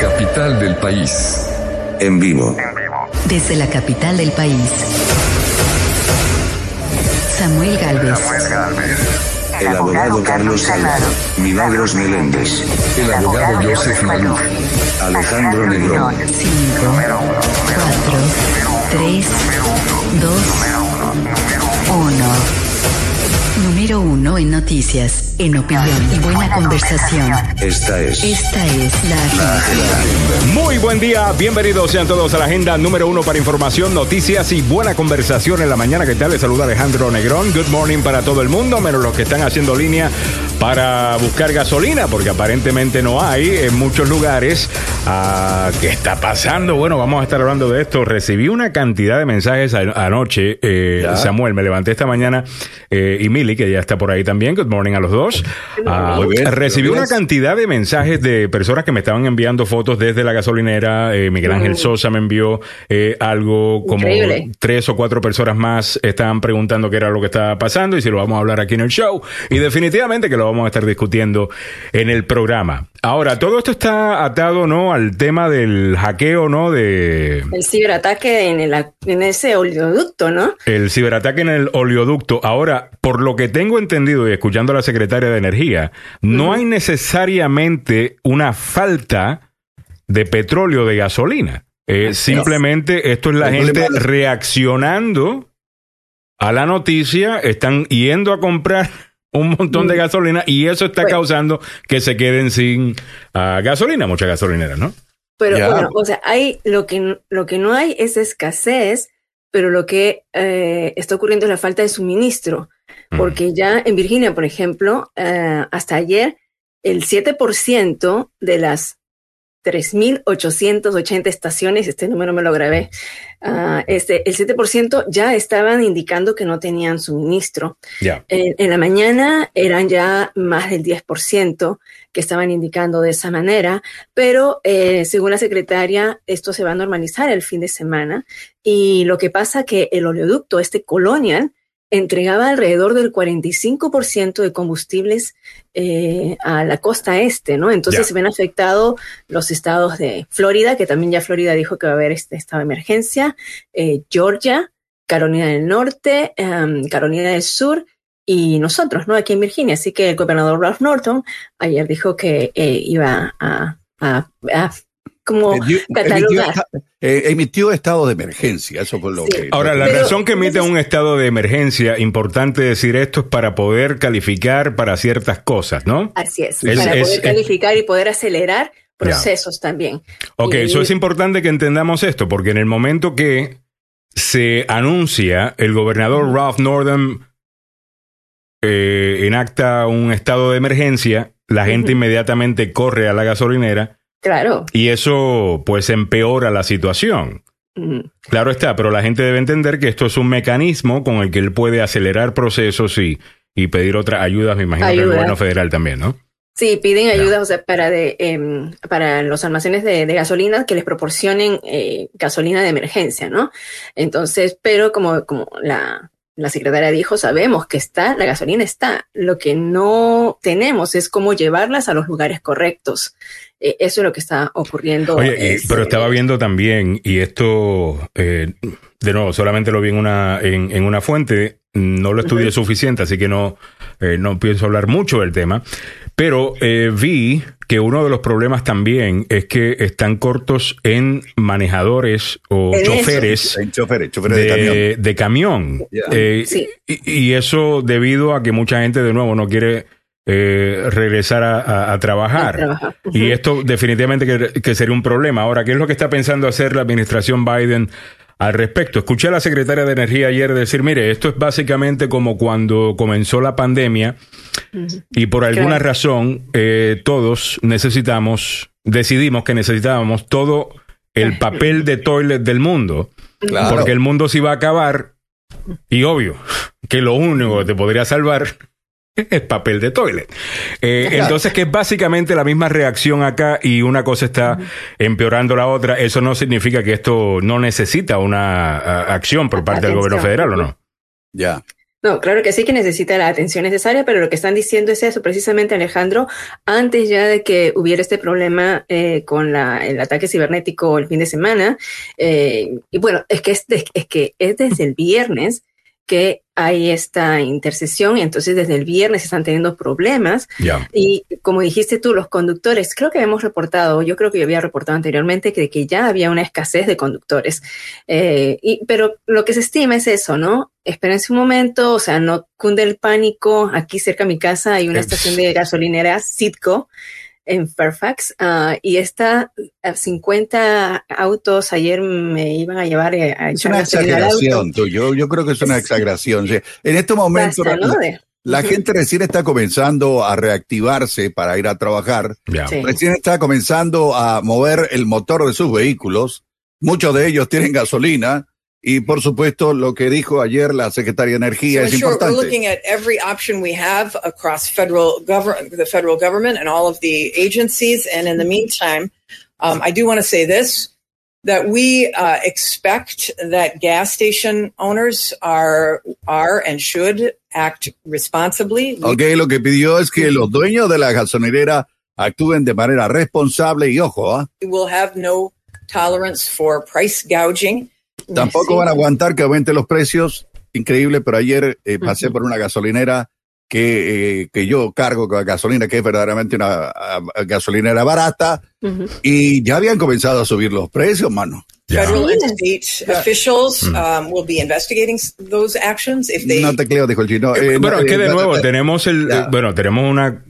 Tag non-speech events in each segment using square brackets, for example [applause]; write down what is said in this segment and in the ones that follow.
capital del país. En vivo. Desde la capital del país. Samuel Galvez. El abogado Carlos Salado. Milagros Meléndez. El abogado Joseph Maluf. Alejandro Negrón. 5, 4, 3, 2, 1. Número 1 en noticias, en opinión y buena conversación. Esta es Esta es la agenda. Muy buen día, bienvenidos sean todos a la agenda número uno para información, noticias y buena conversación en la mañana. ¿Qué tal? Les saluda Alejandro Negrón. Good morning para todo el mundo, menos los que están haciendo línea para buscar gasolina, porque aparentemente no hay en muchos lugares. Ah, ¿Qué está pasando? Bueno, vamos a estar hablando de esto. Recibí una cantidad de mensajes anoche. eh, Samuel, me levanté esta mañana eh, y Mili, que ya está por ahí también. Good morning a los dos. Ah, Muy bien, recibí una cantidad de mensajes de personas que me estaban enviando fotos desde la gasolinera. Eh, Miguel Ángel Sosa me envió eh, algo como Increíble. tres o cuatro personas más estaban preguntando qué era lo que estaba pasando y si lo vamos a hablar aquí en el show. Y definitivamente que lo vamos a estar discutiendo en el programa. Ahora, todo esto está atado, ¿no? Al tema del hackeo, ¿no? De El ciberataque en, el, en ese oleoducto, ¿no? el ciberataque en el oleoducto. Ahora, por lo que tengo entendido y escuchando a la secretaria de Energía, no hay necesariamente una falta de petróleo, de gasolina. Eh, simplemente esto es la gente reaccionando a la noticia, están yendo a comprar un montón de gasolina y eso está Bueno. causando que se queden sin ah, gasolina, muchas gasolineras, ¿no? Pero bueno, o sea, hay lo que, lo que no hay es escasez, pero lo que eh, está ocurriendo es la falta de suministro. Porque ya en Virginia, por ejemplo, eh, hasta ayer, el 7% de las 3.880 estaciones, este número me lo grabé, ah, este, el 7% ya estaban indicando que no tenían suministro. Ya. En, en la mañana eran ya más del 10% que estaban indicando de esa manera, pero eh, según la secretaria, esto se va a normalizar el fin de semana. Y lo que pasa que el oleoducto, este Colonial, entregaba alrededor del 45% de combustibles eh, a la costa este, ¿no? Entonces se ven afectados los estados de Florida, que también ya Florida dijo que va a haber este estado de emergencia, eh, Georgia, Carolina del Norte, em, Carolina del Sur y nosotros, ¿no? Aquí en Virginia. Así que el gobernador Ralph Norton ayer dijo que eh, iba a, a- a como Emitió, emitió, catalogar. esta- eh, emitió estado de emergencia, eso fue lo Sí. que... Ahora, la Pero- razón que emite un estado de emergencia, importante decir esto, es para poder calificar para ciertas cosas, ¿no? Así es, Es- para es- poder es- calificar y poder acelerar procesos también. Ok, Y- eso es importante que entendamos esto, porque en el momento que se anuncia, el gobernador Ralph Northam eh, enacta un estado de emergencia, la gente inmediatamente corre a la gasolinera Claro. y eso pues empeora la situación. Claro está, pero la gente debe entender que esto es un mecanismo con el que él puede acelerar procesos y, y pedir otras ayudas, me imagino que el Ayuda. gobierno federal también, ¿no? Sí, piden ayuda o sea, para, de, em, para los almacenes de, de gasolina que les proporcionen eh, gasolina de emergencia, ¿no? Entonces, pero como, como la, la secretaria dijo, sabemos que está, la gasolina está. Lo que no tenemos es cómo llevarlas a los lugares correctos. Eh, eso es lo que está ocurriendo. Oye, y- es, pero estaba viendo también, y esto, eh, de nuevo, solamente lo vi en una, en, en una fuente, no lo estudié suficiente, así que no, eh, no pienso hablar mucho del tema, pero vi que uno de los problemas también es que están cortos en manejadores o En eso. choferes En choferes, choferes de, de, camión. de camión. Ya. Eh, Sí. y, y eso debido a que mucha gente de nuevo no quiere eh, regresar a, a- a trabajar. A trabajar. Y esto definitivamente que, que sería un problema. Ahora, ¿qué es lo que está pensando hacer la administración Biden al respecto? Escuché a la secretaria de Energía ayer decir, mire, esto es básicamente como cuando comenzó la pandemia y por alguna Claro. razón eh, todos necesitamos, decidimos que necesitábamos todo el papel de toilet del mundo. Claro. Porque el mundo se iba a acabar y obvio que lo único que te podría salvar es papel de toilet. Eh, entonces que es básicamente la misma reacción acá y una cosa está empeorando la otra. Eso no significa que esto no necesita una a, acción por parte del gobierno federal o no. Ya. No, claro que sí que necesita la atención necesaria, pero lo que están diciendo es eso, precisamente Alejandro, antes ya de que hubiera este problema eh, con la, el ataque cibernético el fin de semana, eh, y bueno, es que es, es que es desde el viernes que hay esta intercesión y entonces desde el viernes están teniendo problemas y como dijiste tú, los conductores, creo que hemos reportado, yo creo que yo había reportado anteriormente que, que ya había una escasez de conductores. Eh, y, pero lo que se estima es eso, ¿no? Espérense un momento, o sea, no cunde el pánico. Aquí cerca de mi casa hay una Eh, estación de gasolinera Citgo en Fairfax ah, y está a 50 autos ayer me iban a llevar eh, a Es una exageración, tú. Yo, yo creo que es una Sí. exageración. Sí. En estos momentos, Basta, ¿no? la, gente recién está comenzando a reactivarse para ir a trabajar. Sí. Recién está comenzando a mover el motor de sus vehículos. Muchos de ellos tienen gasolina. Y por supuesto, lo que dijo ayer la secretaria de Energía So es in short, we're importante. looking at every option we have across federal government, the federal government, and all of the agencies. And in the meantime, um, I do want to say this: that we uh, expect that gas station owners are are and should act responsibly. We Ok, lo que pidió es que los dueños de la gasolinera actúen de manera responsable y ojo, ¿ah? will have no tolerance for price gouging. Tampoco Sí. van a aguantar que aumenten los precios. Increíble, pero ayer eh, pasé por una gasolinera que, eh, que yo cargo con gasolina, que es verdaderamente una gasolinera barata, y ya habían comenzado a subir los precios, mano. Federal and officials um, will be investigating s- those actions if they No te creo, dijo el chino. Eh, bueno, no, es que eh, de no, nuevo no, tenemos el, eh, bueno, tenemos una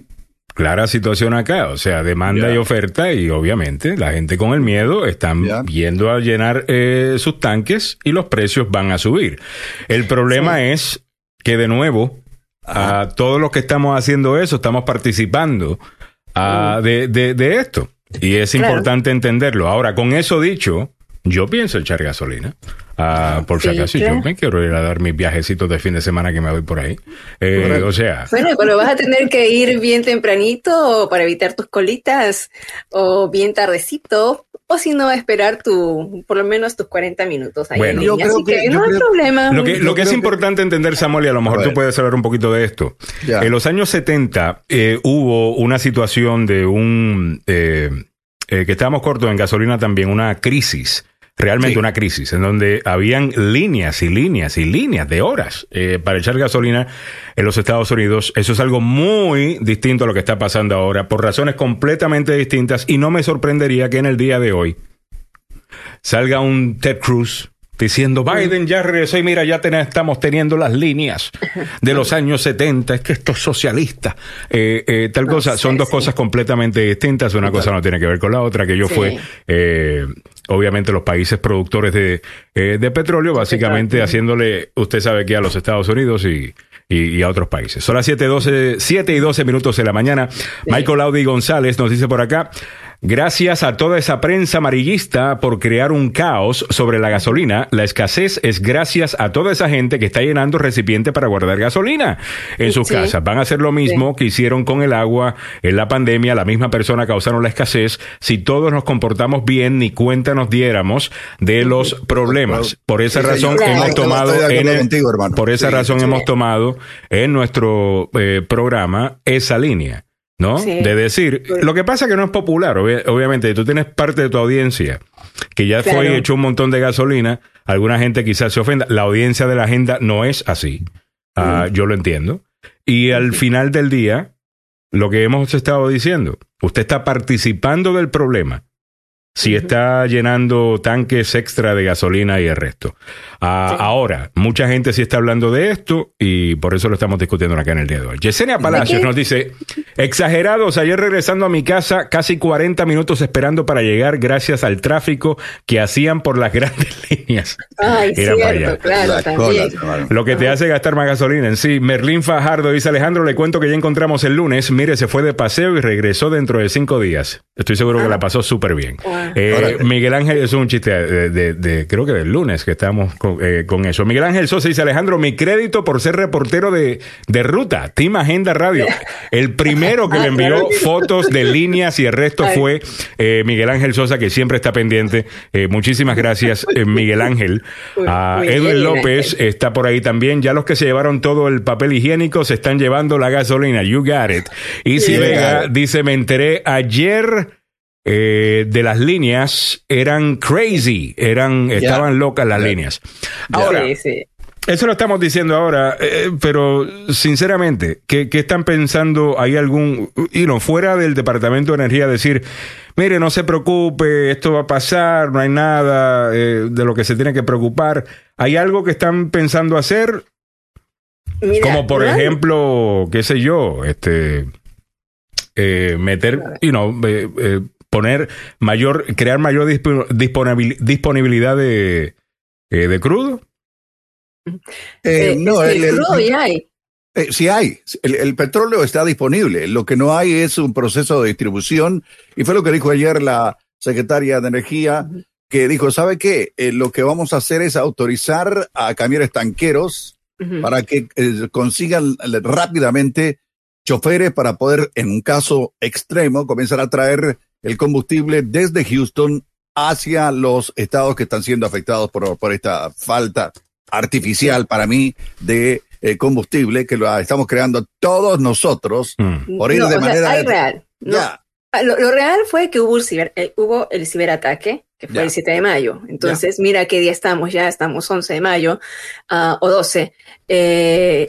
clara situación acá, o sea, demanda y oferta y obviamente la gente con el miedo están Ya. yendo a llenar eh, sus tanques y los precios van a subir. El problema es que de nuevo a todos los que estamos haciendo eso estamos participando ah, de, de- de esto y es Claro. importante entenderlo. Ahora, con eso dicho, yo pienso echar gasolina. Ah, por si Sí, acaso, claro. yo me quiero ir a dar mis viajecitos de fin de semana que me voy por ahí. Eh, o sea, Bueno, pero vas a tener que ir bien tempranito para evitar tus colitas o bien tardecito o si no esperar tu por lo menos tus 40 minutos ahí Bueno. en Yo línea. creo Así que- no hay creo- problema. Lo que, lo que es que- importante entender, Samuel, y a lo mejor A tú puedes hablar un poquito de esto. Ya. En los años 70 eh, hubo una situación de un... eh, eh, que estábamos cortos en gasolina también, una crisis. Realmente Sí. una crisis, en donde habían líneas y líneas y líneas de horas eh, para echar gasolina en los Estados Unidos. Eso es algo muy distinto a lo que está pasando ahora, por razones completamente distintas, y no me sorprendería que en el día de hoy salga un Ted Cruz diciendo Biden ya regresó y mira, ya ten- estamos teniendo las líneas de los años 70, es que esto es socialista, eh, eh, tal No cosa, son dos sí. cosas completamente distintas, una cosa no tiene que ver con la otra, que yo Sí. fue, eh, obviamente los países productores de, eh, de petróleo, básicamente haciéndole, usted sabe que a los Estados Unidos y, y, y a otros países. Son las 7, 12, 7 y 12 minutos de la mañana. Michael Audi González nos dice por acá, Gracias a toda esa prensa amarillista por crear un caos sobre la gasolina. La escasez es gracias a toda esa gente que está llenando recipiente para guardar gasolina en sus Sí. casas. Van a hacer lo mismo que hicieron con el agua en la pandemia. La misma persona causaron la escasez. Si todos nos comportamos bien, ni cuenta nos diéramos de los problemas. Por esa Sí, razón señor. hemos tomado en el- contigo, hermano. por esa Sí. razón Sí. hemos tomado en nuestro eh, programa esa línea. ¿No? Sí. De decir, lo que pasa que no es popular, obvi- obviamente, tú tienes parte de tu audiencia que ya fue y Claro. echó un montón de gasolina, alguna gente quizás se ofenda, la audiencia de la agenda no es así, Ah, yo lo entiendo, y al final del día, lo que hemos estado diciendo, usted está participando del problema, si está llenando tanques extra de gasolina y el resto. Ah, Ahora, mucha gente sí está hablando de esto y por eso lo estamos discutiendo acá en el día de hoy. Yesenia Palacios nos dice, exagerados, ayer regresando a mi casa, casi 40 minutos esperando para llegar gracias al tráfico que hacían por las [laughs] grandes líneas. Ay, Mira para allá. cierto, claro, también. Lo que te hace gastar más gasolina en sí. Merlín Fajardo dice Alejandro, le cuento que ya encontramos el lunes. Mire, se fue de paseo y regresó dentro de cinco días. Estoy seguro que la pasó súper bien. Wow. Eh. Miguel Ángel, eso es un chiste de, de- de- creo que del lunes que estamos con, eh, con eso. Miguel Ángel Sosa dice, Alejandro, mi crédito por ser reportero de, de ruta, Team Agenda Radio. El primero que Ah, le envió fotos de líneas y el resto fue eh, Miguel Ángel Sosa, que siempre está pendiente. Eh, muchísimas gracias, eh, Miguel Ángel. Muy Edwin López está por ahí también. Ya los que se llevaron todo el papel higiénico se están llevando la gasolina. You got it. Y si Yeah. Vega dice, me enteré ayer eh, de las líneas, eran crazy, eran, estaban locas las líneas. Ahora, Sí, sí. eso lo estamos diciendo ahora, eh, pero sinceramente, ¿qué, qué están pensando? ¿Hay algún, y no, fuera del Departamento de Energía decir, mire, no se preocupe, esto va a pasar, no hay nada eh, de lo que se tiene que preocupar? ¿Hay algo que están pensando hacer? Mira, Como por ¿no? ejemplo, qué sé yo, este, eh, meter, you know, eh, eh, poner mayor, crear mayor dispo- disponibil- disponibilidad de, eh, de crudo. Eh, Eh, no, el- el- crudo ya hay. Eh, sí hay, el, el petróleo está disponible, lo que no hay es un proceso de distribución y fue lo que dijo ayer la secretaria de Energía, que dijo, ¿sabe qué? Eh, lo que vamos a hacer es autorizar a camiones tanqueros para que eh, consigan rápidamente choferes para poder, en un caso extremo, comenzar a traer el combustible desde Houston hacia los estados que están siendo afectados por, por esta falta artificial para mí de eh, combustible que lo estamos creando todos nosotros Mm. por ir No, de o sea, manera real. No. Ah, Lo, lo real fue que hubo, el ciber- eh, hubo el ciberataque, que fue el 7 de mayo. Entonces, mira qué día estamos, ya estamos 11 de mayo ah, o 12. Eh,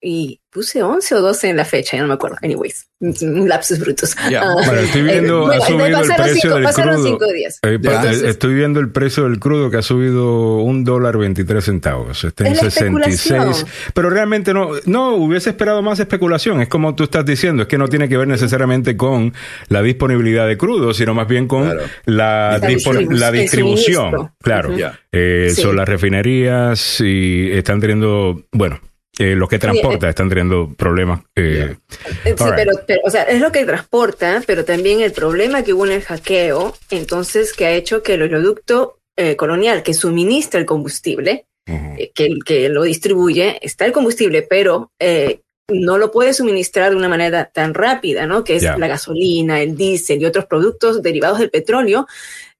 y puse 11 o 12 en la fecha, ya no me acuerdo. Anyways, un lapsus brutos. Ya. Ah, Bueno, estoy viendo, bueno, ha subido el precio cinco- del pasaron crudo. cinco días. Eh, Ya. eh, estoy viendo el precio del crudo que ha subido un dólar 23 centavos. Está en Es la 66. especulación. Pero realmente no, no hubiese esperado más especulación. Es como tú estás diciendo, es que no tiene que ver necesariamente con la disponibilidad de crudo, sino más bien con Claro. la, La distribu- la distribución. Claro. Eh, Sí. Son las refinerías y están teniendo, bueno, eh, los que transportan están teniendo problemas. eh, Eh, Sí, pero, pero, o sea, es lo que transporta, pero también el problema que hubo en el hackeo, entonces, que ha hecho que el oleoducto eh, colonial que suministra el combustible, eh, que, que lo distribuye, está el combustible, pero eh, no lo puede suministrar de una manera tan rápida, ¿no? Que es la gasolina, el diésel y otros productos derivados del petróleo.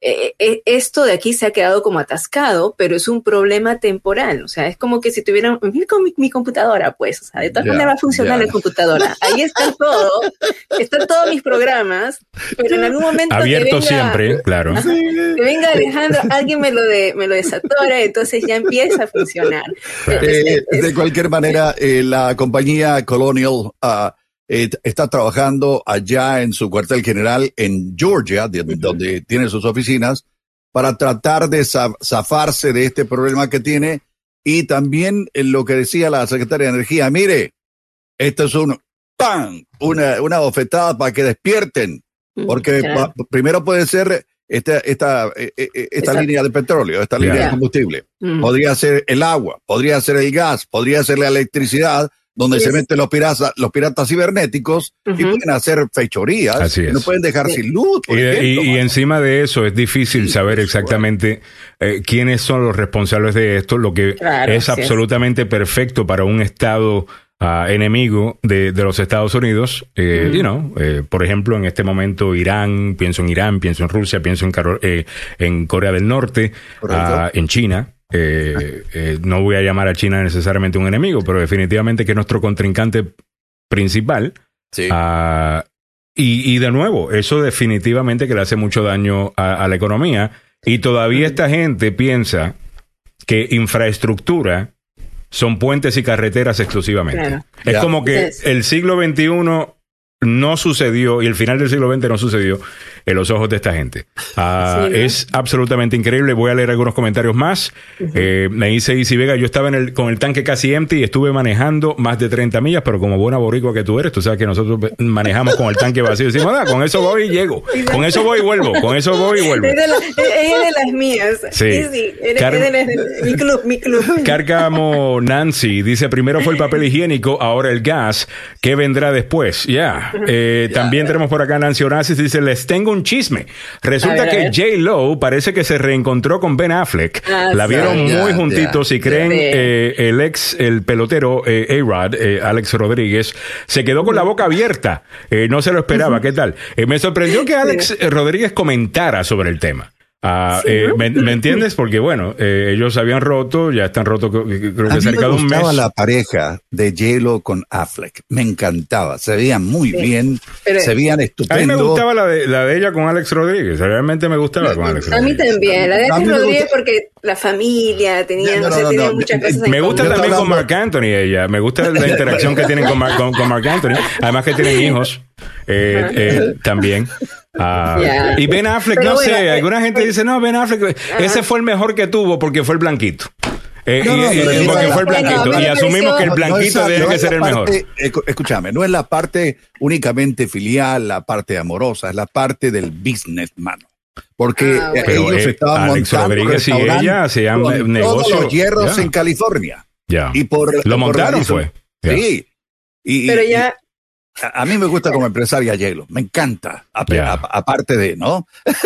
Eh, eh, esto de aquí se ha quedado como atascado, pero es un problema temporal. O sea, es como que si tuvieran, mira [laughs] con mi, mi computadora, pues, o sea, de todas maneras va a funcionar la computadora. Ahí está [laughs] todo, están todos mis programas, pero en algún momento abierto venga- siempre, claro. que venga Alejandro, alguien me lo de, me lo desatora, entonces ya empieza a funcionar. Entonces, Eh, es- de cualquier manera, eh, la compañía Colonial ah, eh, está trabajando allá en su cuartel general en Georgia, de- donde tiene sus oficinas, para tratar de za- zafarse de este problema que tiene. Y también en lo que decía la secretaria de Energía, mire, esto es un ¡pam! Una, una bofetada para que despierten, porque Claro. pa- primero puede ser esta, esta, eh, eh, esta línea de petróleo, esta línea de combustible Mm. podría ser el agua, podría ser el gas, podría ser la electricidad, donde se meten los piratas, los piratas cibernéticos y pueden hacer fechorías, Así es. no pueden dejar Sí. sin luz. por Y, encima de eso es difícil Sí, saber exactamente eh, quiénes son los responsables de esto, lo que Claro, es absolutamente perfecto para un estado ah, enemigo de, de los Estados Unidos. Eh, you know, eh, por ejemplo, en este momento Irán, pienso en Irán, pienso en Rusia, pienso en, eh, en Corea del Norte, ah, en China. Eh, eh, no voy a llamar a China necesariamente un enemigo, pero definitivamente que es nuestro contrincante principal. Sí. Ah, y, y de nuevo, eso definitivamente que le hace mucho daño a, a la economía. Y todavía esta gente piensa que infraestructura son puentes y carreteras exclusivamente. Claro. Es como que el siglo XXI no sucedió y el final del siglo XX no sucedió en los ojos de esta gente. Ah, Sí, ¿no? Es absolutamente increíble. Voy a leer algunos comentarios más. Eh, me dice Isi Vega, yo estaba en el, con el tanque casi empty y estuve manejando más de 30 millas, pero como buena boricua que tú eres, tú sabes que nosotros manejamos con el tanque vacío. Decimos, "Ah, con eso voy y llego. Con eso voy y vuelvo. Con eso voy y vuelvo. Es de, la- es- de las mías. Sí. Sí, sí. Es, de las de- mi club, mi club. Cárcamo Nancy dice, primero fue el papel higiénico, ahora el gas. ¿Qué vendrá después? Ya, eh, también tenemos por acá Nancy Onassis, dice, les tengo un chisme. Resulta ver, que. J. Lo parece que se reencontró con Ben Affleck. Ah, la vieron muy juntitos y creen eh, el ex, el pelotero eh, A-Rod, eh, Alex Rodríguez, se quedó con la boca abierta. Eh, no se lo esperaba. ¿Qué tal? Eh, me sorprendió que Alex Rodríguez comentara sobre el tema. Ah, Sí, eh, ¿no? ¿me, me entiendes? Porque bueno, eh, ellos habían roto, ya están rotos creo que- cerca me de un gustaba mes. la pareja de J-Lo con Affleck. Me encantaba. Se veían muy Sí. bien. Pero- se veían A mí estupendos. me gustaba la de, la de ella con Alex Rodríguez. Realmente me gustaba con Alex A mí Rodríguez. también. La de Alex me Rodríguez gusta- porque la familia tenía, No, no, no, sé, no, tenía no. muchas cosas en Me gusta también con Marc Anthony ella. Me gusta la [laughs] interacción que tienen con, Mar- con, con Marc Anthony. Además que tienen hijos eh, eh, también. Ah. Y Ben Affleck, Pero no bueno, sé, eh, alguna gente eh, dice, no, Ben Affleck, ese fue el mejor que tuvo porque fue el blanquito. Eh, No, y- pero porque fue el blanquito. y asumimos que el blanquito no que ser el mejor. Escúchame, no es la parte únicamente filial, la parte amorosa, es la parte del business, mano. Porque Ah, eh, bueno. Pero, ellos eh, estaban Alex montando Rodríguez y ella hacían con eh, todos los hierros en California. ya. Y por, Lo por montaron, fue. Sí. Y, Pero y- ya, a, a mí me gusta como empresaria Yelo, me encanta, aparte de, ¿no? [laughs]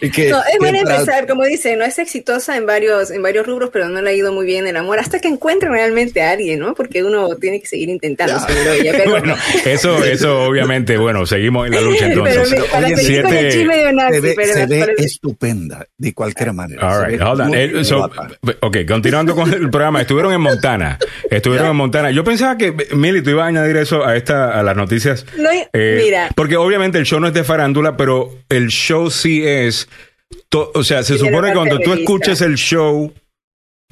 Y que- no, es para- empezar, como dice, no es exitosa en varios, en varios rubros, pero no le ha ido muy bien el amor hasta que encuentre realmente a alguien, ¿no? Porque uno tiene que seguir intentando, seguro ella. [laughs] Pero, Bueno, eso, eso obviamente, bueno, seguimos en la lucha [laughs] entonces. para Oye, siete- se ve, pero se ve estupenda, de cualquier manera. All right, hold on. muy Eh, so, ok, continuando con el programa, estuvieron en Montana. Estuvieron en Montana. Yo pensaba que, Mili, tú ibas a añadir eso a esta, a las noticias. No, Eh, mira, Porque obviamente el show no es de farándula, pero el show sí es. to- o sea, se supone que cuando tú escuches el show,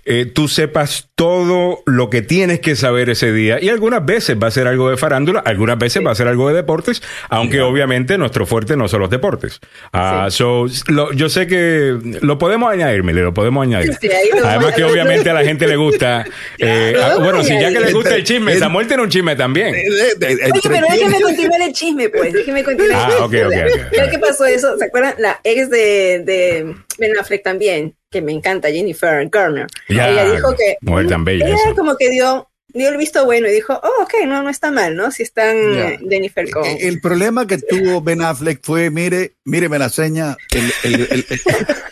eh, tú sepas todo lo que tienes que saber ese día. Y algunas veces va a ser algo de farándula, algunas veces va a ser algo de deportes, aunque obviamente nuestro fuerte no son los deportes. Ah, so, lo- yo sé que lo podemos añadir, Mili, lo podemos añadir. Sí, lo Además a- que obviamente a la gente le gusta. [laughs] eh, Lo ah, bueno, a si ya que le gusta el chisme, El- Samuel tiene un chisme también. Oye, pero déjeme continuar el chisme, pues. Déjeme [laughs] continuar. Ah, el ok, chisme. ok, ok. ¿Sabes qué pasó eso? ¿Se acuerdan? La ex de, de Ben Affleck también, que me encanta, Jennifer Garner. Ya, ella dijo que. mujer tan bella Ella como que dio, dio el visto bueno y dijo, oh, ok, no, no está mal, ¿no? Si están Ya. eh, Jennifer con. Eh, El problema que tuvo Ben Affleck fue, mire, míreme la seña, el, el, el,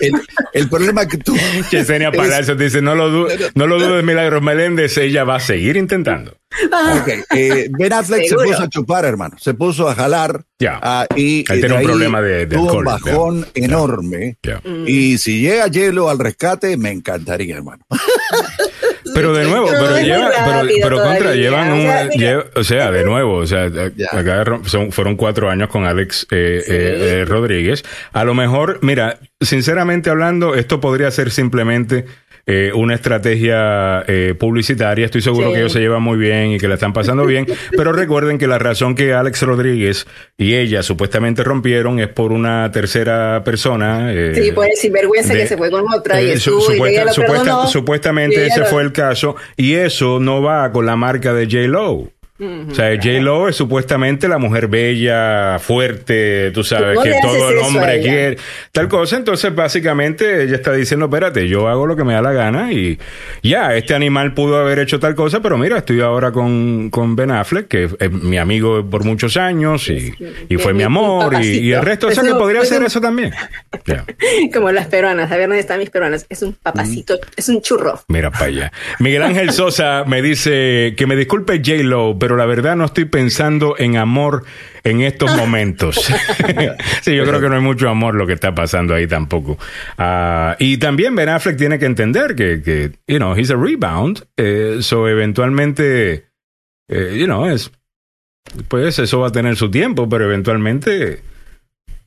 el- el problema que tuvo... [laughs] Yesenia es- Palacios dice, no lo, du no lo dudes, Milagros Meléndez, ella va a seguir intentando. Ah, Ok, eh, Ben Affleck Seguro. se puso a chupar, hermano, se puso a jalar Ya. ah, y Él tiene un problema de- de tuvo un alcohol, ya. bajón enorme. Ya. Mm. Y si llega Hielo al rescate, me encantaría, hermano. [laughs] Pero de nuevo, pero lleva, pero, pero contra, llevan O un, sea, mira. lle- o sea, de nuevo, o sea, acá son- fueron cuatro años con Alex eh, Sí. eh, eh, Rodríguez. A lo mejor, mira, sinceramente hablando, esto podría ser simplemente eh, una estrategia eh, publicitaria. Estoy seguro Sí. que ellos se llevan muy bien y que la están pasando bien. [laughs] pero recuerden que la razón que Alex Rodríguez y ella supuestamente rompieron es por una tercera persona. eh, Sí, por el sinvergüenza de- que se fue con otra y eh, su- y supuesta- ella lo supuesta- perdonó. supuestamente Y ella ese lo- fue el caso y eso no va con la marca de Lo. O sea, J. Lo es supuestamente la mujer bella, fuerte, tú sabes, No que todo el hombre quiere, tal cosa. Entonces, básicamente, ella está diciendo, espérate, yo hago lo que me da la gana y ya, este animal pudo haber hecho tal cosa, pero mira, estoy ahora con, con Ben Affleck, que es mi amigo por muchos años y, y fue mi amor y, y el resto, o sea, que podría un- eso también. [laughs] Como las peruanas, a ver dónde están mis peruanas. Es un papacito, es un churro. Mira para allá. Miguel Ángel Sosa me dice que me disculpe J Lo, pero la verdad no estoy pensando en amor en estos momentos. [laughs] sí, yo creo que no hay mucho amor lo que está pasando ahí tampoco. Ah, y también Ben Affleck tiene que entender que, que you know, he's a rebound. Eh, so eventualmente, eh, you know, es, pues eso va a tener su tiempo, pero eventualmente,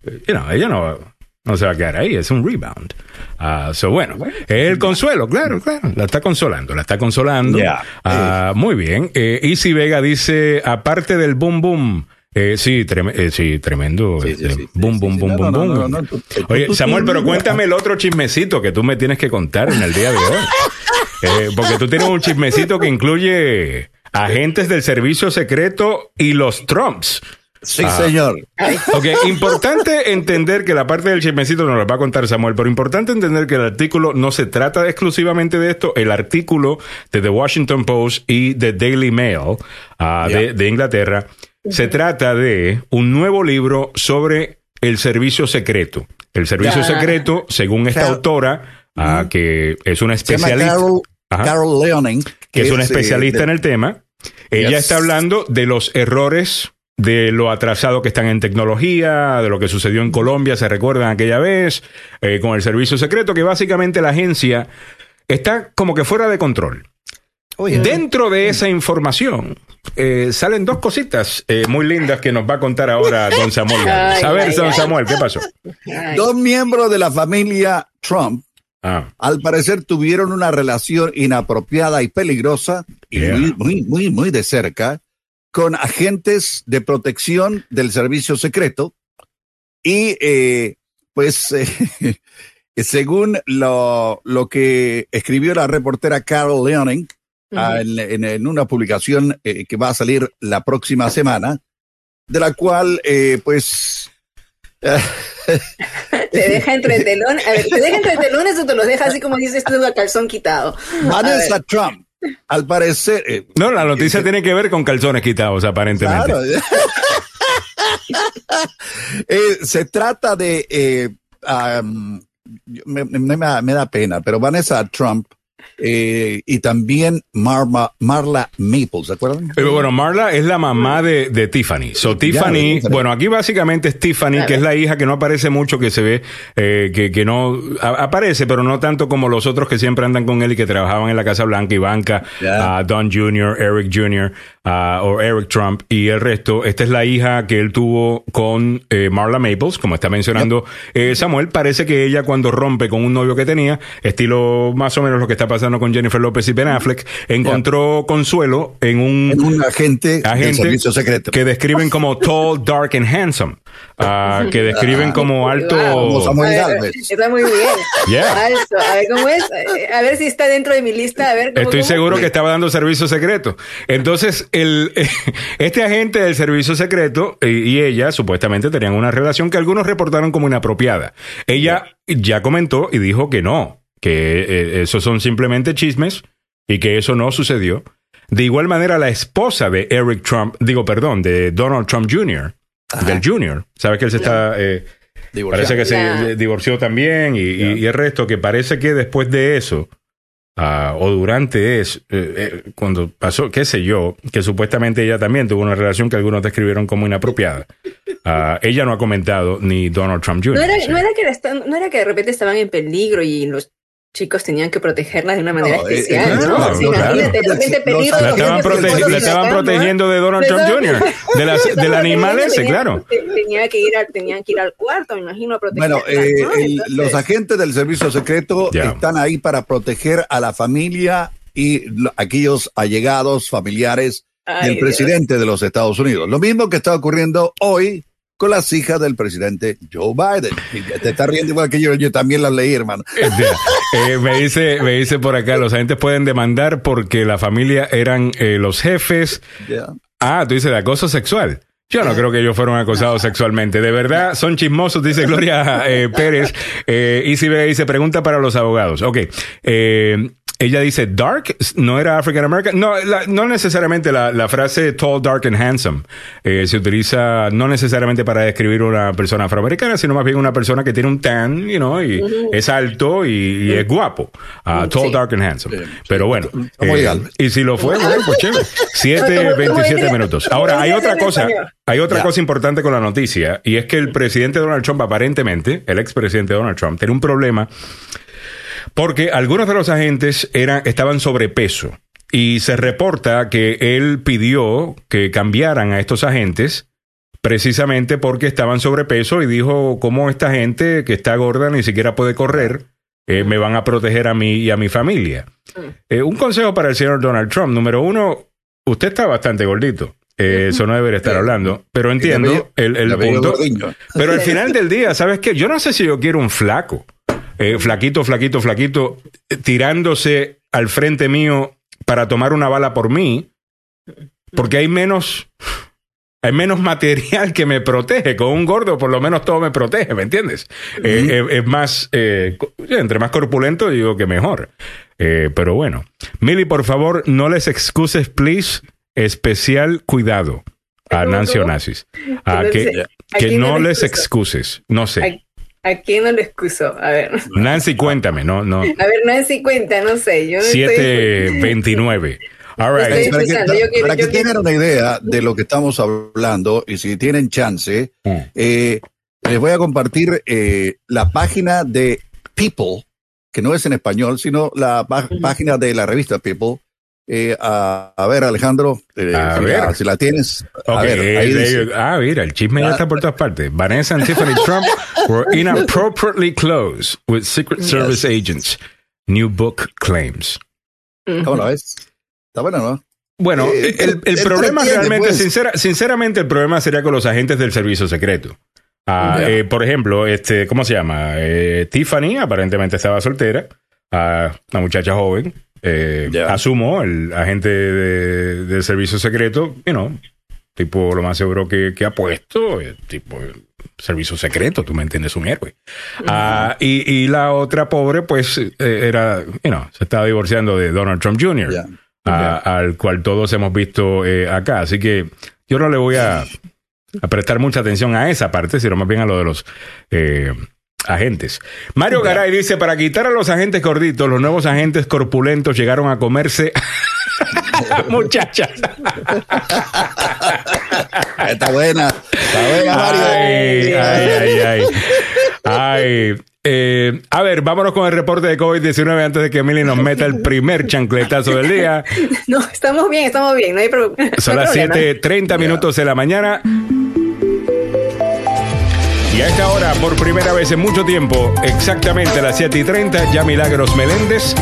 eh, you know, ella no va- no se va a quedar ahí, es un rebound. Ah, so bueno, el consuelo, claro, claro, la está consolando, la está consolando. Ya. Ah, muy bien. Eh, Easy Vega dice, aparte del boom boom, eh, sí, trem- eh, sí, tremendo. Sí, sí, este, sí, boom, boom, boom, boom, no, boom. no, no, Oye, Samuel, pero cuéntame el otro chismecito que tú me tienes que contar en el día de hoy. [laughs] Eh, porque tú tienes un chismecito que incluye agentes del servicio secreto y los Trumps. Sí, Ah. señor. Ok, importante entender que la parte del chismecito nos la va a contar Samuel, pero importante entender que el artículo no se trata exclusivamente de esto. El artículo de The Washington Post y The Daily Mail ah, de, Inglaterra se trata de un nuevo libro sobre el servicio secreto. El servicio secreto, según esta autora, ah, que es una especialista. Carol, Leoning. que es una especialista de- en el tema. Ella Yes. está hablando de los errores, de lo atrasado que están en tecnología, de lo que sucedió en Colombia, se recuerdan aquella vez, eh, con el servicio secreto, que básicamente la agencia está como que fuera de control. Oye, Dentro de esa información eh, salen dos cositas eh, muy lindas que nos va a contar ahora don Samuel. Ay, a ver, ay, don ay. Samuel, ¿qué pasó? Dos miembros de la familia Trump Ah, al parecer tuvieron una relación inapropiada y peligrosa y muy, muy, muy, muy de cerca con agentes de protección del servicio secreto y eh, pues [laughs] eh, según lo, lo que escribió la reportera Carol Leoning ah, en, en- en una publicación eh, que va a salir la próxima semana, de la cual eh, pues [laughs] Te deja entre telones. A ver, ¿te deja entre telones o te los deja así como dices tú a calzón quitado? Vanessa Trump, al parecer, eh, no, la noticia tiene que ver con calzones quitados, aparentemente. Claro. [laughs] Eh, se trata de, eh, yo- me, me- me da pena, pero Vanessa Trump eh, y también Marma, Marla Maples, ¿se acuerdan? Pero bueno, Marla es la mamá de, de Tiffany. So, Tiffany, bueno, aquí básicamente es Tiffany, que es la hija que no aparece mucho, que se ve, eh, que, que no a- aparece, pero no tanto como los otros que siempre andan con él y que trabajaban en la Casa Blanca, Ivanka, ah, Don Jr., Eric Jr., o Eric Trump y el resto. Esta es la hija que él tuvo con eh, Marla Maples, como está mencionando eh, Samuel. Parece que ella cuando rompe con un novio que tenía, estilo más o menos lo que está pasando con Jennifer López y Ben Affleck, encontró consuelo en un En un agente, del agente servicio secreto. que describen como tall, dark and handsome. Ah, que describen como alto. Como Samuel A ver. Está muy bien. Yeah. Alto. A ver cómo es. A ver si está dentro de mi lista. A ver cómo. Estoy cómo? seguro que estaba dando servicio secreto. Entonces, el, [laughs] este agente del servicio secreto eh, y ella supuestamente tenían una relación que algunos reportaron como inapropiada. Ella ya comentó y dijo que no, que eh, esos son simplemente chismes y que eso no sucedió. De igual manera, la esposa de Eric Trump, digo, perdón, de Donald Trump Jr., del Jr., ¿sabes que él se está... eh. Parece que Ya. se divorció también y, y- y el resto, que parece que después de eso, ah, o durante eso, eh, eh, cuando pasó, qué sé yo, que supuestamente ella también tuvo una relación que algunos describieron como inapropiada. Ah, ella no ha comentado ni Donald Trump Jr. No era, no, era que no era que de repente estaban en peligro y los chicos tenían que protegerlas de una manera No, eh, especial, eh, ¿no? claro, Sí, claro. de peligro. la estaban, protegi- la estaban protegiendo de Donald Trump Jr., de, las- estaban del animal ese, tenían- claro. te- Tenía que ir a, tenían que ir al cuarto, me imagino, a protegerlas. Bueno, eh, ¿no? Entonces, los agentes del servicio secreto están ahí para proteger a la familia y lo- aquellos allegados, familiares Ay, del Dios. presidente de los Estados Unidos. Lo mismo que está ocurriendo hoy con las hijas del presidente Joe Biden. Y te está riendo igual que yo, yo también las leí, hermano. [laughs] Este, eh, me dice, me dice por acá, los agentes pueden demandar porque la familia eran eh, los jefes. Ah, tú dices de acoso sexual. Yo no creo que ellos fueron acosados sexualmente. De verdad, son chismosos, dice Gloria eh, Pérez. Eh, y si ve, dice, pregunta para los abogados. Ok. Eh, ella dice, dark, no era African American. No, la- no necesariamente la, la frase tall, dark and handsome eh, se utiliza no necesariamente para describir una persona afroamericana, sino más bien una persona que tiene un tan, you know, y es alto y, y es guapo. Ah, tall, Sí. dark and handsome. Sí. Pero bueno. Como eh, y si lo fue, bueno, pues chévere. [laughs] 7, 27 minutos. Ahora, hay otra cosa, hay otra cosa importante con la noticia, y es que el presidente Donald Trump, aparentemente, el expresidente Donald Trump, tiene un problema porque algunos de los agentes eran, estaban sobrepeso. Y se reporta que él pidió que cambiaran a estos agentes precisamente porque estaban sobrepeso y dijo, ¿cómo esta gente que está gorda ni siquiera puede correr? eh, me van a proteger a mí y a mi familia. Eh, un consejo para el señor Donald Trump. Número uno, usted está bastante gordito. Eh, Eso no debería estar Sí. hablando. Pero entiendo el, el punto. Pero al [laughs] final del día, ¿sabes qué? Yo no sé si yo quiero un flaco. Eh, flaquito, flaquito, flaquito, eh, tirándose al frente mío para tomar una bala por mí. Porque hay menos. hay menos material que me protege. Con un gordo, por lo menos todo me protege, ¿me entiendes? Eh, eh, es más, eh, entre más corpulento, digo que mejor. Eh, pero bueno. Mili, por favor, no les excuses, please. Especial cuidado a ¿Cómo, Nancy? Onassis. A que, sé, ¿a que quién no no le les excuso? excuses. No sé. ¿A, a quién no le excuso? A ver. Nancy, cuéntame, no, no. A ver, Nancy cuenta, no sé. Yo no estoy- 729. [laughs] All right. Estoy- Para que, yo quiero- para que tengan una idea de lo que estamos hablando y si tienen chance, Mm. eh, les voy a compartir eh, la página de People, que no es en español, sino la pá- página de la revista People. Eh, a, a ver, Alejandro, eh, A si, ver. La, si la tienes. A Ok, ver, ahí eh, dice. eh, ah, mira, el chisme ya está por todas partes. Vanessa and Tiffany Trump were [laughs] inappropriately close with Secret Service agents. New book claims. ¿Cómo la ves? Está bueno, ¿no? Bueno, Eh, el, el eh, problema realmente, pues. sincera- sinceramente, el problema sería con los agentes del servicio secreto. Ah, Ya. eh, por ejemplo, este, ¿cómo se llama? Eh, Tiffany aparentemente estaba soltera, ah, una muchacha joven. Eh. Asumo, el agente de- del servicio secreto, you know, tipo lo más seguro que, que ha puesto, eh, tipo servicio secreto, tú me entiendes, un héroe. Ah, y, y la otra pobre, pues, eh, era, you know, se estaba divorciando de Donald Trump Jr Ya. a- al cual todos hemos visto eh, acá. Así que yo no le voy a, a prestar mucha atención a esa parte, sino más bien a lo de los eh, agentes. Mario Garay dice, para quitar a los agentes gorditos, los nuevos agentes corpulentos llegaron a comerse muchachas. [laughs] Está buena. Está buena, Mario. Ay, ay, ay, ay. Eh, a ver, vámonos con el reporte de COVID-19 antes de que Emily nos meta el primer chancletazo del día. [laughs] No, estamos bien, estamos bien, no hay, pro- no Son hay las problema. 7:30 minutos de la mañana. Y a esta hora, por primera vez en mucho tiempo, exactamente a las 7 y 30, ya Milagros Meléndez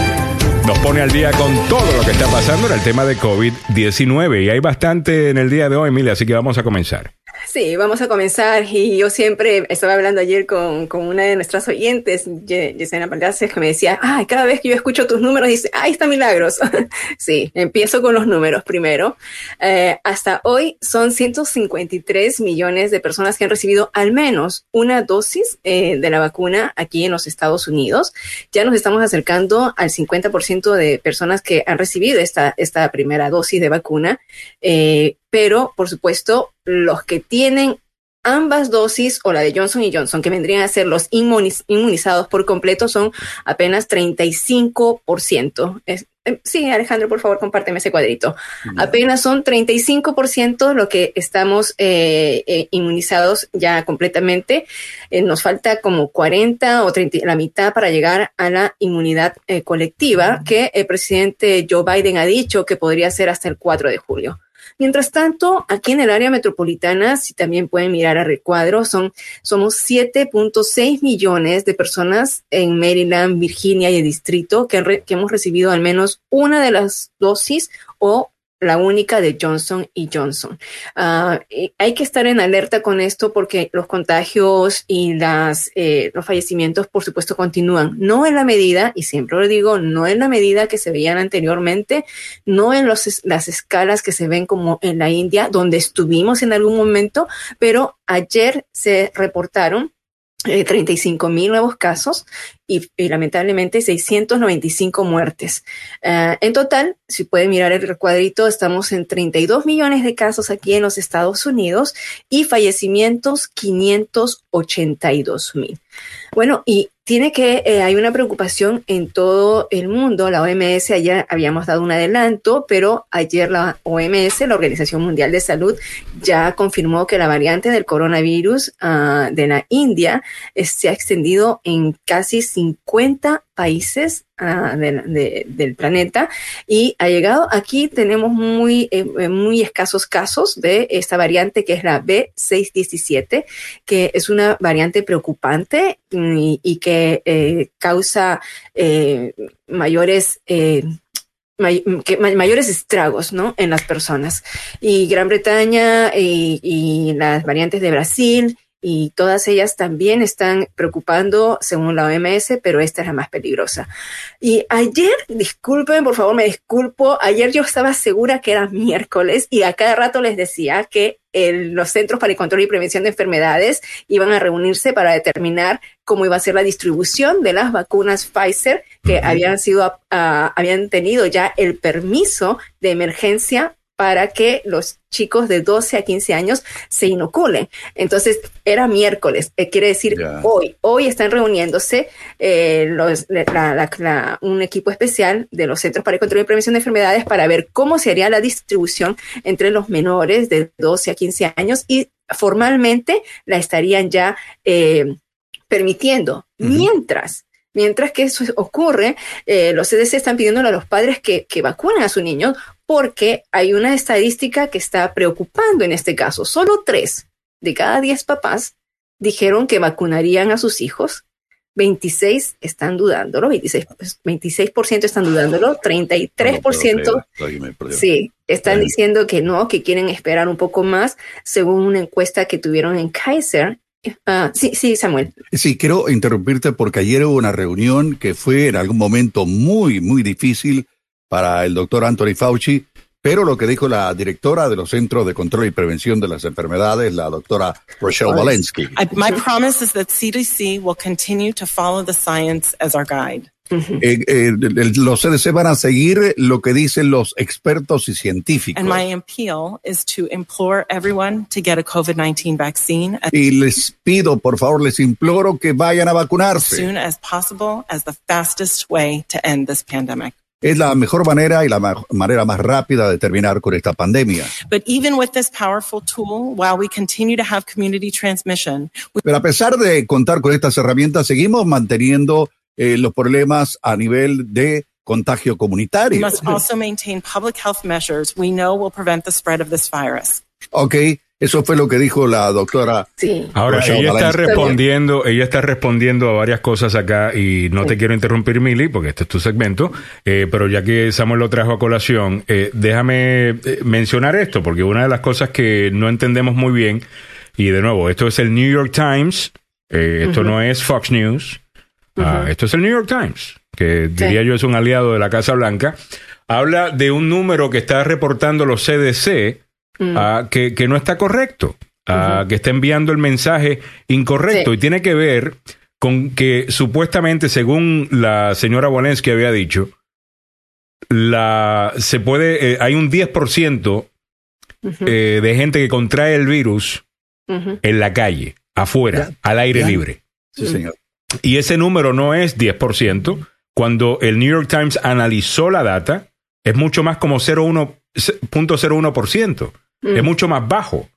nos pone al día con todo lo que está pasando en el tema de COVID-19. Y hay bastante en el día de hoy, Emilia, así que vamos a comenzar. Sí, vamos a comenzar. Y yo siempre estaba hablando ayer con, con una de nuestras oyentes, Ye- Yesenia Palacios, que me decía, ay, cada vez que yo escucho tus números, dice, ahí está Milagros. [laughs] sí, empiezo con los números primero. Eh, hasta hoy son 153 millones de personas que han recibido al menos una dosis eh, de la vacuna aquí en los Estados Unidos. Ya nos estamos acercando al 50% de personas que han recibido esta, esta primera dosis de vacuna. Eh, pero, por supuesto, los que tienen ambas dosis o la de Johnson y Johnson, que vendrían a ser los inmuniz- inmunizados por completo, son apenas 35%. Es- eh, sí, Alejandro, por favor, compárteme ese cuadrito. Apenas son 35% lo que estamos eh, eh, inmunizados ya completamente. Eh, nos falta como 40 o 30, la mitad para llegar a la inmunidad eh, colectiva que el presidente Joe Biden ha dicho que podría ser hasta el 4 de julio. Mientras tanto, aquí en el área metropolitana, si también pueden mirar a recuadro, son, somos 7.6 millones de personas en Maryland, Virginia y el distrito que, re- que hemos recibido al menos una de las dosis o la única de Johnson y Johnson. Ah, hay que estar en alerta con esto porque los contagios y las, eh, los fallecimientos, por supuesto, continúan. No en la medida, y siempre lo digo, no en la medida que se veían anteriormente, no en los, las escalas que se ven como en la India, donde estuvimos en algún momento, pero ayer se reportaron eh, 35 mil nuevos casos y, lamentablemente 695 muertes. Ah, en total, si pueden mirar el recuadrito, estamos en 32 millones de casos aquí en los Estados Unidos y fallecimientos 582 mil. Bueno, y tiene que, eh, hay una preocupación en todo el mundo. La OMS, ayer habíamos dado un adelanto, pero ayer la OMS, la Organización Mundial de Salud, ya confirmó que la variante del coronavirus ah, de la India se ha extendido en casi 50 países ah, de- de- del planeta y ha llegado aquí tenemos muy eh, eh, muy escasos casos de esta variante que es la B617 que es una variante preocupante y, que eh, causa mayores mayores estragos ¿no? en las personas. Y Gran Bretaña y las variantes de Brasil y todas ellas también están preocupando según la OMS, pero esta es la más peligrosa. Y ayer, disculpen, por favor, me disculpo, ayer yo estaba segura que era miércoles y a cada rato les decía que los Centros para el Control y Prevención de Enfermedades iban a reunirse para determinar cómo iba a ser la distribución de las vacunas Pfizer que habían sido, ah, habían tenido ya el permiso de emergencia para que los chicos de 12 a 15 años se inoculen. Entonces, era miércoles, eh, quiere decir hoy. Hoy están reuniéndose eh, los, un equipo especial de los Centros para el Control y Prevención de Enfermedades para ver cómo sería la distribución entre los menores de 12 a 15 años y formalmente la estarían ya eh, permitiendo. Mientras Mientras que eso ocurre, los CDC están pidiéndole a los padres que, que vacunen a sus niños porque hay una estadística que está preocupando en este caso. Solo tres de cada diez papás dijeron que vacunarían a sus hijos. 26 están dudándolo, 26%, 26 están dudándolo, 33% sí, están diciendo que no, que quieren esperar un poco más, según una encuesta que tuvieron en Kaiser. Ah, sí, sí, Samuel. Sí, quiero interrumpirte porque ayer hubo una reunión que fue en algún momento muy, muy difícil para el doctor Anthony Fauci, pero lo que dijo la directora de los Centros de Control y Prevención de las Enfermedades, la doctora Rochelle Walensky. My promise is that CDC will continue to follow the science as our guide. Eh, eh, los CDC van a seguir lo que dicen los expertos y científicos. And my appeal is to implore everyone to get a COVID-19 vaccine. Y les pido, por favor, les imploro que vayan a vacunarse. As soon as possible as the fastest way to end this pandemic. Es la mejor manera y la manera más rápida de terminar con esta pandemia. Pero a pesar de contar con estas herramientas, seguimos manteniendo eh, los problemas a nivel de contagio comunitario. We must also maintain public health measures we know will prevent the spread of this virus. Okay, eso fue lo que dijo la doctora. Sí. Ahora, ella está respondiendo, ella está respondiendo a varias cosas acá y no te quiero interrumpir, Mili, porque este es tu segmento, eh, pero ya que Samuel lo trajo a colación, eh, déjame eh, mencionar esto, porque una de las cosas que no entendemos muy bien, y de nuevo, esto es el New York Times, esto no es Fox News, ah, esto es el New York Times, que diría yo es un aliado de la Casa Blanca, habla de un número que está reportando los CDC, Mm. que, no está correcto, que está enviando el mensaje incorrecto. Y tiene que ver con que supuestamente, según la señora Walensky había dicho, la, se puede, eh, hay un 10% eh, de gente que contrae el virus en la calle, afuera, al aire libre. Sí, señor. Y ese número no es 10%. Cuando el New York Times analizó la data, es mucho más como 0.01% es mucho más bajo.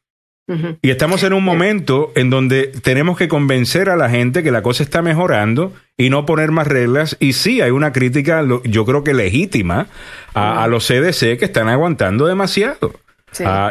Y estamos en un momento en donde tenemos que convencer a la gente que la cosa está mejorando y no poner más reglas. Y sí, hay una crítica, yo creo que legítima, a, los CDC que están aguantando demasiado.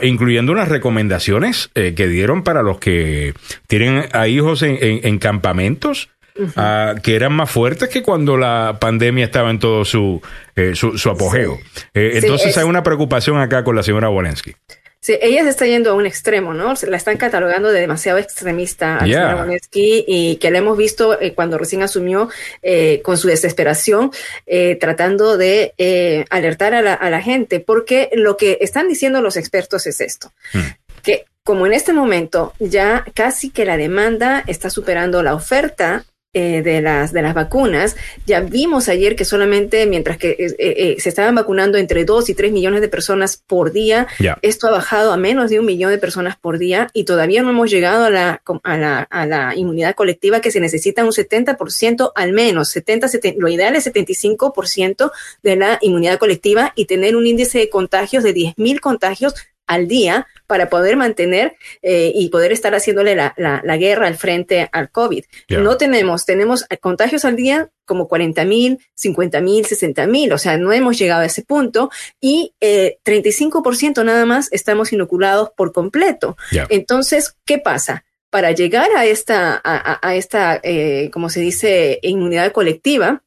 Incluyendo unas recomendaciones eh, que dieron para los que tienen a hijos en, campamentos, ah, que eran más fuertes que cuando la pandemia estaba en todo su, eh, su, apogeo. Eh, entonces hay una preocupación acá con la señora Walensky. Sí, ella se está yendo a un extremo, ¿no? La están catalogando de demasiado extremista a yeah. y que la hemos visto eh, cuando recién asumió eh, con su desesperación, eh, tratando de alertar a la, a la, gente, porque lo que están diciendo los expertos es esto, hmm. que como en este momento ya casi que la demanda está superando la oferta, eh, de, las, de las vacunas. Ya vimos ayer que solamente mientras que eh, eh, se estaban vacunando entre 2 y 3 millones de personas por día, esto ha bajado a menos de un millón de personas por día y todavía no hemos llegado a la, a la, a la inmunidad colectiva que se necesita un 70% al menos. 70, 70, lo ideal es 75% de la inmunidad colectiva y tener un índice de contagios de 10.000 contagios al día para poder mantener eh, y poder estar haciéndole la, la, guerra al frente al COVID. No tenemos, tenemos contagios al día como 40 mil, 50 mil, 60 mil, o sea, no hemos llegado a ese punto y eh, 35% nada más estamos inoculados por completo. Entonces, ¿qué pasa? Para llegar a esta, a, a esta, eh, como se dice, inmunidad colectiva,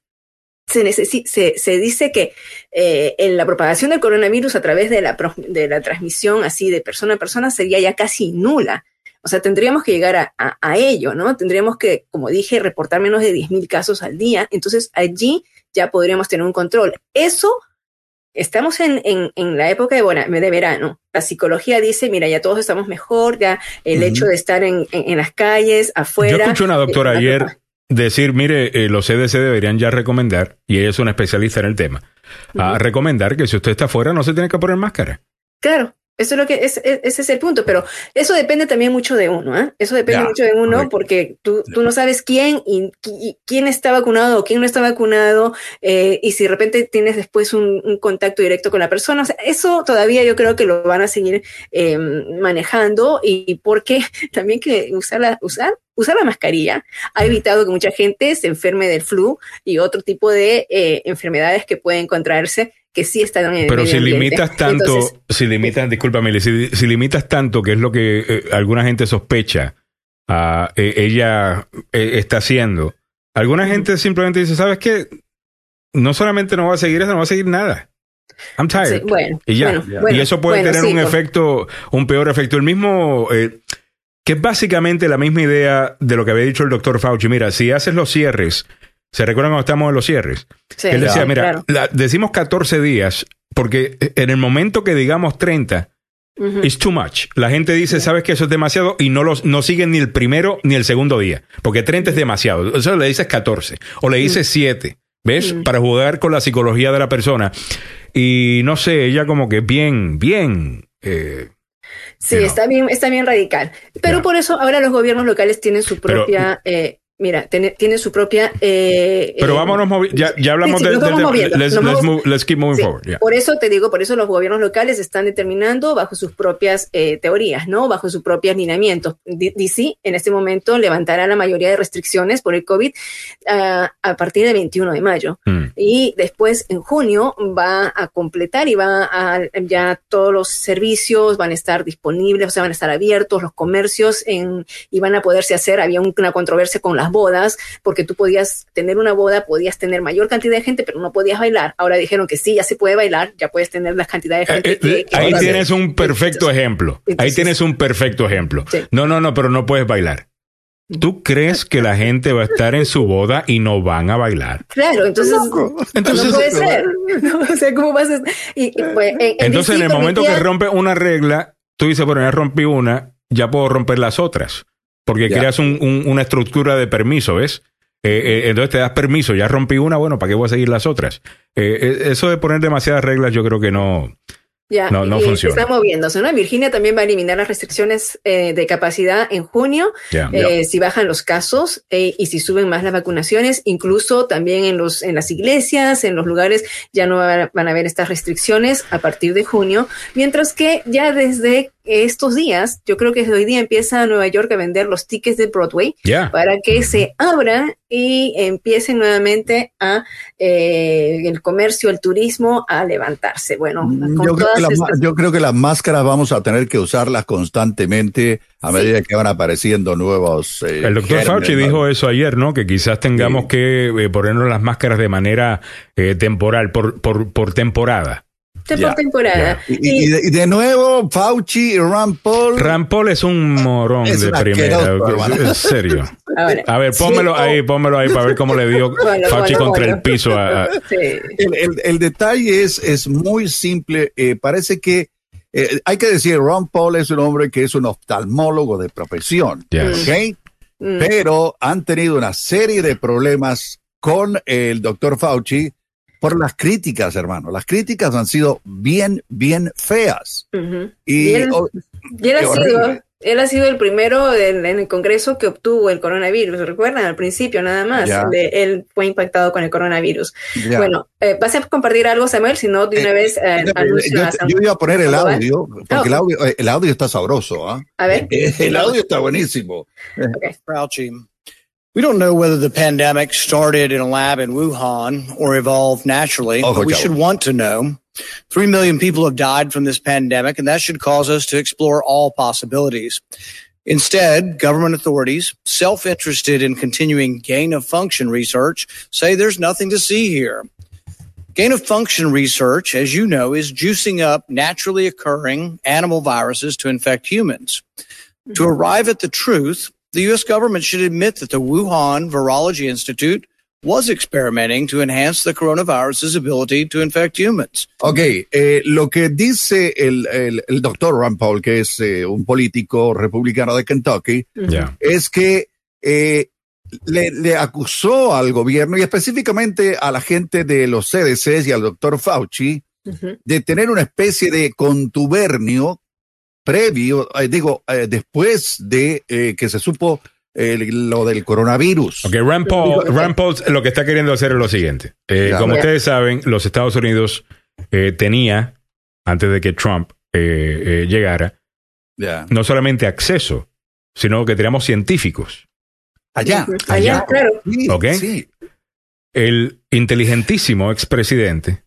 se, se, se, dice que eh, en la propagación del coronavirus a través de la, de la transmisión así de persona a persona sería ya casi nula. O sea, tendríamos que llegar a, a, a ello, ¿no? Tendríamos que, como dije, reportar menos de 10.000 casos al día. Entonces, allí ya podríamos tener un control. Eso, estamos en, en, en la época de, bueno, de verano. La psicología dice, mira, ya todos estamos mejor, ya el hecho de estar en, en, en las calles, afuera. Yo escuché una doctora eh, ayer decir, mire, eh, los CDC deberían ya recomendar, y ella es una especialista en el tema, a recomendar que si usted está afuera no se tiene que poner máscara. Claro, eso es lo que es, es- ese es el punto, pero eso depende también mucho de uno, ¿eh? Eso depende mucho de uno correcto. porque tú, tú no sabes quién y, y quién está vacunado o quién no está vacunado eh, y si de repente tienes después un, un contacto directo con la persona, o sea, eso todavía yo creo que lo van a seguir eh, manejando y porque [laughs] también que usar la, usar usar la mascarilla ha evitado que mucha gente se enferme del flu y otro tipo de eh, enfermedades que pueden contraerse que sí están en el Pero medio si limitas [laughs] tanto, Entonces, si limitas, discúlpame, si, si limitas tanto, que es lo que eh, alguna gente sospecha, eh, ella eh, está haciendo, alguna gente simplemente dice, ¿sabes qué? No solamente no va a seguir eso, no va a seguir nada. I'm tired. Sí, bueno, y ya. bueno, bueno, y eso puede bueno, tener sí, un por- efecto, un peor efecto. El mismo, eh, que es básicamente la misma idea de lo que había dicho el doctor Fauci. Mira, si haces los cierres, ¿se recuerdan cuando estamos en los cierres? sí, Él decía, mira, claro. la- decimos 14 días porque en el momento que digamos 30, Ujú. it's too much. La gente dice, sabes que eso es demasiado y no los no siguen ni el primero ni el segundo día, porque 30 es demasiado. Eso le dices 14 o le dices 7, ¿ves? Para jugar con la psicología de la persona. Y no sé, ella como que bien, bien. eh, Sí, you know. está bien, está bien radical. Pero por eso ahora los gobiernos locales tienen su Pero- propia, eh, mira, tiene- su propia. eh, pero eh, vámonos, movi- ya, ya hablamos sí, sí, de, del moviendo, Let's, let's move- let's keep moving Sí, forward. yeah. Por eso te digo, por eso los gobiernos locales están determinando bajo sus propias eh, teorías, ¿no? Bajo sus propios lineamientos. DC en este momento levantará la mayoría de restricciones por el COVID ah, a partir del 21 de mayo. Mm. Y después en junio va a completar y va a ya todos los servicios van a estar disponibles, o sea, van a estar abiertos, los comercios en, y van a poderse hacer. Había un- una controversia con las bodas, porque tú podías tener una boda, podías tener mayor cantidad de gente, pero no podías bailar. Ahora dijeron que sí, ya se puede bailar, ya puedes tener la cantidad de gente Eh, que, eh, que ahí quieras. tienes un perfecto ejemplo. Ahí tienes un perfecto ejemplo. Sí. No, no, no, pero no puedes bailar. ¿Tú crees que la gente va a estar en su boda y no van a bailar? Claro, entonces, Entonces- no puede ser. No, o sea, ¿cómo vas a...? Y, y, pues, en- en Entonces, en el momento que rompe una regla, tú dices, bueno, ya rompí una, ya puedo romper las otras. Porque Ya. creas un- un- una estructura de permiso, ¿ves? Eh, eh, entonces te das permiso, ya rompí una, bueno, ¿para qué voy a seguir las otras? Eh, eh, eso de poner demasiadas reglas, yo creo que no. Ya, No, no y funciona. Está moviéndose, ¿no? Virginia también va a eliminar las restricciones eh, de capacidad en junio, eh, si bajan los casos eh, y si suben más las vacunaciones, incluso también en los en las iglesias, en los lugares ya no va- van a haber estas restricciones a partir de junio, mientras que ya desde estos días, yo creo que desde hoy día empieza Nueva York a vender los tickets de Broadway para que se abran y empiecen nuevamente a eh, el comercio, el turismo a levantarse. Bueno, con Mm, Yo creo, todas que la- estas- yo creo que las máscaras vamos a tener que usarlas constantemente a medida que van apareciendo nuevos. eh, El doctor Fauci ¿no? dijo eso ayer, ¿no? Que quizás tengamos Sí. que eh, ponernos las máscaras de manera eh, temporal, por, por, por temporada. Por temporada. Y, y- y de, y de nuevo, Fauci y Rand Paul. Rand Paul es un morón Es de primera. En serio. Ahora, A ver, pónmelo sí, ahí, pónmelo ahí para ver cómo le dio Bueno, Fauci bueno, contra bueno. el piso. a- a- sí. El, el- el detalle es, es muy simple. eh, parece que eh, hay que decir, Ron Paul es un hombre que es un oftalmólogo de profesión. Yes. ¿ok? Mm. Pero han tenido una serie de problemas con el doctor Fauci por las críticas, hermano. Las críticas han sido bien, bien feas. Y, Y él- oh, Y él ha, sido, él ha sido el primero en, en el Congreso que obtuvo el coronavirus. ¿Recuerdan? Al principio, nada más. De- él fue impactado con el coronavirus. ya. Bueno, eh, ¿vas a compartir algo, Samuel? Si no, de una Eh, vez eh, yo, a yo- iba a poner el audio, porque Oh. el audio, eh, el audio está sabroso. ¿ah? A ver. [laughs] El audio está buenísimo. Fauci. We don't know whether the pandemic started in a lab in Wuhan or evolved naturally, Oh, but we should want to know. Three million people have died from this pandemic, and that should cause us to explore all possibilities. Instead, government authorities, self-interested in continuing gain of function research, say there's nothing to see here. Gain of function research, as you know, is juicing up naturally occurring animal viruses to infect humans. To arrive at the truth, the U.S. government should admit that the Wuhan Virology Institute was experimenting to enhance the coronavirus's ability to infect humans. Ok, eh, lo que dice el, el, el doctor Rand Paul, que es eh, un político republicano de Kentucky, Ya. es que eh, le, le acusó al gobierno y específicamente a la gente de los CDCs y al doctor Fauci Ujú. de tener una especie de contubernio previo, eh, digo, eh, después de eh, que se supo eh, lo del coronavirus. Ok, Rand Paul, Rand Paul lo que está queriendo hacer es lo siguiente. Eh, como ustedes saben, los Estados Unidos eh, tenía, antes de que Trump eh, eh, llegara, Ya. no solamente acceso, sino que teníamos científicos. Allá. Allá, claro. Sí, Ok. sí. El inteligentísimo expresidente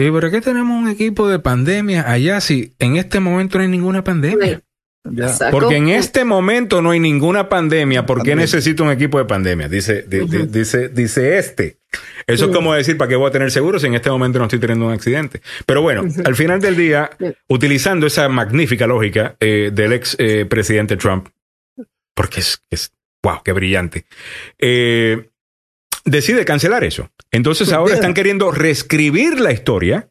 dice, ¿pero qué tenemos un equipo de pandemia allá si en este momento no hay ninguna pandemia? Ya. Exacto. Porque en este momento no hay ninguna pandemia. ¿Por qué Pandemia. necesito un equipo de pandemia? Dice, di- di- dice, dice este. Eso es como decir, ¿para qué voy a tener seguro si en este momento no estoy teniendo un accidente? Pero bueno, al final del día, utilizando esa magnífica lógica eh, del ex eh, presidente Trump, porque es, es, wow, qué brillante, eh, decide cancelar eso. Entonces ahora están queriendo reescribir la historia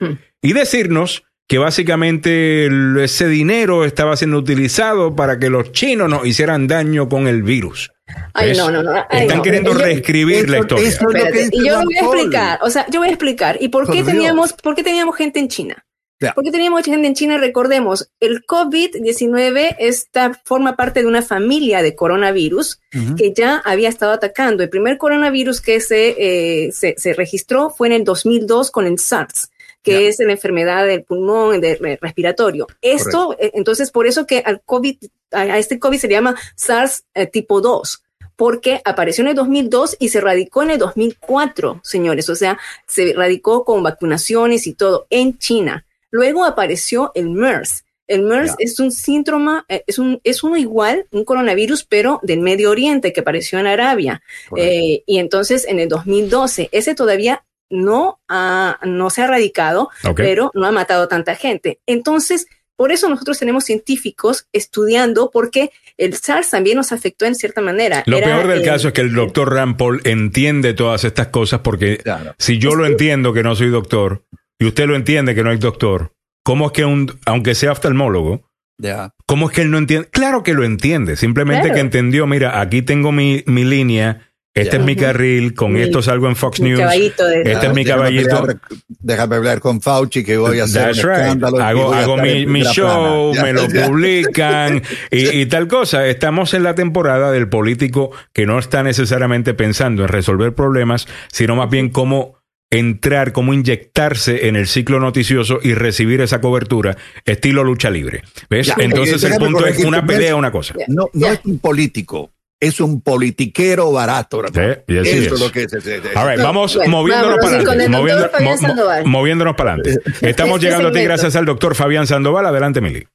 Mm. y decirnos que básicamente ese dinero estaba siendo utilizado para que los chinos nos hicieran daño con el virus. Ay, no, no, no. Ay, Están no. queriendo Yo- reescribir la historia. eso- es lo que Espérate, dice y yo voy a explicar, o sea, yo voy a explicar. ¿Y por qué Dios. teníamos, por qué teníamos gente en China? Ya. ¿Por qué teníamos gente en China? Recordemos, el COVID-19 está, forma parte de una familia de coronavirus que ya había estado atacando. El primer coronavirus que se, eh, se, se registró fue en el 2002 con el SARS que es la enfermedad del pulmón, del re- respiratorio. Esto, eh, entonces, por eso que al COVID, a, a este COVID se le llama SARS eh, tipo 2 porque apareció en el 2002 y se radicó en el 2004, señores. O sea, se radicó con vacunaciones y todo en China. Luego apareció el MERS. El MERS es un síntoma, eh, es, un, es uno igual, un coronavirus, pero del Medio Oriente que apareció en Arabia. Eh, y entonces en el 2012, ese todavía no, ha, no se ha radicado, Ok. pero no ha matado tanta gente. Entonces, por eso nosotros tenemos científicos estudiando, porque el SARS también nos afectó en cierta manera. Lo Era, peor del eh, caso es que el doctor Rand Paul entiende todas estas cosas porque Claro. si yo lo entiendo que no soy doctor y usted lo entiende que no es doctor, ¿cómo es que un, aunque sea oftalmólogo. ¿Cómo es que él no entiende? Claro que lo entiende, simplemente Claro. que entendió, mira, aquí tengo mi, mi línea, este es mi carril, con Mi- esto salgo en Fox News. caballito de- Este es mi caballito. hablar- Déjame hablar con Fauci que voy a hacer That's un right. escándalo. Hago, voy a hago mi, mi show, plana. me lo publican y, y tal cosa. Estamos en la temporada del político que no está necesariamente pensando en resolver problemas, sino más bien cómo entrar, cómo inyectarse en el ciclo noticioso y recibir esa cobertura, estilo lucha libre. ¿Ves? Ya, Entonces el punto es una pelea, una cosa. No, no es un político, es un politiquero barato. Sí, y así Eso es. es lo que es. es- es- All right, No, vamos bueno, moviéndonos para adelante. mo- moviéndonos para adelante. [laughs] Estamos Este llegando a ti gracias al doctor Fabián Sandoval. Adelante, Mili.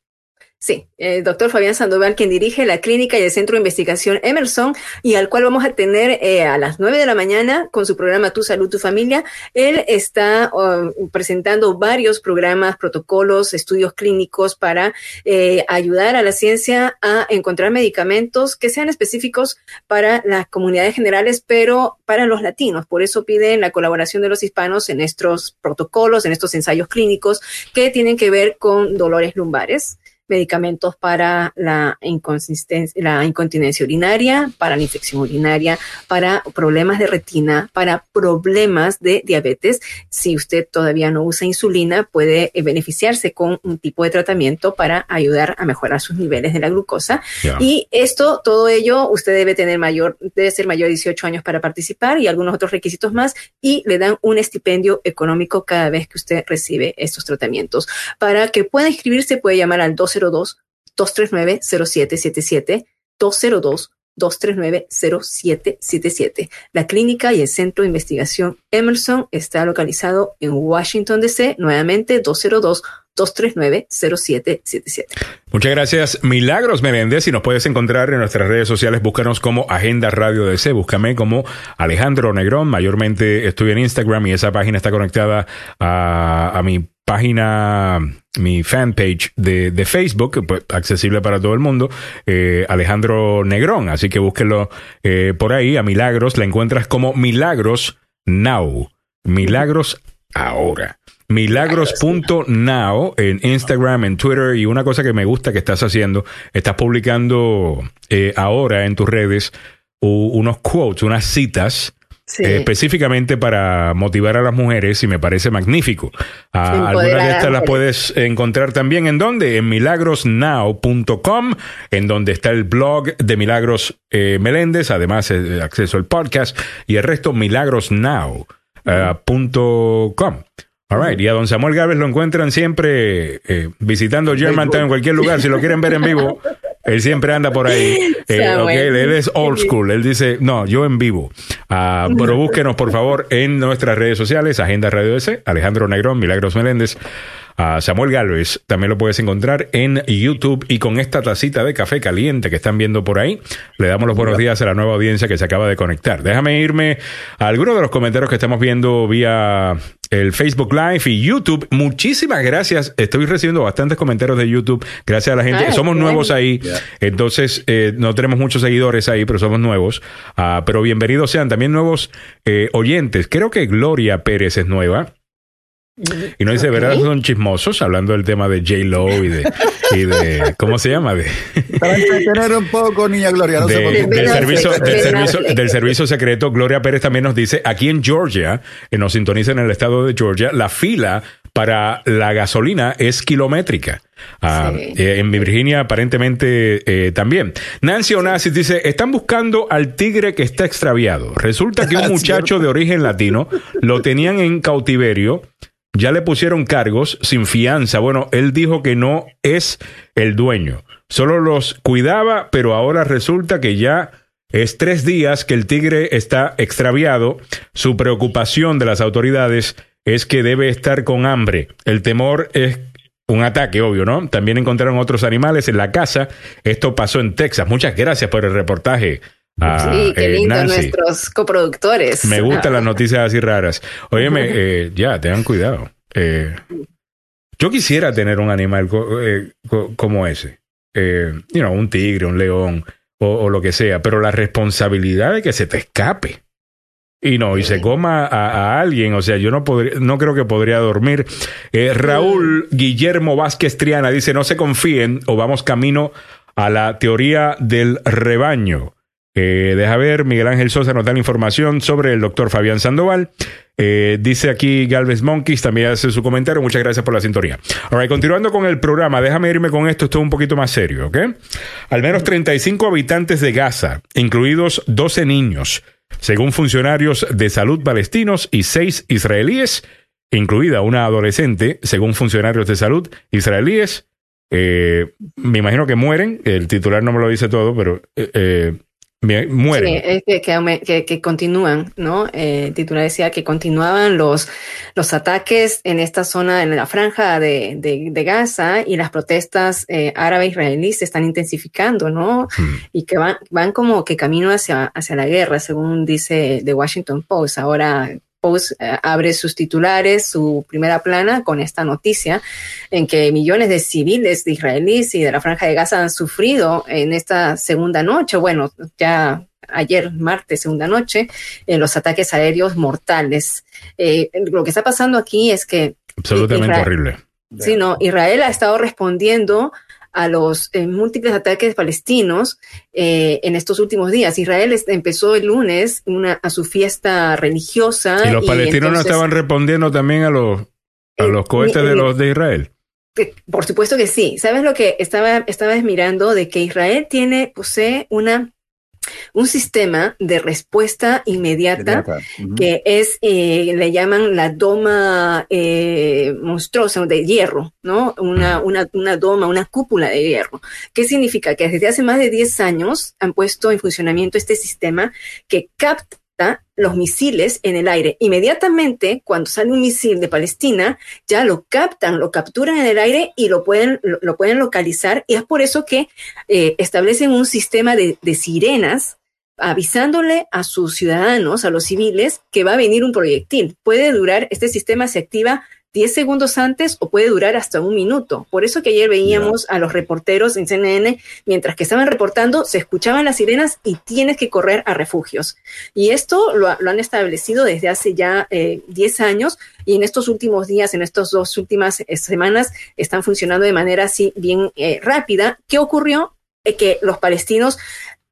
Sí, el doctor Fabián Sandoval, quien dirige la clínica y el centro de investigación Emerson, y al cual vamos a tener eh, a las 9 de la mañana con su programa Tu Salud, Tu Familia. Él está um, presentando varios programas, protocolos, estudios clínicos para eh, ayudar a la ciencia a encontrar medicamentos que sean específicos para las comunidades generales, pero para los latinos. Por eso piden la colaboración de los hispanos en estos protocolos, en estos ensayos clínicos que tienen que ver con dolores lumbares medicamentos para la, inconsistencia, la incontinencia urinaria, para la infección urinaria, para problemas de retina, para problemas de diabetes. Si usted todavía no usa insulina, puede eh, beneficiarse con un tipo de tratamiento para ayudar a mejorar sus niveles de la glucosa. Y esto, todo ello, usted debe tener mayor, debe ser mayor de 18 años para participar y algunos otros requisitos más y le dan un estipendio económico cada vez que usted recibe estos tratamientos. Para que pueda inscribirse puede llamar al 202-239-0777, 202-239-0777. La clínica y el centro de investigación Emerson está localizado en Washington, D.C., nuevamente 202 239-0777. Muchas gracias, Milagros Meléndez. Y nos puedes encontrar en nuestras redes sociales. Búscanos como Agenda Radio DC. Búscame como Alejandro Negrón. Mayormente estoy en Instagram y esa página está conectada a, a mi página mi fanpage de, de Facebook, pues, accesible para todo el mundo, eh, Alejandro Negrón. Así que búsquenlo eh, por ahí. A Milagros la encuentras como Milagros Now. Milagros ahora. Milagros.now en Instagram, en Twitter y una cosa que me gusta que estás haciendo, estás publicando eh, ahora en tus redes unos quotes, unas citas Sí. eh, específicamente para motivar a las mujeres y me parece magnífico. Ah, algunas de estas las puedes encontrar también en donde? En milagrosnow.com, en donde está el blog de Milagros eh, Meléndez, además eh, acceso al podcast y el resto milagrosnow.com. All right. Y a don Samuel Gávez lo encuentran siempre eh, visitando Germantown en cualquier lugar. Si lo quieren ver en vivo, él siempre anda por ahí. [laughs] Eh, Samuel. ok, él es old school. Él dice, no, yo en vivo. Ah, pero búsquenos, por favor, en nuestras redes sociales, Agenda Radio S, Alejandro Negrón, Milagros Meléndez. A Samuel Galvez también lo puedes encontrar en YouTube y con esta tacita de café caliente que están viendo por ahí, le damos los buenos días a la nueva audiencia que se acaba de conectar. Déjame irme a algunos de los comentarios que estamos viendo vía el Facebook Live y YouTube. Muchísimas gracias. Estoy recibiendo bastantes comentarios de YouTube. Gracias a la gente. Ay, somos nuevos ahí. Entonces, eh, no tenemos muchos seguidores ahí, pero somos nuevos. Ah, pero bienvenidos sean también nuevos eh, oyentes. Creo que Gloria Pérez es nueva. Y no dice, Ok. ¿verdad? Son chismosos hablando del tema de J-Lo y de, y de, ¿cómo se llama? De, Para entretener un poco, niña Gloria. No de- del, servicio, del, servicio, del servicio secreto, Gloria Pérez también nos dice, aquí en Georgia, que nos sintoniza en el estado de Georgia, la fila para la gasolina es kilométrica. Ah, Sí. eh, en Virginia aparentemente eh, también. Nancy Onassis dice, están buscando al tigre que está extraviado. Resulta que un [laughs] muchacho de origen latino lo tenían en cautiverio, ya le pusieron cargos sin fianza. Bueno, él dijo que no es el dueño, solo los cuidaba, pero ahora resulta que ya es tres días que el tigre está extraviado. Su preocupación de las autoridades es que debe estar con hambre. El temor es un ataque, obvio, ¿no? También encontraron otros animales en la casa. Esto pasó en Texas. Muchas gracias por el reportaje. Sí, qué eh, lindo nuestros coproductores. Me gustan las noticias así raras. Óyeme, eh, ya, tengan cuidado. Eh, yo quisiera tener un animal co- eh, co- como ese. Eh, you know, un tigre, un león o, o lo que sea, pero la responsabilidad de que se te escape. Y no, y se coma a, a alguien, o sea, yo no podría, no creo que podría dormir. Eh, Raúl Guillermo Vázquez Triana dice, no se confíen o vamos camino a la teoría del rebaño. Eh, deja ver, Miguel Ángel Sosa nos da la información sobre el doctor Fabián Sandoval. Eh, dice aquí Galvez Monkeys, también hace su comentario. Muchas gracias por la sintonía. All right, continuando con el programa, déjame irme con esto, esto es un poquito más serio, ¿ok? Al menos 35 habitantes de Gaza, incluidos 12 niños, según funcionarios de salud palestinos y 6 israelíes, incluida una adolescente, según funcionarios de salud israelíes, eh, me imagino que mueren, el titular no me lo dice todo, pero me- mueren. Sí, es que, que, que- continúan, ¿no? Eh, el titular decía que continuaban los, los ataques en esta zona, en la franja de, de, de Gaza y las protestas eh, árabe-israelíes se están intensificando, ¿no? Hmm. Y que van, van como que camino hacia, hacia la guerra, según dice The Washington Post. Ahora Post eh, abre sus titulares, su primera plana con esta noticia en que millones de civiles de israelíes y de la franja de Gaza han sufrido en esta segunda noche, bueno, ya ayer martes, segunda noche, en los ataques aéreos mortales. Eh, lo que está pasando aquí es que Absolutamente Israel- horrible. Sí, no, Israel ha estado respondiendo a los eh, múltiples ataques palestinos eh, en estos últimos días. Israel es- empezó el lunes una, a su fiesta religiosa. Y los palestinos no entonces, estaban respondiendo también a los, a Eh, los cohetes mi- de los de Israel. Por supuesto que sí. ¿Sabes lo que estaba, estabas mirando? De que Israel tiene, posee una, un sistema de respuesta inmediata que es, eh, le llaman la doma eh, monstruosa de hierro, ¿no? Una, una, una doma, una cúpula de hierro. ¿Qué significa? Que desde hace más de 10 años han puesto en funcionamiento este sistema que capta los misiles en el aire. Inmediatamente, cuando sale un misil de Palestina, ya lo captan, lo capturan en el aire y lo pueden, lo, pueden localizar. Y es por eso que eh, establecen un sistema de sirenas avisándole a sus ciudadanos, a los civiles, que va a venir un proyectil. Puede durar, este sistema se activa 10 segundos antes o puede durar hasta un minuto. Por eso que ayer veíamos a los reporteros en CNN, mientras que estaban reportando, se escuchaban las sirenas y tienes que correr a refugios. Y esto lo, lo han establecido desde hace ya eh, 10 años y en estos últimos días, en estas dos últimas eh, semanas, están funcionando de manera así bien eh, rápida. ¿Qué ocurrió? Eh, que los palestinos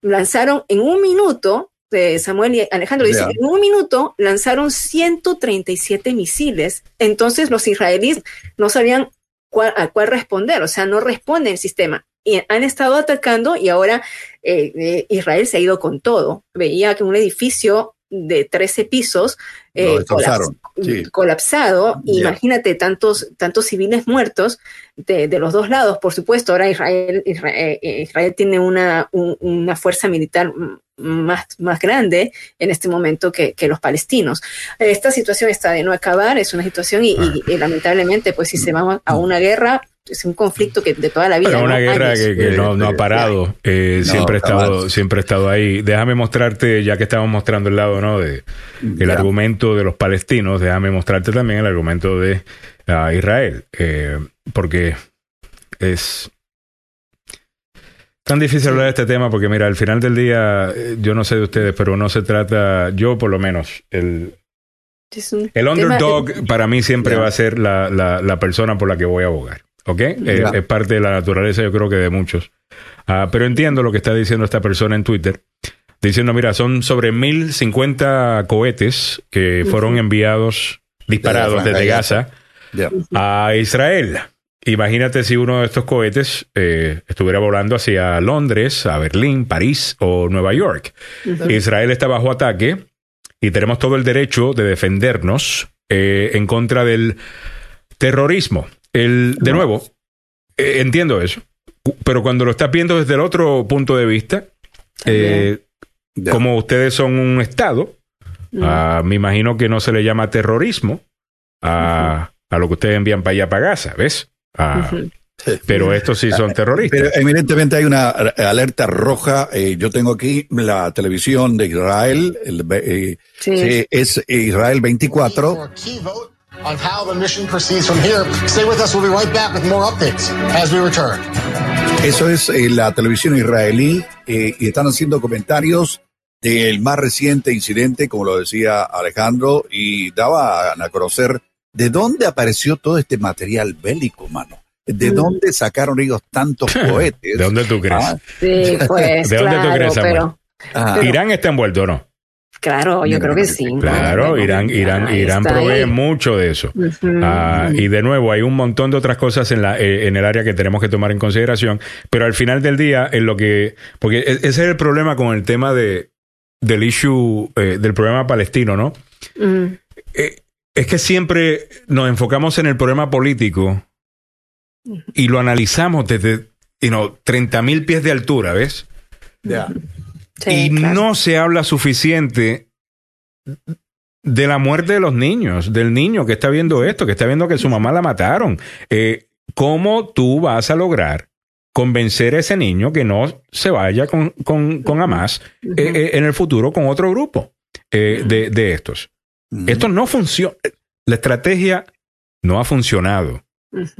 lanzaron en un minuto eh, Samuel y Alejandro dicen, Ya. en un minuto lanzaron 137 misiles. Entonces los israelíes no sabían cuál, a cuál responder, o sea, no responde el sistema. Y han estado atacando y ahora eh, eh, Israel se ha ido con todo. Veía que un edificio de 13 pisos eh, destrozaron, colaps- sí. colapsado. Imagínate tantos, tantos civiles muertos de, de los dos lados. Por supuesto, ahora Israel, Israel, eh, Israel tiene una, un- una fuerza militar más, más grande en este momento que, que los palestinos. Esta situación está de no acabar, es una situación y, y- y lamentablemente, pues si se va a una guerra, es un conflicto que de toda la vida. Pero una ¿no? guerra que, que no, no ha parado, eh, No, siempre, ha estado, siempre ha estado ahí. Déjame mostrarte, ya que estamos mostrando el lado ¿no? de, el Ya. argumento de los palestinos, déjame mostrarte también el argumento de ah, Israel, eh, porque es tan difícil hablar de este tema, porque mira, al final del día, eh, yo no sé de ustedes, pero no se trata, yo por lo menos, el, el tema- underdog para mí siempre va a ser la, la, la persona por la que voy a abogar. ¿Ok? Eh, es parte de la naturaleza, yo creo que de muchos. Ah, pero entiendo lo que está diciendo esta persona en Twitter. Diciendo, mira, son sobre 1050 cohetes que fueron enviados, disparados Desde Gaza. A Israel. Imagínate si uno de estos cohetes eh, estuviera volando hacia Londres, a Berlín, París o Nueva York. Israel está bajo ataque y tenemos todo el derecho de defendernos eh, en contra del terrorismo. El, de nuevo, eh, entiendo eso, pero cuando lo estás viendo desde el otro punto de vista, eh, como ustedes son un Estado, Mm. ah, me imagino que no se le llama terrorismo a, a lo que ustedes envían para allá, para Gaza, ¿ves? Ah. Pero estos sí son terroristas. Pero evidentemente hay una alerta roja. Eh, yo tengo aquí la televisión de Israel, el, eh, Sí. sí, es Israel 24. On how the mission proceeds from here. Stay with us. We'll be right back with more updates as we return. Eso es eh, la televisión israelí eh, y están haciendo comentarios del más reciente incidente, como lo decía Alejandro, y daba a conocer de dónde apareció todo este material bélico, mano. ¿De Mm. dónde sacaron ellos tantos [laughs] cohetes? ¿De dónde tú crees? Ah, Sí, pues ¿De dónde tú crees, Samuel? pero ah, pero- ¿Irán está envuelto o no? Claro, yo creo que sí. Claro, Bueno, Irán, Irán, Irán provee ahí. mucho de eso. Ah, y de nuevo, hay un montón de otras cosas en, la, eh, en el área que tenemos que tomar en consideración, pero al final del día, en lo que. Porque e- ese es el problema con el tema de, del issue, eh, del problema palestino, ¿no? Mm, Eh, es que siempre nos enfocamos en el problema político y lo analizamos desde you know, 30 mil pies de altura, ¿ves? ya. Sí, y claro. no se habla suficiente de la muerte de los niños, del niño que está viendo esto, que está viendo que su mamá la mataron. Eh, ¿Cómo tú vas a lograr convencer a ese niño que no se vaya con, con, con Hamas eh, eh, en el futuro con otro grupo eh, de, de estos? Esto no funciona. La estrategia no ha funcionado.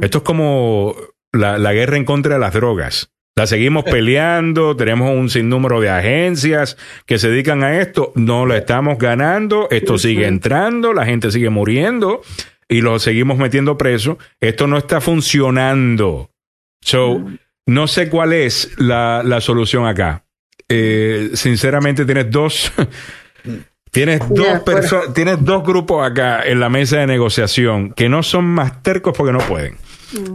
Esto es como la, la guerra en contra de las drogas. La seguimos [laughs] peleando, tenemos un sinnúmero de agencias que se dedican a esto, no la estamos ganando, esto sigue entrando, la gente sigue muriendo y lo seguimos metiendo preso. Esto no está funcionando. So, no sé cuál es la, la solución acá. Eh, sinceramente, tienes dos. [laughs] Tienes dos, tienes dos grupos acá en la mesa de negociación que no son más tercos porque no pueden.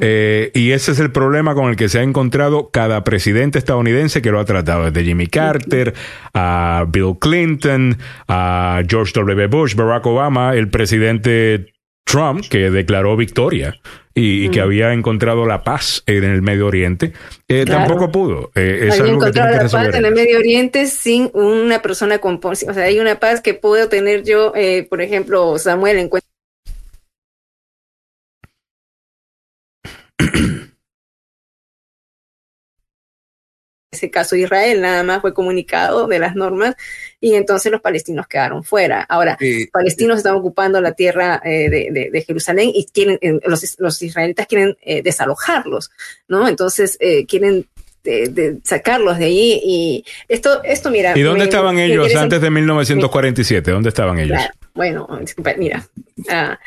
Eh, y ese es el problema con el que se ha encontrado cada presidente estadounidense que lo ha tratado, desde Jimmy Carter a Bill Clinton, a George W. Bush, Barack Obama, el presidente Trump, que declaró victoria y, y que había encontrado la paz en el Medio Oriente, eh, Claro. tampoco pudo. Eh, es algo que encontrado tiene que la paz en el Medio Oriente sin una persona con... O sea, hay una paz que puedo tener yo, eh, por ejemplo, Samuel encuentra ese caso Israel nada más fue comunicado de las normas y entonces los palestinos quedaron fuera. Ahora, Sí. palestinos están ocupando la tierra eh, de, de- de Jerusalén y quieren, eh, los, los israelitas quieren eh, desalojarlos, ¿no? Entonces quieren de- de sacarlos de allí y esto, esto mira. ¿Y dónde me- estaban me ellos interesa- antes de 1947? ¿Dónde estaban ellos? Claro, Bueno, mira, ah,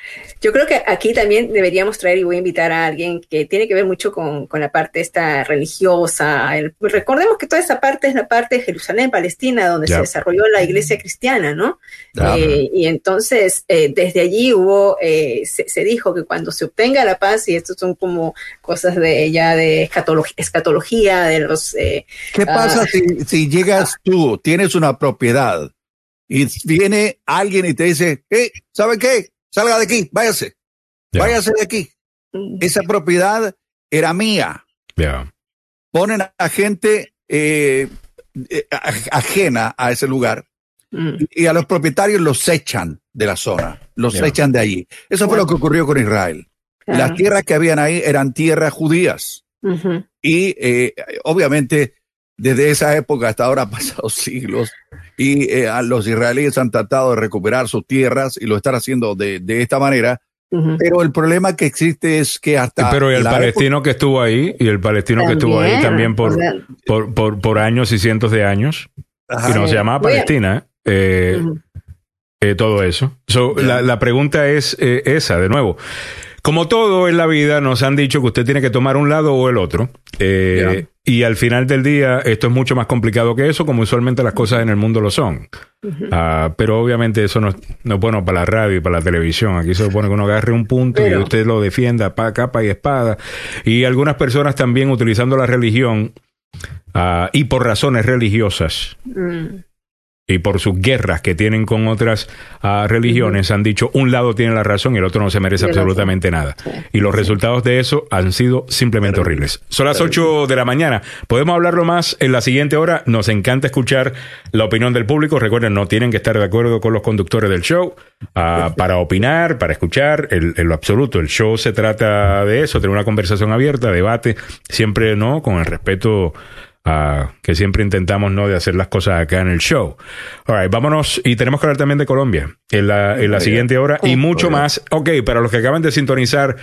yo creo que aquí también deberíamos traer y voy a invitar a alguien que tiene que ver mucho con, con la parte esta religiosa. El- recordemos que toda esa parte es la parte de Jerusalén, Palestina, donde se desarrolló la iglesia cristiana, ¿no? Eh, y entonces, eh, desde allí hubo, eh, se, se dijo que cuando se obtenga la paz, y estos son como cosas de ya de escatología, escatología de los... eh, ¿Qué ah, pasa si, si llegas tú, tienes una propiedad y viene alguien y te dice, hey, ¿sabe qué? Salga de aquí, váyase, Ya. váyase de aquí. mm, Esa propiedad era mía. Ya. Ponen a gente eh, eh, ajena a ese lugar mm, y a los propietarios los echan de la zona, los echan de allí. Eso fue lo que ocurrió con Israel. claro. Las tierras que habían ahí eran tierras judías. Y eh, obviamente desde esa época hasta ahora [laughs] han pasado siglos y eh, a los israelíes han tratado de recuperar sus tierras y lo están haciendo de, de esta manera. Ujú. Pero el problema que existe es que hasta... Pero y el palestino que estuvo ahí, y el palestino que estuvo ahí también por, o sea, por, por, por años y cientos de años, época- y no se llamaba Palestina, ¿eh? Eh, ujú. eh, todo eso. So, la, la pregunta es eh, esa, de nuevo. Como todo en la vida, nos han dicho que usted tiene que tomar un lado o el otro. Eh, Y al final del día, esto es mucho más complicado que eso, como usualmente las cosas en el mundo lo son. Ah, pero obviamente eso no, es- no es bueno para la radio y para la televisión. Aquí se supone que uno agarre un punto y usted lo defienda pa capa y espada. Y algunas personas también utilizando la religión ah, y por razones religiosas Mm, y por sus guerras que tienen con otras ah, religiones han dicho un lado tiene la razón y el otro no se merece absolutamente nada. Sí. Y los resultados de eso han sido simplemente horribles. Son las 8 de la mañana. Podemos hablarlo más en la siguiente hora. Nos encanta escuchar la opinión del público. Recuerden, no tienen que estar de acuerdo con los conductores del show ah, para opinar, para escuchar. El- En lo absoluto, el show se trata de eso, tener una conversación abierta, debate, siempre no con el respeto ah, que siempre intentamos no de hacer las cosas acá en el show. All right, vámonos y tenemos que hablar también de Colombia en la, en la siguiente hora y mucho más. Ok, para los que acaban de sintonizar,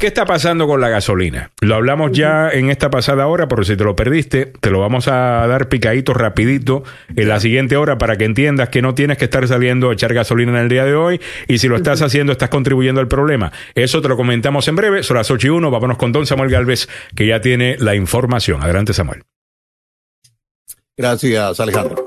¿qué está pasando con la gasolina? Lo hablamos ya en esta pasada hora, pero si te lo perdiste, te lo vamos a dar picadito, rapidito, en la siguiente hora para que entiendas que no tienes que estar saliendo a echar gasolina en el día de hoy y si lo estás haciendo, estás contribuyendo al problema. Eso te lo comentamos en breve, son las 8 y 1, vámonos con Don Samuel Galvez, que ya tiene la información. Adelante, Samuel. Gracias, Alejandro.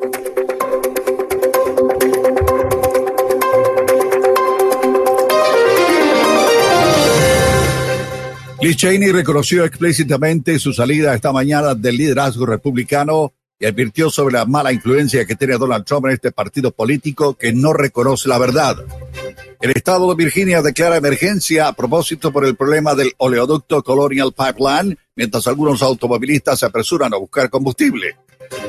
Liz Cheney reconoció explícitamente su salida esta mañana del liderazgo republicano y advirtió sobre la mala influencia que tiene Donald Trump en este partido político que no reconoce la verdad. El estado de Virginia declara emergencia a propósito por el problema del oleoducto Colonial Pipeline, mientras algunos automovilistas se apresuran a buscar combustible.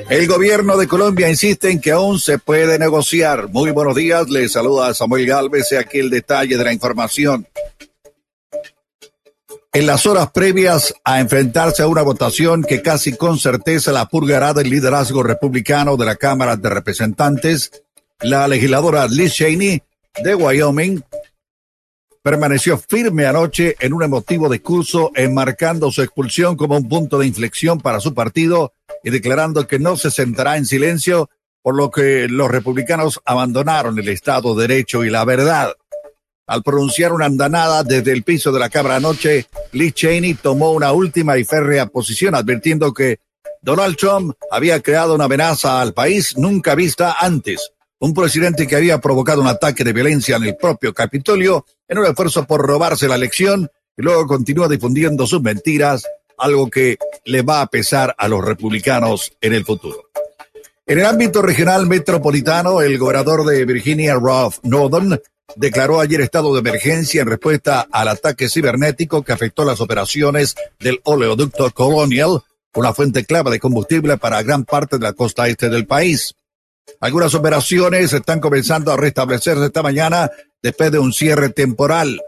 El gobierno de Colombia insiste en que aún se puede negociar. Muy buenos días, le saluda Samuel Galvez aquí el detalle de la información. En las horas previas a enfrentarse a una votación que casi con certeza la purgará del liderazgo republicano de la Cámara de Representantes, la legisladora Liz Cheney de Wyoming permaneció firme anoche en un emotivo discurso enmarcando su expulsión como un punto de inflexión para su partido y declarando que no se sentará en silencio por lo que los republicanos abandonaron el Estado de Derecho y la verdad. Al pronunciar una andanada desde el piso de la Cámara anoche, Liz Cheney tomó una última y férrea posición advirtiendo que Donald Trump había creado una amenaza al país nunca vista antes. Un presidente que había provocado un ataque de violencia en el propio Capitolio en un esfuerzo por robarse la elección y luego continúa difundiendo sus mentiras, algo que le va a pesar a los republicanos en el futuro. En el ámbito regional metropolitano, el gobernador de Virginia, Ralph Northern, declaró ayer estado de emergencia en respuesta al ataque cibernético que afectó las operaciones del oleoducto Colonial, una fuente clave de combustible para gran parte de la costa este del país. Algunas operaciones están comenzando a restablecerse esta mañana después de un cierre temporal.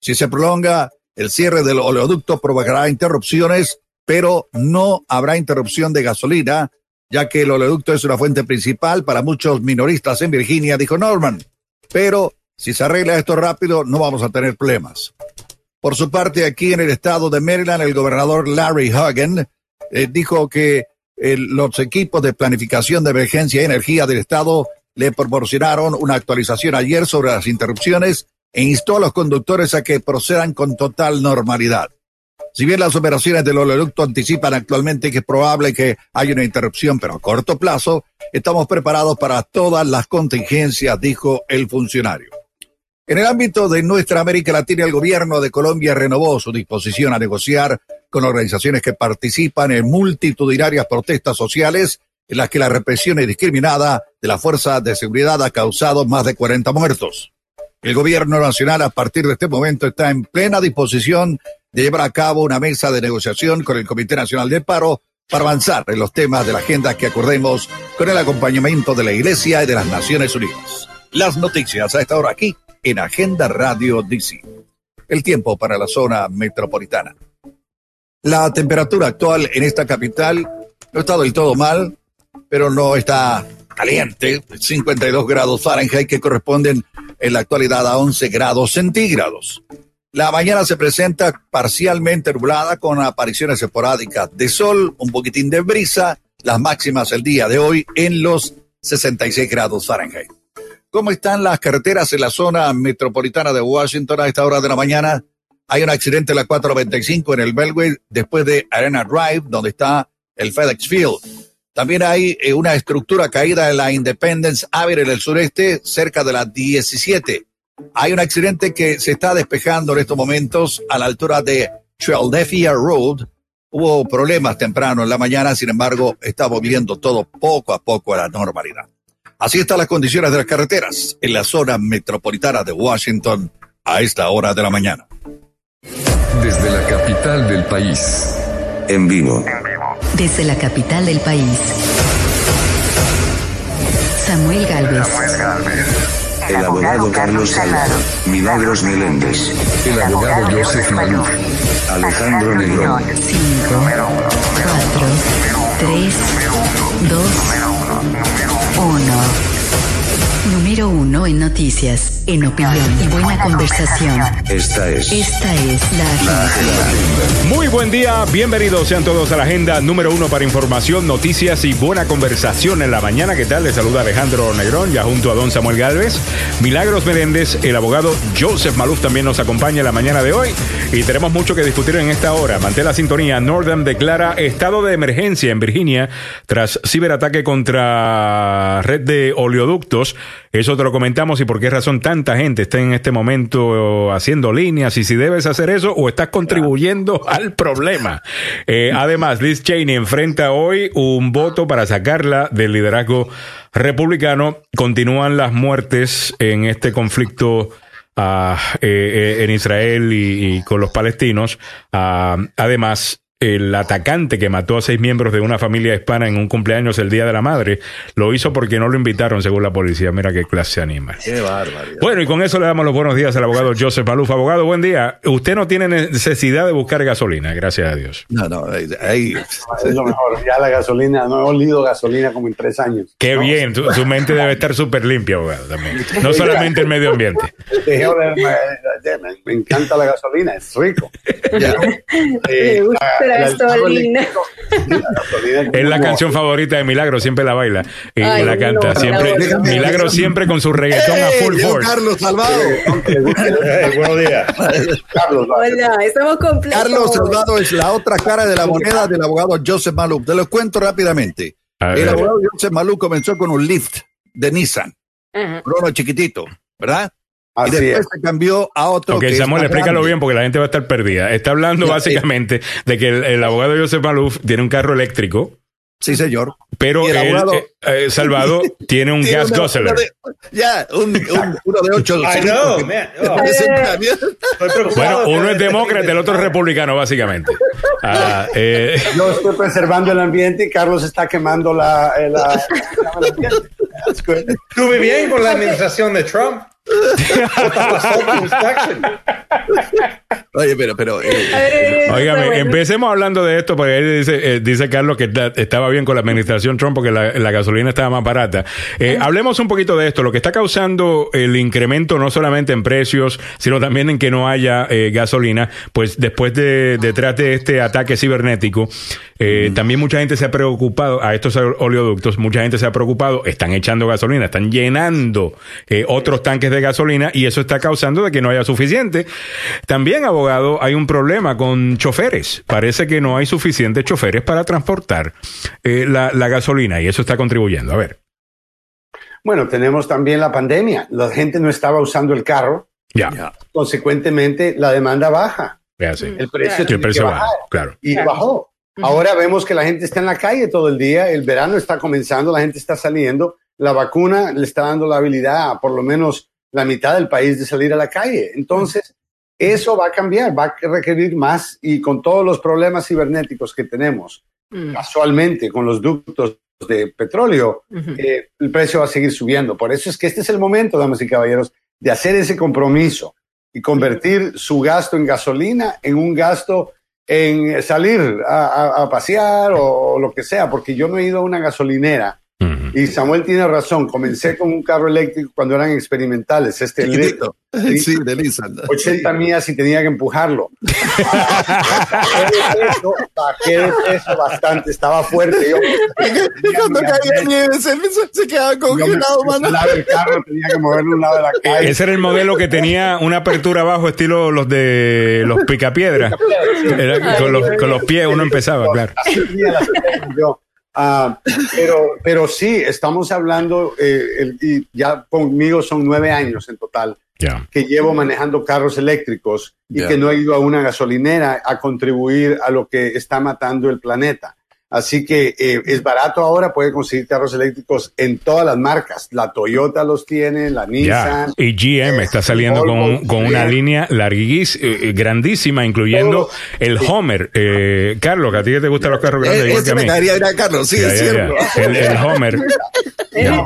Si se prolonga, el cierre del oleoducto provocará interrupciones pero no habrá interrupción de gasolina, ya que el oleoducto es una fuente principal para muchos minoristas en Virginia, dijo Norman. Pero si se arregla esto rápido, no vamos a tener problemas. Por su parte, aquí en el estado de Maryland, el gobernador Larry Hagen eh, dijo que eh, los equipos de planificación de emergencia y energía del estado le proporcionaron una actualización ayer sobre las interrupciones e instó a los conductores a que procedan con total normalidad. Si bien las operaciones del oleoducto anticipan actualmente que es probable que haya una interrupción, pero a corto plazo, estamos preparados para todas las contingencias, dijo el funcionario. En el ámbito de nuestra América Latina, el gobierno de Colombia renovó su disposición a negociar con organizaciones que participan en multitudinarias protestas sociales en las que la represión indiscriminada de la fuerza de seguridad ha causado más de 40 muertos. El gobierno nacional a partir de este momento está en plena disposición de llevar a cabo una mesa de negociación con el Comité Nacional de Paro para avanzar en los temas de la agenda que acordemos con el acompañamiento de la Iglesia y de las Naciones Unidas. Las noticias a esta hora aquí en Agenda Radio DC. El tiempo para la zona metropolitana. La temperatura actual en esta capital no está del todo mal, pero no está caliente, 52 grados Fahrenheit que corresponden en la actualidad a 11 grados centígrados. La mañana se presenta parcialmente nublada con apariciones esporádicas de sol, un poquitín de brisa, las máximas el día de hoy en los 66 grados Fahrenheit. ¿Cómo están las carreteras en la zona metropolitana de Washington a esta hora de la mañana? Hay un accidente en la 495 en el Beltway después de Arena Drive, donde está el FedEx Field. También hay eh, una estructura caída en la Independence Avenue en el sureste, cerca de las 17. Hay un accidente que se está despejando en estos momentos a la altura de Philadelphia Road. Hubo problemas temprano en la mañana, sin embargo, está volviendo todo poco a poco a la normalidad. Así están las condiciones de las carreteras en la zona metropolitana de Washington a esta hora de la mañana. Desde la capital del país. En vivo. Desde la capital del país. Samuel Galvez. El abogado Carlos Salvador. Milagros Meléndez. El abogado Joseph Maluf. Alejandro Negrón. 5, Número 1 en noticias, en opinión y buena conversación. Esta es Esta es la agenda. Muy buen día, bienvenidos sean todos a la agenda número uno para información, noticias y buena conversación en la mañana. ¿Qué tal? Les saluda Alejandro Negrón, ya junto a don Samuel Galvez. Milagros Meléndez, el abogado Joseph Maluf también nos acompaña en la mañana de hoy y tenemos mucho que discutir en esta hora. Mantén la sintonía. Northern declara estado de emergencia en Virginia tras ciberataque contra red de oleoductos. Eso te lo comentamos y por qué razón tanta gente está en este momento haciendo líneas y si debes hacer eso o estás contribuyendo al problema. [laughs] Eh, además, Liz Cheney enfrenta hoy un voto para sacarla del liderazgo republicano. Continúan las muertes en este conflicto ah, eh, eh, en Israel y, y con los palestinos. Ah, además, el atacante que mató a seis miembros de una familia hispana en un cumpleaños el Día de la Madre lo hizo porque no lo invitaron, según la policía. Mira qué clase animal. Qué barbaridad. Bueno, y con eso le damos los buenos días al abogado Joseph Maluf. Abogado, buen día. Usted no tiene necesidad de buscar gasolina, gracias a Dios. No, no, ahí, Es lo mejor. Ya la gasolina, no he olido gasolina como en tres años. Qué bien, su, su mente debe estar súper limpia, abogado, también. No [laughs] solamente el medio ambiente. Me, encanta la gasolina, es rico. ya. [laughs] Eh, la. La gasolina [laughs] es la canción favorita de Milagro, siempre la baila y Ay, la canta. no, siempre, no, no. Milagro siempre con su reggaetón a ¡Eh, full force. Carlos Salvado. buenos días. Carlos, Hola, estamos completos. Carlos Salvado es la otra cara de la moneda del abogado Joseph Maluf. Te lo cuento rápidamente. El abogado Joseph Maluf comenzó con un lift de Nissan, Ajá. un uno chiquitito, ¿verdad? Y Así después es. se cambió a otro. Ok, que Samuel, explícalo grande. bien porque la gente va a estar perdida. Está hablando Ya, básicamente de que el, el abogado Joseph Maluf tiene un carro eléctrico, Sí, señor. pero Y el él, abogado- eh, eh, Salvador tiene un Tiene gas guzzler. ya, un, un- uno de ocho. I know, man. Oh. Bueno, uno es demócrata, el otro es republicano, básicamente. Ah, eh, Yo estoy preservando el ambiente y Carlos está quemando la, eh, la- good. Estuve bien con la administración de Trump. [laughs] Oye, pero, pero. eh, eh, empecemos hablando de esto, porque él dice, eh, dice Carlos que está- estaba bien con la administración Trump porque la, la gasolina estaba más barata. Eh, hablemos un poquito de esto, lo que está causando el incremento no solamente en precios, sino también en que no haya eh, gasolina, pues después de, detrás de este ataque cibernético, eh, también mucha gente se ha preocupado, a estos oleoductos, mucha gente se ha preocupado, están echando gasolina, están llenando eh, otros tanques de gasolina y eso está causando de que no haya suficiente. También, abogado, hay un problema con choferes. Parece que no hay suficientes choferes para transportar eh, la, la gasolina y eso está contribuyendo. A ver. Bueno, tenemos también la pandemia. La gente no estaba usando el carro. Ya. Consecuentemente, la demanda baja. Ya, sí. El precio, Sí, el precio que baja, claro. Y bajó. Ahora vemos que la gente está en la calle todo el día. El verano está comenzando, la gente está saliendo. La vacuna le está dando la habilidad a por lo menos la mitad del país de salir a la calle. Entonces, eso va a cambiar, va a requerir más y con todos los problemas cibernéticos que tenemos, Mm. casualmente con los ductos de petróleo, eh, el precio va a seguir subiendo. Por eso es que este es el momento, damas y caballeros, de hacer ese compromiso y convertir su gasto en gasolina en un gasto en salir a, pasear o, lo que sea, porque yo no he ido a una gasolinera. Y Samuel tiene razón, comencé con un carro eléctrico cuando eran experimentales, este Chiquitito. eléctrico. Sí, [laughs] de Nissan. 80 millas y tenía que empujarlo. [laughs] bajé de peso, bastante, estaba fuerte. Yo, [laughs] Cuando caía nieve, se, se- quedaba congelado, mano. el carro, tenía que moverlo a un lado de la calle. Ese era el modelo que tenía una apertura abajo, estilo los de los picapiedras. Era con, los, con los pies uno empezaba, claro. Así yo. Ah, pero, pero sí, estamos hablando, eh, el- y ya conmigo son nueve años en total que llevo manejando carros eléctricos y que no he ido a una gasolinera a contribuir a lo que está matando el planeta. Así que eh, es barato ahora, puede conseguir carros eléctricos en todas las marcas. La Toyota los tiene, la Ya. Nissan. Y GM está saliendo con, con una línea larguísima, grandísima, incluyendo el Homer. Eh, Carlos, que a ti que te gustan los carros grandes, Eh, igual que a mí. a Carlos, sí, Ya, es ya, ya. cierto. El, el Homer. [laughs] Ya.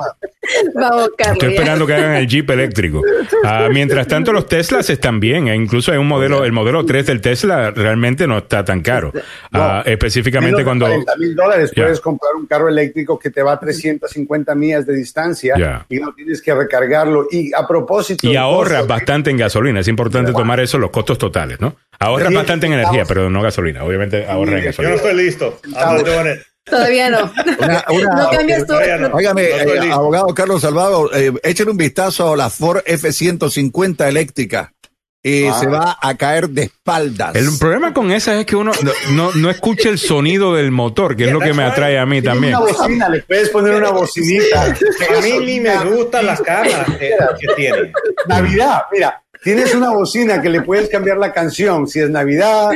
Vamos, Carlos. Estoy ya. esperando que hagan el Jeep eléctrico. Ah, mientras tanto, los Teslas están bien. incluso hay un modelo, el modelo 3 del Tesla realmente no está tan caro. Ah, específicamente cuando... mil dólares puedes comprar un carro eléctrico que te va a 350 millas de distancia y no tienes que recargarlo. Y a propósito. Y ahorras bastante en gasolina. Es importante tomar eso, los costos totales, ¿no? Ahorras bastante en energía, pero no gasolina. Obviamente ahorra en Yo no gasolina. estoy listo. It. Todavía no. Una- una- no cambias tú. No. Óigame, No estoy eh, abogado Carlos Salvador, eh, échale un vistazo a la Ford F-150 eléctrica. Y Ah. se va a caer de espaldas. El problema con esa es que uno no, no, no escucha el sonido del motor, que es lo que me atrae a mí también. Una bocina, le puedes poner una bocinita. A mí ni me gustan las cámaras que, que tiene. Navidad, mira, tienes una bocina que le puedes cambiar la canción. Si es Navidad,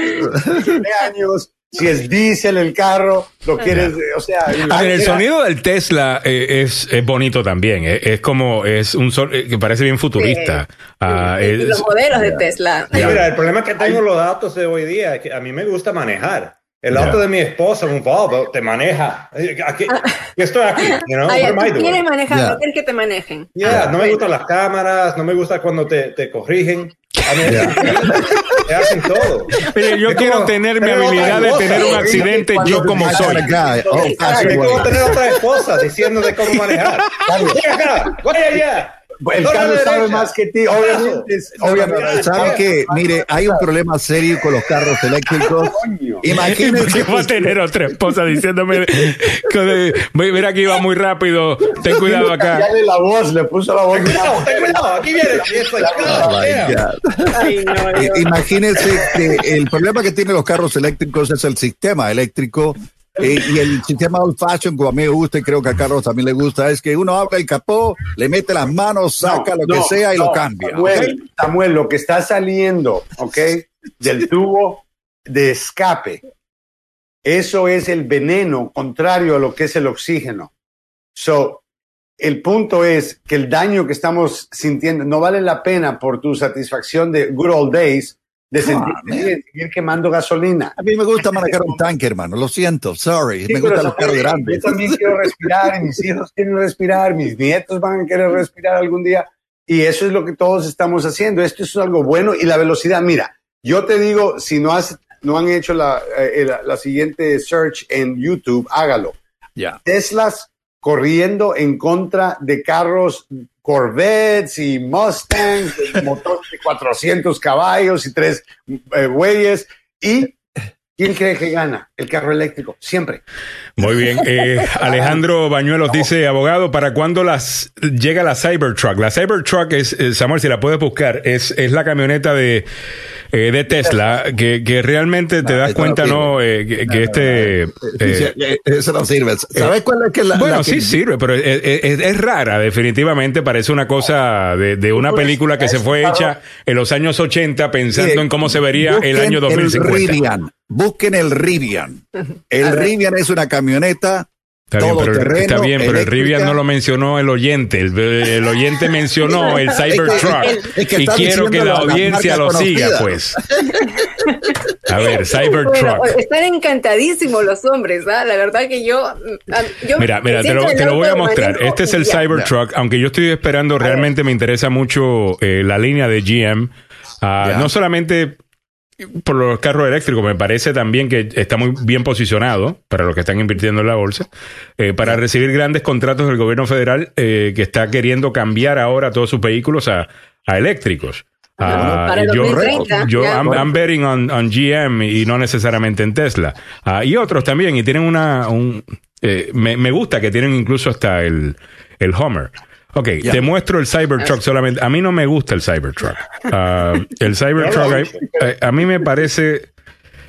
cumpleaños, si es diésel el carro, lo quieres, eh, o sea. A ver, el sonido del Tesla eh, es, es bonito también. eh, Es, como, es un son eh, que parece bien futurista. Ah, Y es- los modelos de Tesla. Mira, el problema es que tengo los datos de hoy día, es que a mí me gusta manejar. El auto de mi esposa, un Volvo, te maneja. Aquí, yo estoy aquí, you know, Ay, what am I tú doing? quieres manejar, Ya. no quieres que te manejen. Yeah, Ah, no me gustan las cámaras, no me gusta cuando te, te corrigen. A [laughs] te hacen todo. Mire, yo Es quiero como tener mi habilidad de tener un accidente yo como soy. Oh, Ah, fácil, es güey. como tener otra esposa diciéndote cómo manejar. Ven acá, vaya allá. El la sabe más que ti, obviamente. obviamente ¿Sabe qué? Mire, hay un problema serio con los carros eléctricos. Imagínense. ¿Por qué va a tener otra esposa diciéndome que mira que iba muy rápido, ten cuidado acá? Cambiarle la voz, le puso la voz. Cuidado, ten cuidado, aquí viene. Imagínense que el problema que tienen los carros eléctricos es el sistema eléctrico eh, y el sistema old fashion, como a mí me gusta y creo que a Carlos también le gusta, es que uno abre el capó, le mete las manos, saca lo que No, sea y lo no, cambia. Samuel, Samuel, lo que está saliendo, ¿ok? Del tubo de escape, eso es el veneno contrario a lo que es el oxígeno. So, el punto es que el daño que estamos sintiendo no vale la pena por tu satisfacción de good old days de seguir quemando gasolina. A mí me gusta manejar un tanque, hermano. Lo siento, sorry. Sí, me gustan los carros grandes. Yo también quiero respirar, mis hijos quieren respirar, mis nietos van a querer respirar algún día. Y eso es lo que todos estamos haciendo. Esto es algo bueno y la velocidad, mira, Yo te digo, si no has, no han hecho la, eh, la, la siguiente search en YouTube, hágalo. Ya. Teslas corriendo en contra de carros Corvettes y Mustangs, de motor de 400 caballos y tres eh, bueyes. ¿Y quién cree que gana? El carro eléctrico, siempre. Muy bien. Eh, [laughs] Alejandro Bañuelos dice, abogado, ¿para cuándo las llega la Cybertruck? La Cybertruck es, eh, Samuel, si la puedes buscar, es, es la camioneta de, eh, de Tesla que, que realmente te das esto no cuenta, sirve. ¿no? Eh, que, que este... eh, Dice, eh, Eso no sirve. ¿Sabes cuál es que la, bueno, la que- sí sirve, pero es, es- es rara, definitivamente. Parece una cosa de, de una película que se fue hecha en los años 80 pensando en cómo se vería el año El 2050. Busquen el Rivian. [laughs] El Rivian es una camioneta Está bien, pero, todoterreno, está bien, pero el. Rivian no lo mencionó el oyente. El, el oyente mencionó [laughs] el Cybertruck. Es que y quiero que la audiencia lo siga, pues. A ver, [laughs] Bueno, Cybertruck. están encantadísimos los hombres, ¿ah? La verdad que yo... ah, yo Mira, mira, te lo, el te lo voy a mostrar. Este es el. Cybertruck. Aunque yo estoy esperando, realmente me interesa mucho eh, la línea de GM. Ah. No solamente por los carros eléctricos, me parece también que está muy bien posicionado para los que están invirtiendo en la bolsa, eh, para recibir grandes contratos del gobierno federal eh, que está queriendo cambiar ahora todos sus vehículos a, a eléctricos. Ah, Para yo, 2030, yo ya. I'm, I'm betting on, on GM y no necesariamente en Tesla. Ah, y otros también, y tienen una... Un, eh, me, me gusta que tienen incluso hasta el, el Homer. Ok, te muestro el Cybertruck [laughs] solamente. A mí no me gusta el Cybertruck. Ah, el [laughs] Cybertruck a, a- a mí me parece...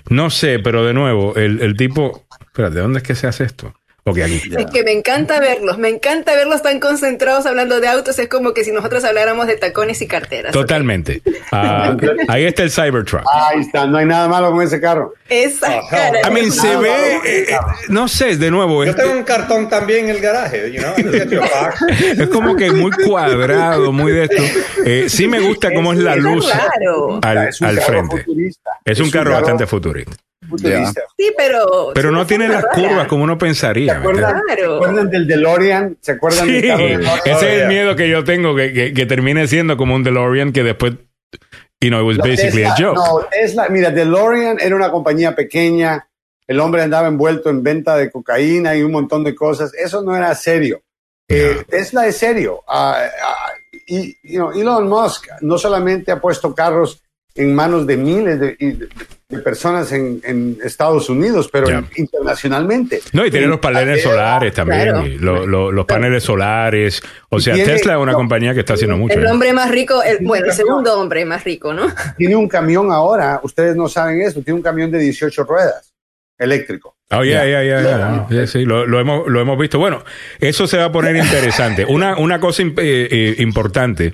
No sé, pero de nuevo, el, el tipo... Espérate, ¿dónde es que se hace esto? Ok, aquí. Es que me encanta verlos, me encanta verlos tan concentrados hablando de autos, es como que si nosotros habláramos de tacones y carteras. Totalmente. Ah, [laughs] ahí está el Cybertruck. Ahí está, no hay nada malo con ese carro. Esa cara. I mean, se Nada ve, eh, eh, no sé, de nuevo, Yo este- tengo un cartón también en el garaje, you know, [laughs] es como que muy cuadrado, muy de esto. Eh, sí me gusta cómo es la luz al, frente. Es un carro carro bastante futurista. Sí, pero... Pero no tiene las rara. curvas como uno ¿Se pensaría. ¿Se acuerdan del DeLorean? ¿Se acuerdan Sí, del DeLorean? ese es el miedo que yo tengo, que, que, que termine siendo como un DeLorean que después, you know, it was No, basically a joke. No, Tesla, mira, DeLorean era una compañía pequeña, el hombre andaba envuelto en venta de cocaína y un montón de cosas, eso no era serio. Eh, Tesla es serio. Ah, ah, y, you know, Elon Musk no solamente ha puesto carros en manos de miles de, y de- de personas en, en Estados Unidos, pero internacionalmente. No, y tiene En- los paneles solares también. Claro. y lo- lo- los paneles solares. O sea, tiene- Tesla es una no, compañía que está haciendo mucho. El ¿eh? hombre más rico, el, bueno, el segundo hombre más rico, ¿no? Tiene un camión ahora, ustedes no saben eso, tiene un camión de 18 ruedas eléctrico. Oh, ya, ya, ya, ya. Sí, sí, lo, lo hemos, lo hemos visto. Bueno, eso se va a poner interesante. Una, una cosa imp- eh, eh, importante,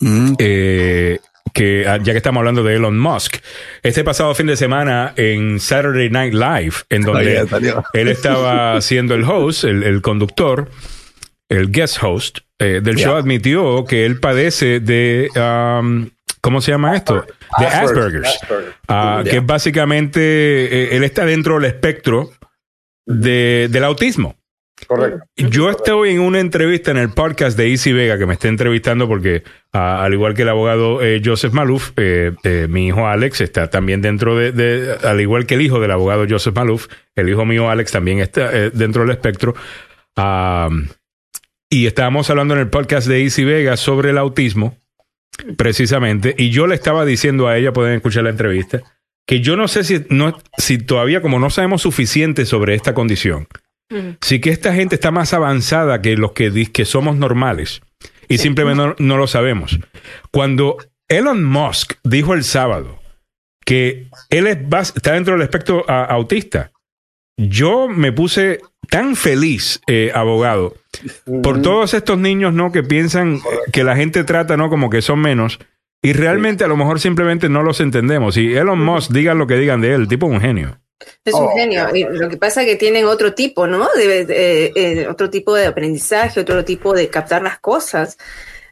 Mm. eh, que ah, ya que estamos hablando de Elon Musk, este pasado fin de semana en Saturday Night Live, en donde él estaba [laughs] siendo el host, el, el conductor, el guest host eh, del show, admitió que él padece de, um, ¿cómo se llama esto? De Asperger's. Asperger. Ah, que básicamente, eh, él está dentro del espectro de, del autismo. Correcto. Yo estoy en una entrevista en el podcast de Easy Vega que me está entrevistando porque, al igual que el abogado eh, Joseph Maluf, eh, eh, mi hijo Alex está también dentro de, al igual que el hijo del abogado Joseph Maluf, el hijo mío Alex también está dentro del espectro. Y estábamos hablando en el podcast de Easy Vega sobre el autismo, precisamente, y yo le estaba diciendo a ella, pueden escuchar la entrevista, que yo no sé si, no, si todavía, como no sabemos suficiente sobre esta condición, Mm. sí que esta gente está más avanzada que los que, que somos normales y simplemente no, no lo sabemos. Cuando Elon Musk dijo el sábado que él es está dentro del espectro a- autista, yo me puse tan feliz, eh, abogado, por todos estos niños no que piensan eh, que la gente trata no como que son menos y realmente a lo mejor simplemente no los entendemos. Y Elon Musk digan lo que digan de él, tipo un genio. Es un Oh, genio. Y lo que pasa es que tienen otro tipo, ¿no? De, de- eh, otro tipo de aprendizaje, otro tipo de captar las cosas.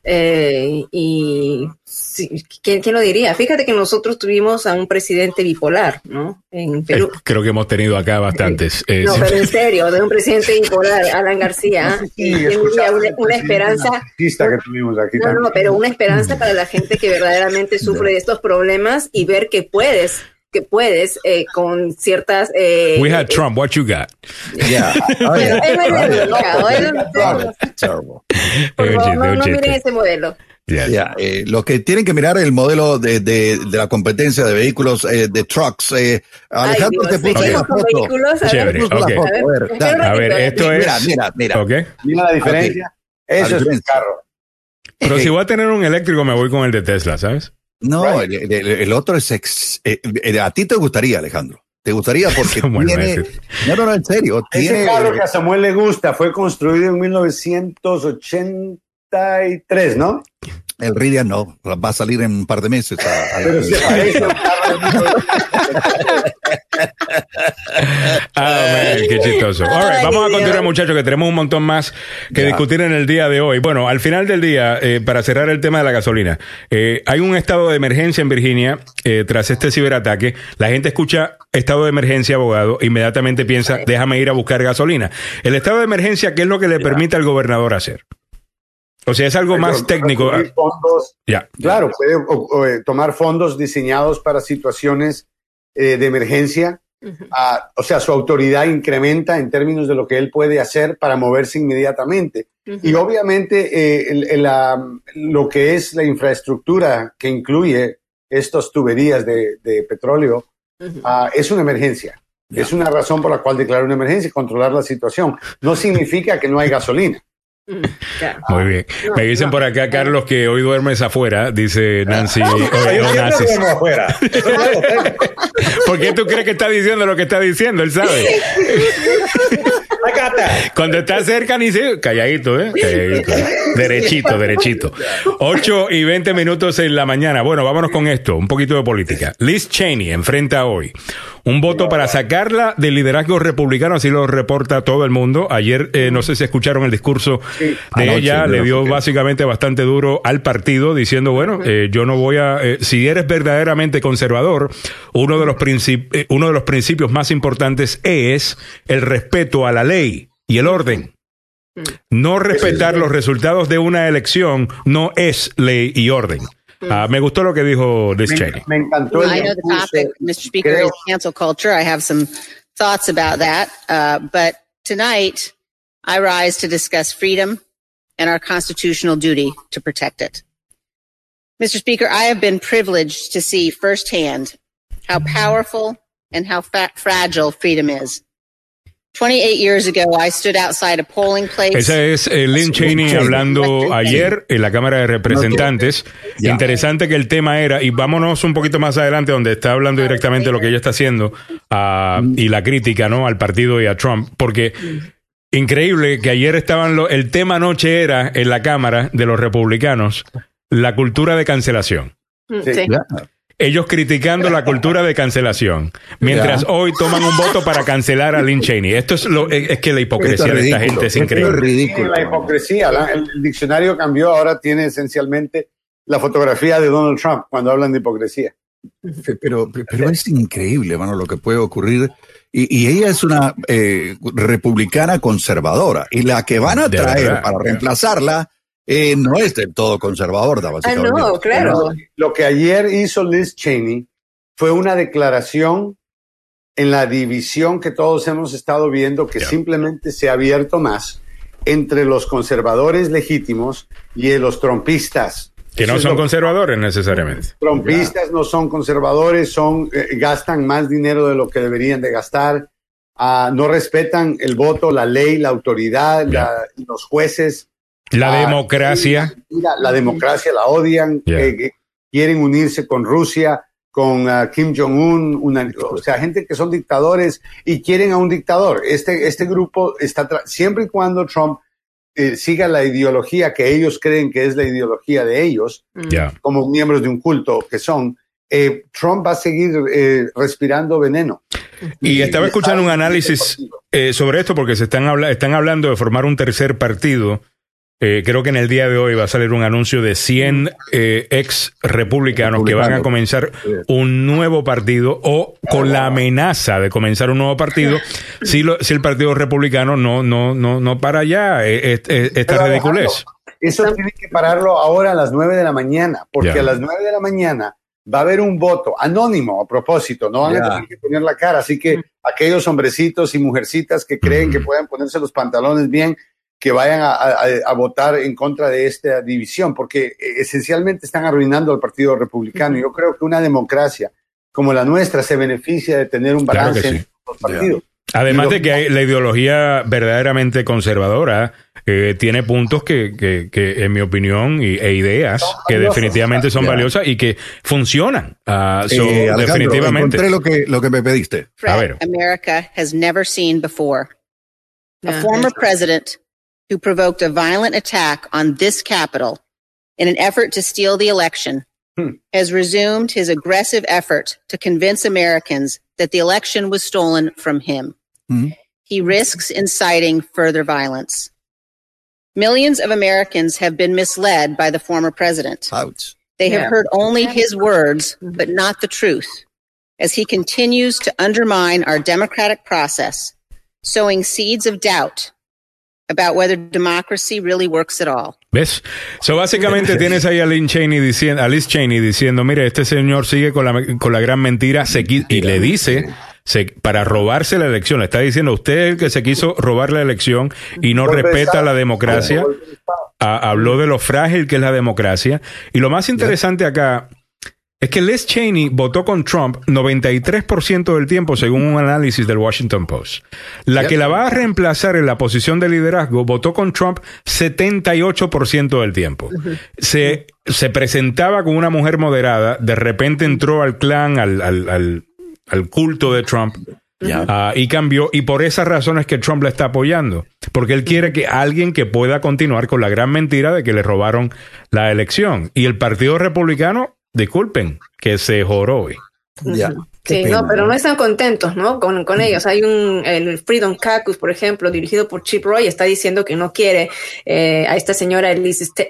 Eh, y sí, ¿quién, quién lo diría? Fíjate que nosotros tuvimos a un presidente bipolar, ¿no? En Perú. Eh, creo que hemos tenido acá bastantes. Eh, No, pero en serio, de un presidente bipolar, Alan García. Sí, y una, una esperanza. Artista que tuvimos aquí No, también. no, pero una esperanza para la gente que verdaderamente [laughs] sufre de estos problemas y ver que puedes, que puedes eh, con ciertas. Eh, We had Trump. What you got? Yeah. [laughs] Oh, yeah. Oh, yeah. Terrible. por favor, no, miren ese modelo. Yes. Ya, eh, lo que tienen que mirar el modelo de, de, de la competencia de vehículos, eh, de trucks. Eh, Alejandro Dios, te puso la con foto. vehículos, a ver. Chévere, Puso la foto, a ver, A ver. A ver, esto es. Mira, mira, mira. Ok. Mira la diferencia. Eso es un diferencia. carro. Pero si voy a tener un eléctrico, me voy con el de Tesla, ¿sabes? No, el, el- el otro es ex, eh, eh, a ti te gustaría, Alejandro. Te gustaría [laughs] porque tiene, ese- no, no, no, en serio, Ese tiene, carro que a Samuel le gusta fue construido en 1983, ¿no? El Ridia no, va a salir en un par de meses. a- a- Pero Ah, man, qué chistoso. All right, Ay, vamos a continuar, muchachos, que tenemos un montón más que discutir en el día de hoy. Bueno, al final del día, eh, para cerrar el tema de la gasolina, eh, hay un estado de emergencia en Virginia eh, tras este ciberataque. La gente escucha estado de emergencia, abogado, inmediatamente piensa, déjame ir a buscar gasolina. El estado de emergencia, ¿qué es lo que le permite al gobernador hacer? O sea, es algo más técnico. Fondos, Ya. Claro, puede o- o, eh, tomar fondos diseñados para situaciones eh, de emergencia. Ah, o sea, su autoridad incrementa en términos de lo que él puede hacer para moverse inmediatamente. Y obviamente eh, el- el, la- lo que es la infraestructura que incluye estas tuberías de, de petróleo ah, es una emergencia. Es una razón por la cual declarar una emergencia y controlar la situación. No significa que no hay gasolina. Muy bien. No, Me dicen no. por acá, Carlos, que hoy duermes afuera, dice Nancy. [laughs] Yo no, siempre Nancy. duermo afuera. [laughs] ¿Por qué tú crees que está diciendo lo que está diciendo? Él sabe. [laughs] Cuando está cerca, ni se. Calladito, ¿eh? Calladito. Derechito, derechito. 8 y 20 minutos en la mañana. Bueno, vámonos con esto. Un poquito de política. Liz Cheney enfrenta hoy un voto para sacarla del liderazgo republicano, así lo reporta todo el mundo. Ayer, eh, no sé si escucharon el discurso de Anoche, ella, le dio básicamente bastante duro al partido, diciendo, bueno, eh, yo no voy a. eh, si eres verdaderamente conservador, uno de, los princip- eh, uno de los principios más importantes es el respeto a la ley y el orden. No respetar los resultados de una elección no es ley y orden. Ah, me gustó lo que dijo Liz Cheney. Me encantó el I know the topic, Mr. Speaker, Creo- is cancel culture. I have some thoughts about that. Uh, but tonight, I rise to discuss freedom and our constitutional duty to protect it. Mr. Speaker, I have been privileged to see firsthand how powerful and how fa- fragile freedom is. 28 years ago, I stood outside a polling place. Esa es eh, Lynn Cheney hablando ayer en la Cámara de Representantes. Interesante que el tema era, y vámonos un poquito más adelante donde está hablando directamente de lo que ella está haciendo ah, y la crítica ¿no? al partido y a Trump, porque increíble que ayer estaban, lo- el tema anoche era en la Cámara de los republicanos, la cultura de cancelación. Sí. sí. Ellos criticando la cultura de cancelación, mientras hoy toman un voto para cancelar a Lynn Cheney. Esto es lo, es es que la hipocresía es de esta gente es increíble. Sí, ridículo. la hipocresía. la- el, diccionario cambió, ahora tiene esencialmente la fotografía de Donald Trump cuando hablan de hipocresía. Pero, pero es increíble, hermano, lo que puede ocurrir. Y, y ella es una eh, republicana conservadora. Y la que van a traer para reemplazarla eh, no es del todo conservadora, Ah, no, claro. Lo que ayer hizo Liz Cheney fue una declaración en la división que todos hemos estado viendo que simplemente se ha abierto más entre los conservadores legítimos y los trompistas. Que no son conservadores necesariamente. trompistas no son conservadores, son eh, gastan más dinero de lo que deberían de gastar, ah, no respetan el voto, la ley, la autoridad, la- los jueces. La Ah, democracia. La, la democracia la odian, Yeah. eh, quieren unirse con Rusia, con ah, Kim Jong-un, una- o sea, gente que son dictadores y quieren a un dictador. Este, este grupo está, tra- siempre y cuando Trump eh, siga la ideología que ellos creen que es la ideología de ellos, Ya. como miembros de un culto que son, eh, Trump va a seguir eh, respirando veneno. Y estaba escuchando un análisis eh, sobre esto porque se están, habla- están hablando de formar un tercer partido Eh, creo que en el día de hoy va a salir un anuncio de 100 eh, ex republicanos que van a comenzar un nuevo partido o con la amenaza de comenzar un nuevo partido [laughs] si, lo- si el partido republicano no, no, no, no para ya eh, eh, eh, esta ridiculez. Eso tiene que pararlo ahora a las 9 de la mañana, porque Ya. a las 9 de la mañana va a haber un voto anónimo a propósito, no van Ya. a tener que poner la cara. Así que aquellos hombrecitos y mujercitas que creen que pueden ponerse los pantalones bien, que vayan a, a- a votar en contra de esta división, porque eh, esencialmente están arruinando al Partido Republicano. Yo creo que una democracia como la nuestra se beneficia de tener un Claro balance que sí. entre los partidos. Además lo- de que hay- la ideología verdaderamente conservadora eh, tiene puntos que, que, que, en mi opinión, y, e ideas que valiosas. definitivamente son valiosas y que funcionan. Ah, so, Eh, definitivamente. encontré lo que, lo que me pediste. threat America has never seen before. A former president who provoked a violent attack on this capital in an effort to steal the election hmm. has resumed his aggressive effort to convince Americans that the election was stolen from him. Hmm. He risks inciting further violence. Millions of Americans have been misled by the former president. They have Yeah. heard only his words, but not the truth, as he continues to undermine our democratic process, sowing seeds of doubt about whether democracy really works at all. ¿Ves? So, básicamente [laughs] tienes ahí a Lynn Cheney diciendo, a Liz Cheney diciendo, mire, este señor sigue con la, con la gran mentira se y le dice se- para robarse la elección. Le está diciendo, usted el que se quiso robar la elección y no respeta la democracia. Ah, habló de lo frágil que es la democracia. Y lo más interesante acá es que Liz Cheney votó con Trump 93% del tiempo, según un análisis del Washington Post. La que la va a reemplazar en la posición de liderazgo votó con Trump 78% del tiempo. Se, se presentaba como una mujer moderada, de repente entró al clan, al, al, al- al culto de Trump. Ah, y cambió, y por esas razones que Trump la está apoyando, porque él quiere que alguien que pueda continuar con la gran mentira de que le robaron la elección. Y el Partido Republicano, disculpen, que se joró hoy. Ya. Sí, no, pero no están contentos, ¿no? Con, con ellos. Hay un, el Freedom Caucus, por ejemplo, dirigido por Chip Roy, está diciendo que no quiere eh, a esta señora Elise Ste-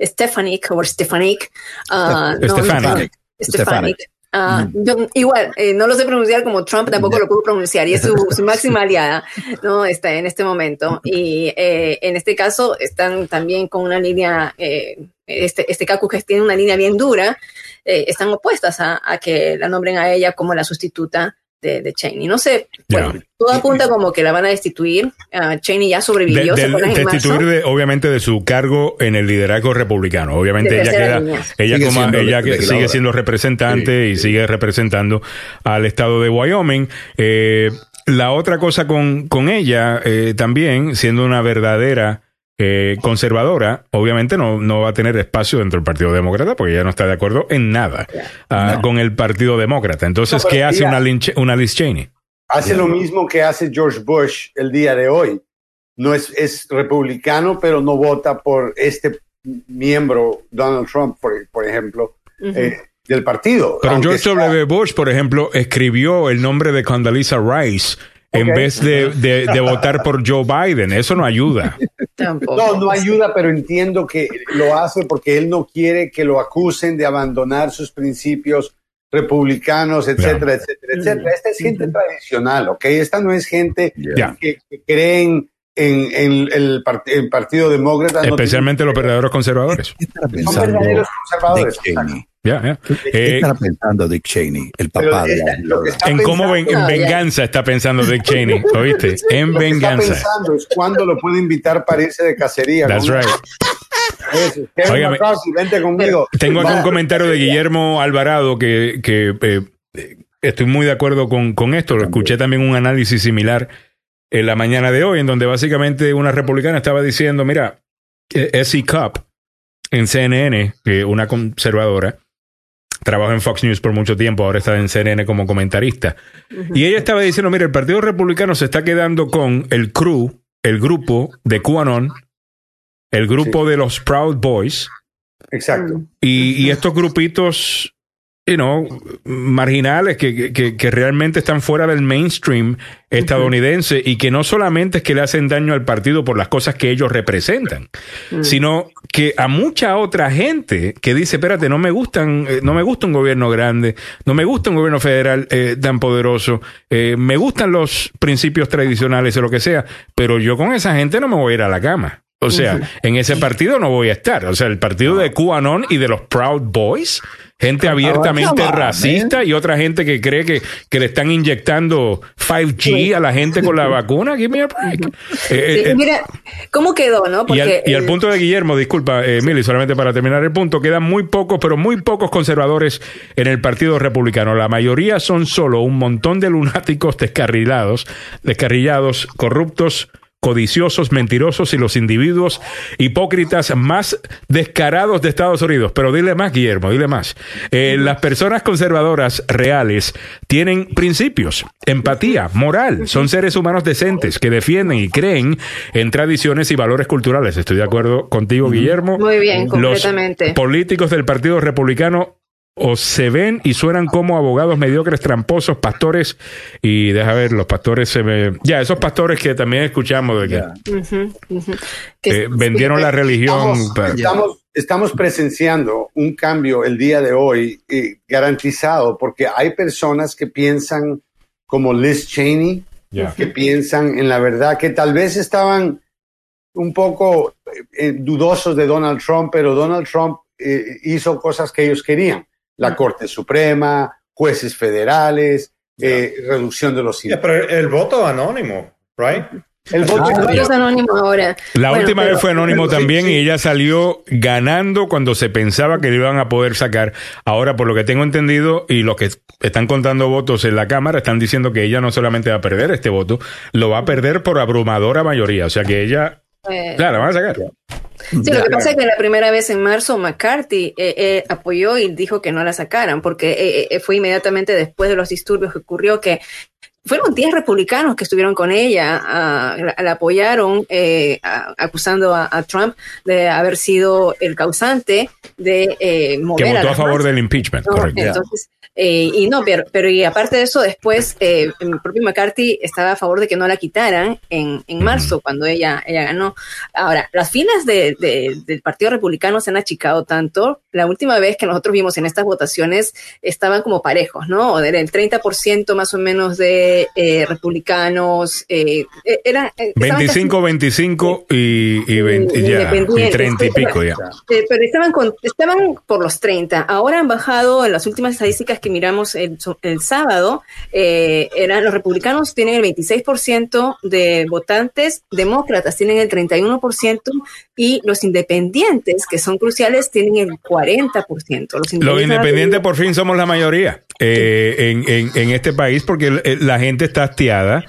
Stefanik o Stefanik. ah, no, no, Stefanik. Stefanik. Ah, yo, igual, eh, no lo sé pronunciar como Trump, tampoco lo puedo pronunciar, y es su, su máxima [laughs] aliada, ¿no? Está en este momento. Y eh, en este caso están también con una línea, eh, este, este caucus que tiene una línea bien dura, eh, están opuestas a, a que la nombren a ella como la sustituta de, de Cheney. No sé, bueno, todo apunta como que la van a destituir. Ah, Cheney ya sobrevivió, destituir de- obviamente de su cargo en el liderazgo republicano. Obviamente ella queda, línea. ella, Sigue como- siendo ella que legisladora. sigue siendo representante y sigue representando al estado de Wyoming. Eh, la otra cosa con, con ella eh, también, siendo una verdadera eh, conservadora, obviamente no, no va a tener espacio dentro del Partido Demócrata porque ella no está de acuerdo en nada ah, con el Partido Demócrata. Entonces, No, ¿qué hace una, Liz Cheney? Hace lo mismo que hace George Bush el día de hoy. No es, es republicano, pero no vota por este miembro, Donald Trump, por, por ejemplo, eh, del partido. Pero George W. Bush, por ejemplo, escribió el nombre de Condoleezza Rice en vez de, de- de votar por Joe Biden. Eso no ayuda. No, no ayuda, pero entiendo que lo hace porque él no quiere que lo acusen de abandonar sus principios republicanos, etcétera, etcétera, etcétera. Esta es gente tradicional, ¿ok? Esta no es gente que creen en, en el, part- el Partido Demócrata. no Especialmente los verdaderos conservadores. tienen- son verdaderos conservadores. Dick Cheney. Ya, ya. ¿Qué Eh, estará pensando Dick Cheney, el papá de esta- la lo que está en cómo ven- en pensando- venganza está pensando Dick Cheney, ¿oíste? En Lo que está venganza. pensando es cuándo lo puede invitar para irse de cacería. That's right. Eso. McCarthy, vente conmigo. Tengo aquí un comentario de Guillermo Alvarado que, que, eh, eh, estoy muy de acuerdo con, con esto. Lo escuché también un análisis similar en la mañana de hoy, en donde básicamente una republicana estaba diciendo, mira, eh, Essie Cup en CNN, una conservadora, trabajó en Fox News por mucho tiempo, ahora está en CNN como comentarista. Y ella estaba diciendo, mira, el Partido Republicano se está quedando con el crew, el grupo de QAnon, el grupo de los Proud Boys, Exacto. y, y estos grupitos you know, marginales que, que, que realmente están fuera del mainstream estadounidense y que no solamente es que le hacen daño al partido por las cosas que ellos representan, Mm. sino que a mucha otra gente que dice, espérate, no me gustan, eh, no me gusta un gobierno grande, no me gusta un gobierno federal eh, tan poderoso, eh, me gustan los principios tradicionales o lo que sea, pero yo con esa gente no me voy a ir a la cama. O sea, en ese partido no voy a estar. O sea, el partido de QAnon y de los Proud Boys, gente abiertamente on, racista y otra gente que cree que, que le están inyectando 5G a la gente con la [laughs] vacuna. Give me a break. Eh, Sí, eh, mira, ¿cómo quedó, no? y, al, Porque y al el- punto de Guillermo, disculpa, eh, Mili, solamente para terminar el punto, quedan muy pocos, pero muy pocos conservadores en el Partido Republicano. La mayoría son solo un montón de lunáticos descarrilados, descarrillados, corruptos, codiciosos, mentirosos y los individuos hipócritas más descarados de Estados Unidos. Pero dile más, Guillermo, dile más. Eh, las personas conservadoras reales tienen principios, empatía, moral, son seres humanos decentes que defienden y creen en tradiciones y valores culturales. Estoy de acuerdo contigo, Guillermo. Muy bien, Los completamente. políticos del Partido Republicano o se ven y suenan como abogados mediocres, tramposos, pastores y deja ver, los pastores se me... Ya, esos pastores que también escuchamos de que eh, vendieron la religión. Estamos, para- estamos, estamos presenciando un cambio el día de hoy eh, garantizado porque hay personas que piensan como Liz Cheney, que piensan en la verdad, que tal vez estaban un poco eh, dudosos de Donald Trump, pero Donald Trump eh, hizo cosas que ellos querían. La Corte Suprema, jueces federales, eh, reducción de los Yeah, pero el, voto anónimo, right? El voto El voto es anónimo ahora. La Bueno, última pero- vez fue anónimo pero sí, también sí. y ella salió ganando cuando se pensaba que le iban a poder sacar. Ahora, por lo que tengo entendido, y los que están contando votos en la Cámara están diciendo que ella no solamente va a perder este voto, lo va a perder por abrumadora mayoría. O sea que ella, Eh, claro, la van a sacar. Sí, lo que pasa es que la primera vez en marzo McCarthy eh, eh, apoyó y dijo que no la sacaran, porque eh, eh, fue inmediatamente después de los disturbios que ocurrió que fueron 10 republicanos que estuvieron con ella, la, la apoyaron eh, a- acusando a, a Trump de haber sido el causante de eh, mover Que votó a favor del impeachment, ¿no? correcto. Entonces, eh, y no, pero, pero y aparte de eso, después eh, el propio McCarthy estaba a favor de que no la quitaran en, en marzo, cuando ella, ella ganó. Ahora, las filas de, de- del Partido Republicano se han achicado tanto. La última vez que nosotros vimos en estas votaciones estaban como parejos, ¿no? Era el 30% más o menos de eh, republicanos. Eh, eh, era, eh, estaban casi- 25, 25 y, y, 20 y ya, y Independientes, 30 y pico ya. eh, pero estaban, con- estaban por los 30. Ahora han bajado en las últimas estadísticas que miramos el, el sábado. eh, eran los republicanos tienen el 26% de votantes, demócratas tienen el 31% y los independientes, que son cruciales, tienen el 40%. Los Los independientes por fin somos la mayoría eh, en, en- en este país porque eh, la gente está hastiada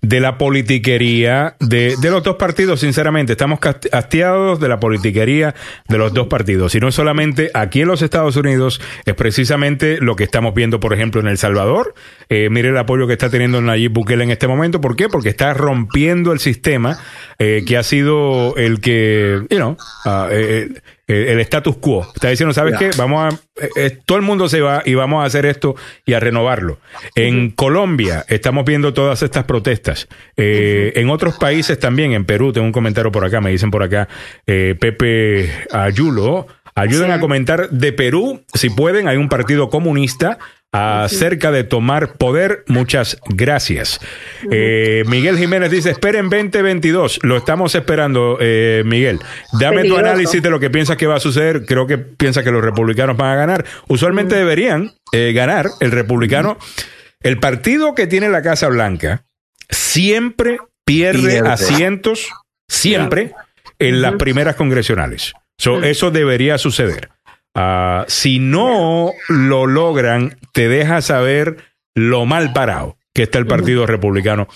de la politiquería de, de los dos partidos, sinceramente. Estamos hastiados de la politiquería de los dos partidos. Y no solamente aquí en los Estados Unidos, es precisamente lo que estamos viendo, por ejemplo, en El Salvador. Eh, mire el apoyo que está teniendo Nayib Bukele en este momento. ¿Por qué? Porque está rompiendo el sistema eh, que ha sido el que, you know, ah, eh, eh, el status quo. Está diciendo, ¿sabes qué? Vamos a, eh, eh, todo el mundo se va y vamos a hacer esto y a renovarlo. En Colombia estamos viendo todas estas protestas. Eh, En otros países también, en Perú, tengo un comentario por acá, me dicen por acá, eh, Pepe Ayulo, ayuden a comentar de Perú, si pueden, hay un partido comunista acerca de tomar poder. Muchas gracias. Eh, Miguel Jiménez dice, esperen 2022. Lo estamos esperando, eh, Miguel. Dame tu análisis de lo que piensas que va a suceder. Creo que piensa que los republicanos van a ganar. Usualmente deberían eh, ganar el republicano. El partido que tiene la Casa Blanca siempre pierde, Pierde. asientos, siempre, en las primeras congresionales. So, Eso debería suceder. Ah, si no lo logran, te deja saber lo mal parado que está el Partido Republicano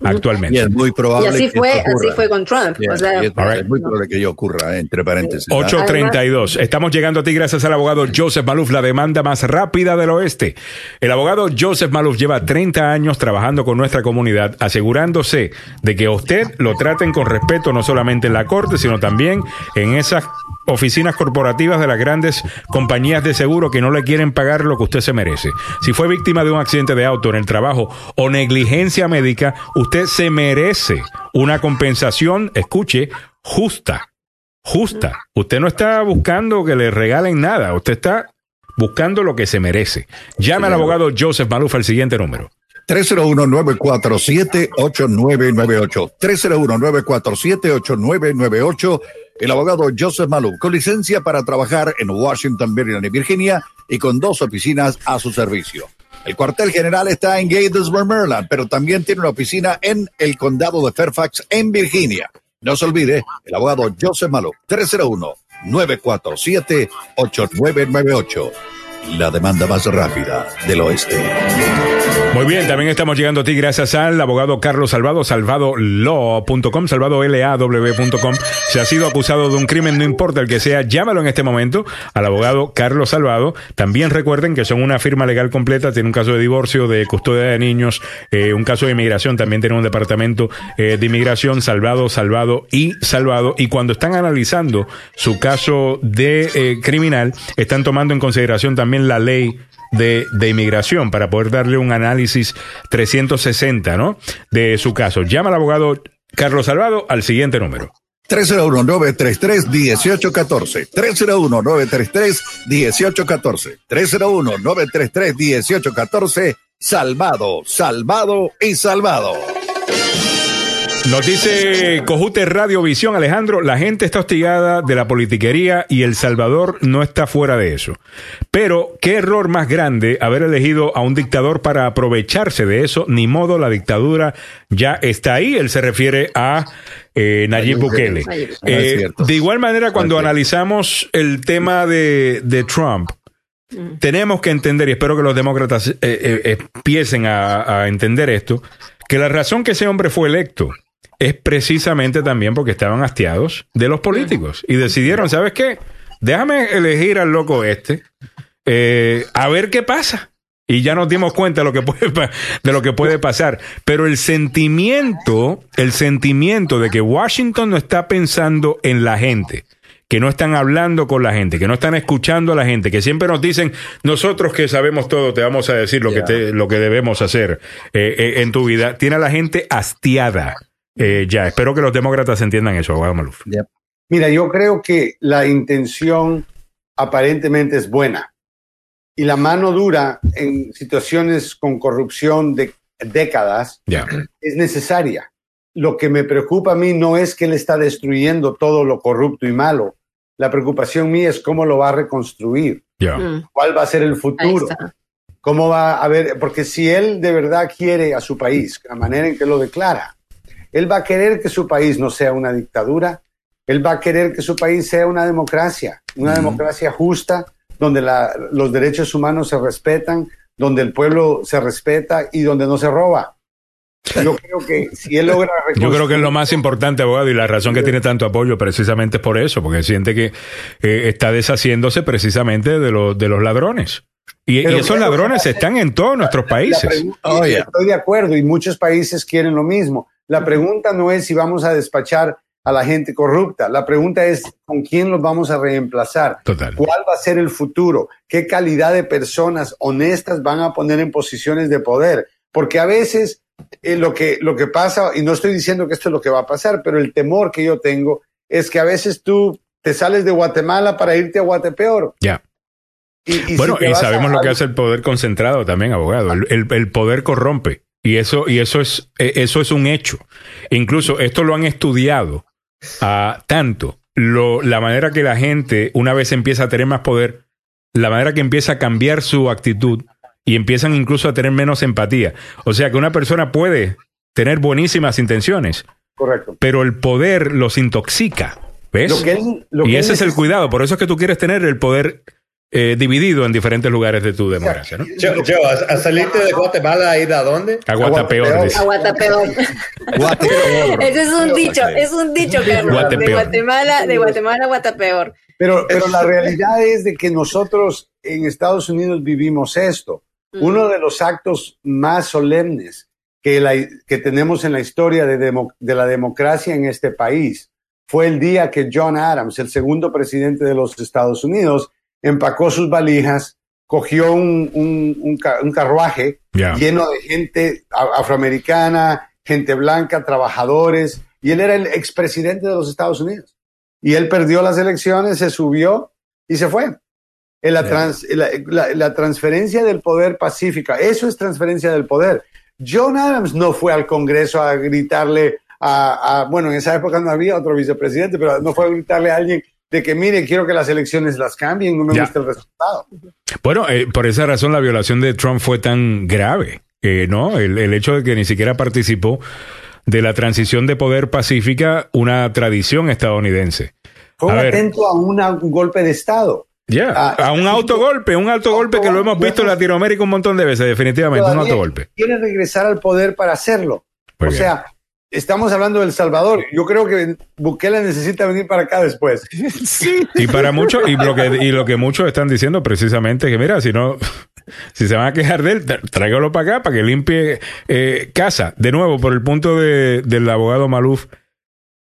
Y actualmente. es muy Y probable así que fue, así fue con Trump. Yeah, o sea, y es, All right. es muy probable que ello ocurra, eh, entre paréntesis. ¿ah? 832. Estamos llegando a ti gracias al abogado Joseph Maluf, la demanda más rápida del oeste. El abogado Joseph Maluf lleva 30 años trabajando con nuestra comunidad, asegurándose de que a usted lo traten con respeto no solamente en la corte, sino también en esas oficinas corporativas de las grandes compañías de seguro que no le quieren pagar lo que usted se merece. Si fue víctima de un accidente de auto en el trabajo o negligencia médica, usted se merece una compensación, escuche, justa. Justa. Usted no está buscando que le regalen nada, usted está buscando lo que se merece. Llame al abogado Joseph Maluf al siguiente número. 301-947-8998. 301-947-8998. El abogado Joseph Maluf, con licencia para trabajar en Washington, Maryland y Virginia y con dos oficinas a su servicio. El cuartel general está en Gatesburg, Maryland, pero también tiene una oficina en el condado de Fairfax, en Virginia. No se olvide, el abogado Joseph Maluf, 301-947-8998. La demanda más rápida del oeste. Muy bien, también estamos llegando a ti gracias al abogado Carlos Salvado, salvadolaw.com, salvadolaw.com. Si ha sido acusado de un crimen, no importa el que sea, llámalo en este momento al abogado Carlos Salvado. También recuerden que son una firma legal completa, tiene un caso de divorcio, de custodia de niños, eh, un caso de inmigración, también tiene un departamento eh, de inmigración, salvado, salvado y salvado. Y cuando están analizando su caso de eh, criminal, están tomando en consideración también la ley de, de, inmigración para poder darle un análisis 360, ¿no? De su caso. Llama al abogado Carlos Salvado al siguiente número. 301-933-1814. 301-933-1814. 301-933-1814. Salvado, salvado y salvado. Nos dice Cojute Radiovisión, Alejandro, la gente está hostigada de la politiquería y El Salvador no está fuera de eso. Pero, ¿qué error más grande haber elegido a un dictador para aprovecharse de eso? Ni modo, la dictadura ya está ahí. Él se refiere a eh, Nayib Bukele. Eh, de igual manera, cuando analizamos el tema de, de Trump, tenemos que entender, y espero que los demócratas eh, empiecen a, a entender esto, que la razón que ese hombre fue electo es precisamente también porque estaban hastiados de los políticos y decidieron, ¿sabes qué? Déjame elegir al loco este, eh, a ver qué pasa. Y ya nos dimos cuenta de lo que puede, de lo que puede pasar. Pero el sentimiento, el sentimiento de que Washington no está pensando en la gente, que no están hablando con la gente, que no están escuchando a la gente, que siempre nos dicen, nosotros que sabemos todo, te vamos a decir lo, que, te, lo que debemos hacer eh, eh, en tu vida, tiene a la gente hastiada. Eh, ya, espero que los demócratas entiendan eso, abogado Maluf. Mira, yo creo que la intención aparentemente es buena y la mano dura en situaciones con corrupción de décadas es necesaria. Lo que me preocupa a mí no es que él está destruyendo todo lo corrupto y malo. La preocupación mía es cómo lo va a reconstruir. ¿Cuál va a ser el futuro? ¿Cómo va a ver? Porque si él de verdad quiere a su país, la manera en que lo declara, él va a querer que su país no sea una dictadura, él va a querer que su país sea una democracia, una democracia justa, donde los derechos humanos se respetan, donde el pueblo se respeta y donde no se roba. Yo creo que si él logra Yo creo que es lo más importante, abogado, y la razón que tiene tanto apoyo precisamente es por eso, porque siente que eh, está deshaciéndose precisamente de, los de los ladrones. Y, esos ladrones están en todos nuestros países. Estoy de acuerdo, y muchos países quieren lo mismo. La pregunta no es si vamos a despachar a la gente corrupta. La pregunta es con quién los vamos a reemplazar. ¿Cuál va a ser el futuro? ¿Qué calidad de personas honestas van a poner en posiciones de poder? Porque a veces eh, lo, que, lo que pasa, y no estoy diciendo que esto es lo que va a pasar, pero el temor que yo tengo es que a veces tú te sales de Guatemala para irte a Guatepeor. Ya. Y, bueno, y sabemos lo que hace el poder concentrado también, abogado. el poder corrompe. Y eso, y eso es, e, eso es un hecho. Incluso esto lo han estudiado a tanto. Lo, la manera que la gente, una vez empieza a tener más poder, la manera que empieza a cambiar su actitud y empiezan incluso a tener menos empatía. O sea que una persona puede tener buenísimas intenciones. Correcto. Pero el poder los intoxica. ¿Ves? y ese es el cuidado. Por eso es que tú quieres tener el poder eh, dividido en diferentes lugares de tu democracia, ¿no? Yo, yo a, salirte de Guatemala, ¿a ir a dónde? A Guatapeor. A Guatapeor. Ese es un dicho, es un dicho, Carlos. De Guatemala, de Guatemala a Guatapeor. Pero, pero la realidad es de que nosotros en Estados Unidos vivimos esto. Uno de los actos más solemnes que, la, que tenemos en la historia de, de la democracia en este país fue el día que John Adams, el segundo presidente de los Estados Unidos, empacó sus valijas, cogió un, un- un ca- un carruaje lleno de gente afroamericana, gente blanca, trabajadores, y él era el expresidente de los Estados Unidos. Y él perdió las elecciones, se subió y se fue. En la, trans- la- la- la transferencia del poder pacífica, eso es transferencia del poder. John Adams no fue al Congreso a gritarle a, a- bueno, en esa época no había otro vicepresidente, pero no fue a gritarle a alguien de que, mire, quiero que las elecciones las cambien, no me Ya. gusta el resultado. Bueno, eh, por esa razón la violación de Trump fue tan grave, eh, ¿no? El, el hecho de que ni siquiera participó de la transición de poder pacífica, una tradición estadounidense. Fue A atento a una- un golpe de Estado. Ya, Ah, a un autogolpe, un autogolpe que lo hemos visto en Latinoamérica un montón de veces, definitivamente, un autogolpe. Quiere regresar al poder para hacerlo. Muy o bien. sea, estamos hablando del Salvador. Yo creo que Bukele necesita venir para acá después. [laughs] Y para muchos, y lo que, y lo que muchos están diciendo precisamente es que mira, si no, [laughs] si se van a quejar de él, tráigalo para acá para que limpie eh, casa. De nuevo, por el punto de, del abogado Maluf,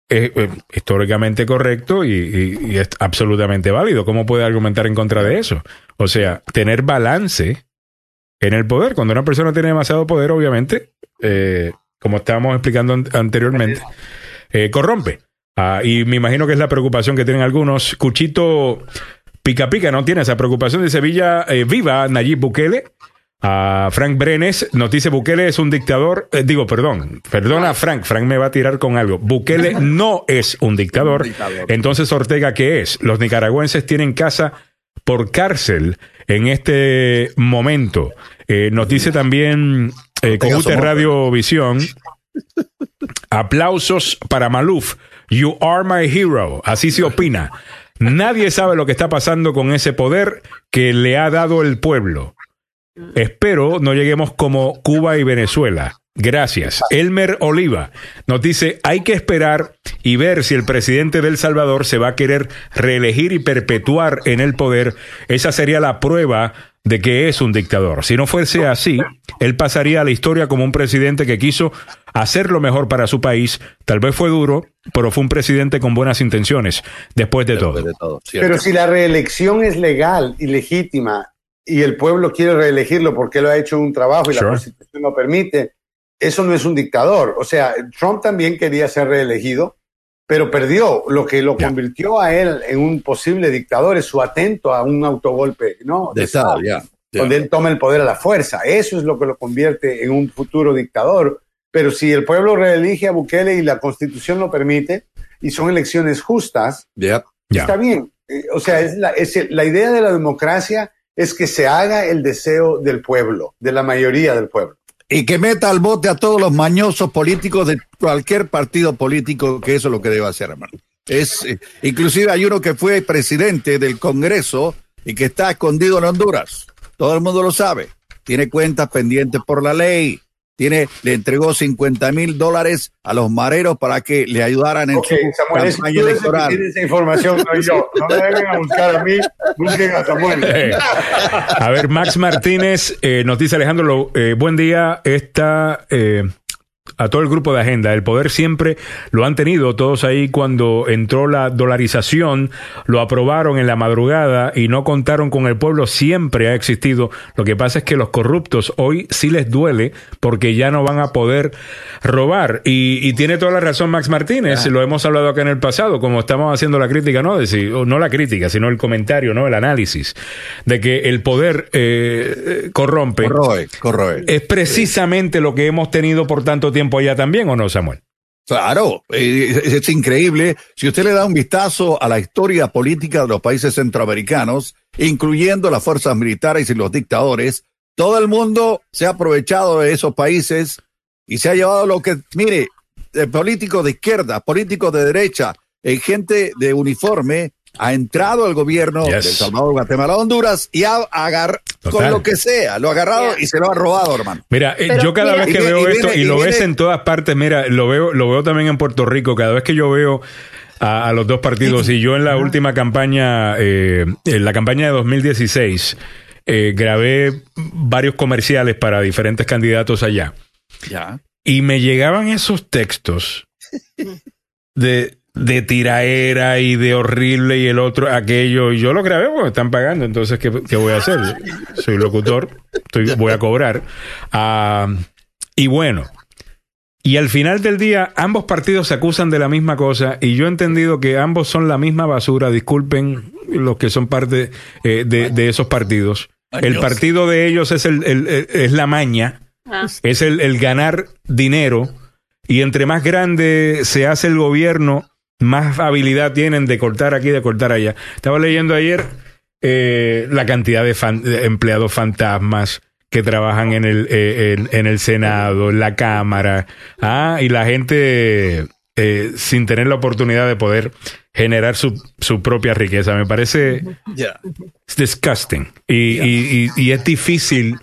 es eh, históricamente correcto y, y- y es absolutamente válido. ¿Cómo puede argumentar en contra de eso? O sea, tener balance en el poder. Cuando una persona tiene demasiado poder, obviamente, eh, como estábamos explicando an- anteriormente, eh, corrompe. Ah, y me imagino que es la preocupación que tienen algunos. Cuchito Pica Pica no tiene esa preocupación de Sevilla. eh, viva Nayib Bukele. A Frank Brenes nos dice Bukele es un dictador. eh, digo, perdón, perdona Frank, Frank me va a tirar con algo. Bukele [laughs] no es un dictador. Entonces Ortega, ¿qué es? Los nicaragüenses tienen casa por cárcel en este momento. Eh, nos dice también eh, somos- Radio Visión. Aplausos para Maluf. You are my hero. Así se opina. Nadie sabe lo que está pasando con ese poder que le ha dado el pueblo. Espero no lleguemos como Cuba y Venezuela. Gracias. Elmer Oliva nos dice, hay que esperar y ver si el presidente del Salvador se va a querer reelegir y perpetuar en el poder. Esa sería la prueba de que es un dictador. Si no fuese así, él pasaría a la historia como un presidente que quiso hacer lo mejor para su país. Tal vez fue duro, pero fue un presidente con buenas intenciones, después de todo. Pero si la reelección es legal y legítima y el pueblo quiere reelegirlo porque lo ha hecho un trabajo y Sure. la constitución lo permite, eso no es un dictador. O sea, Trump también quería ser reelegido, pero perdió. Lo que lo convirtió a él en un posible dictador es su atento a un autogolpe, ¿no? De Estado, ya. ya. donde él toma el poder a la fuerza. Eso es lo que lo convierte en un futuro dictador. Pero si el pueblo reelige a Bukele y la constitución lo permite y son elecciones justas, Ya. está bien. Eh, O sea, es la, es la idea de la democracia es que se haga el deseo del pueblo, de la mayoría del pueblo. Y que meta al bote a todos los mañosos políticos de cualquier partido político, que eso es lo que debe hacer, hermano. Es, eh, inclusive hay uno que fue presidente del Congreso y que está escondido en Honduras. Todo el mundo lo sabe. Tiene cuentas pendientes por la ley. Tiene, le entregó 50 mil dólares a los mareros para que le ayudaran en su Samuel, es campaña electoral. tiene esa información, no yo. No me vengan a buscar a mí, busquen a Samuel. Eh, [laughs] A ver, Max Martínez eh, nos dice Alejandro, lo- eh, buen día, está eh, a todo el grupo de agenda. El poder siempre lo han tenido todos ahí cuando entró la dolarización, lo aprobaron en la madrugada y no contaron con el pueblo, siempre ha existido. Lo que pasa es que los corruptos hoy sí les duele porque ya no van a poder robar. Y, y tiene toda la razón Max Martínez, lo hemos hablado acá en el pasado, como estamos haciendo la crítica, ¿no? De si- o no la crítica, sino el comentario, ¿no? El análisis de que el poder eh, eh, corrompe. Corroe, corroe. Es precisamente lo que hemos tenido por tanto tiempo allá también, ¿o no, Samuel? Claro, eh, es, es increíble. Si usted le da un vistazo a la historia política de los países centroamericanos, incluyendo las fuerzas militares y los dictadores, todo el mundo se ha aprovechado de esos países y se ha llevado lo que, mire, políticos de izquierda, políticos de derecha, eh, gente de uniforme ha entrado al gobierno Yes. de El Salvador, Guatemala, Honduras y ha agarrado con lo que sea, lo ha agarrado y se lo ha robado, hermano. Mira, eh, Pero yo cada mira- vez que Y veo y esto, viene- y y lo ves en todas partes, mira, lo veo, lo veo también en Puerto Rico, cada vez que yo veo a, a los dos partidos, y yo en la última campaña, eh, en la campaña de 2016, eh, grabé varios comerciales para diferentes candidatos allá. Ya. Y me llegaban esos textos [laughs] de de tiraera y de horrible y el otro aquello. Y yo lo grabé porque están pagando, entonces, ¿qué, qué voy a hacer? Soy locutor, estoy, voy a cobrar. Ah, y bueno, y al final del día, ambos partidos se acusan de la misma cosa y yo he entendido que ambos son la misma basura. Disculpen los que son parte eh, de, de esos partidos. El partido de ellos es, el, el- el- es la maña, Ah. es el, el ganar dinero y entre más grande se hace el gobierno, más habilidad tienen de cortar aquí, de cortar allá. Estaba leyendo ayer eh, la cantidad de, fan- de empleados fantasmas que trabajan en el, eh, en, en el Senado, en la Cámara, ah, y la gente eh, sin tener la oportunidad de poder generar su, su propia riqueza. Me parece es disgusting. Y, y- y- y es difícil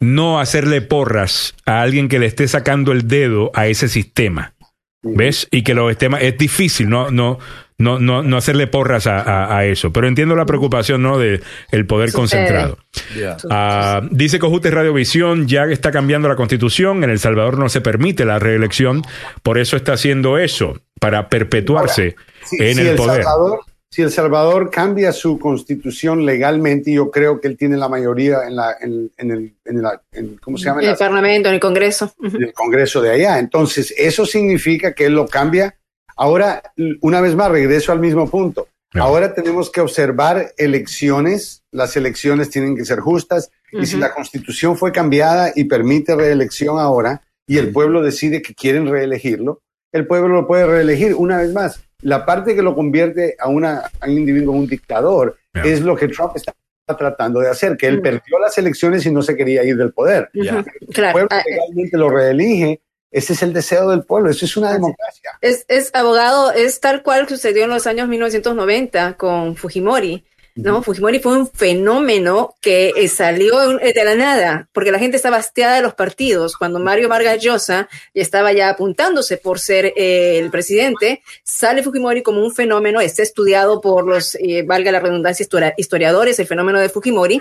no hacerle porras a alguien que le esté sacando el dedo a ese sistema. ¿Ves? Y que lo esté ma- es difícil no, no, no, no, no hacerle porras a, a- a eso. Pero entiendo la preocupación, ¿no? De el poder Sucede. concentrado. Ya. Ah, dice Cojute Radiovisión, ya está cambiando la constitución, en El Salvador no se permite la reelección, por eso está haciendo eso, para perpetuarse Si, en si el, poder. Salvador, si El Salvador cambia su constitución legalmente, yo creo que él tiene la mayoría en la, en, en el, en la- en- ¿cómo se llama? En En la- el Parlamento, en el Congreso. Ujú. del Congreso de allá. Entonces, eso significa que él lo cambia. Ahora, una vez más, regreso al mismo punto. Ahora tenemos que observar elecciones. Las elecciones tienen que ser justas. Y si la constitución fue cambiada y permite reelección ahora, y el pueblo decide que quieren reelegirlo, el pueblo lo puede reelegir. Una vez más, la parte que lo convierte a, una, a un individuo, un dictador, es lo que Trump está tratando de hacer, que él Ujú. perdió las elecciones y no se quería ir del poder. El Claro. pueblo Ah, legalmente lo reelige. Ese es el deseo del pueblo. Eso es una democracia. Es, es abogado, es tal cual sucedió en los años 1990 con Fujimori. ¿No? Fujimori fue un fenómeno que eh, salió eh, de la nada, porque la gente estaba hastiada de los partidos. Cuando Mario Vargas Llosa ya estaba ya apuntándose por ser eh, el presidente, sale Fujimori como un fenómeno, está estudiado por los, eh, valga la redundancia, histori- historiadores, el fenómeno de Fujimori,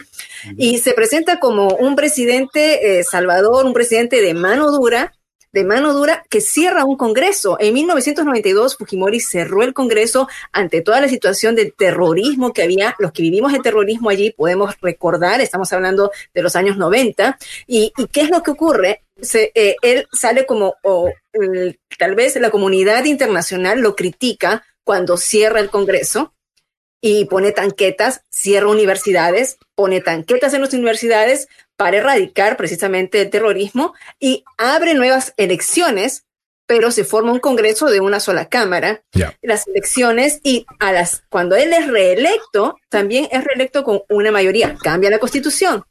y se presenta como un presidente salvador, un presidente de mano dura, de mano dura que cierra un Congreso. En 1992 Fujimori cerró el Congreso ante toda la situación del terrorismo que había. Los que vivimos el terrorismo allí podemos recordar, estamos hablando de los años 90. ¿Y, qué es lo que ocurre? Eh, él sale como, tal vez la comunidad internacional lo critica cuando cierra el Congreso y pone tanquetas, cierra universidades, pone tanquetas en las universidades para erradicar precisamente el terrorismo y abre nuevas elecciones, pero se forma un Congreso de una sola Cámara. Las elecciones y a las cuando él es reelecto, también es reelecto con una mayoría. Cambia la Constitución.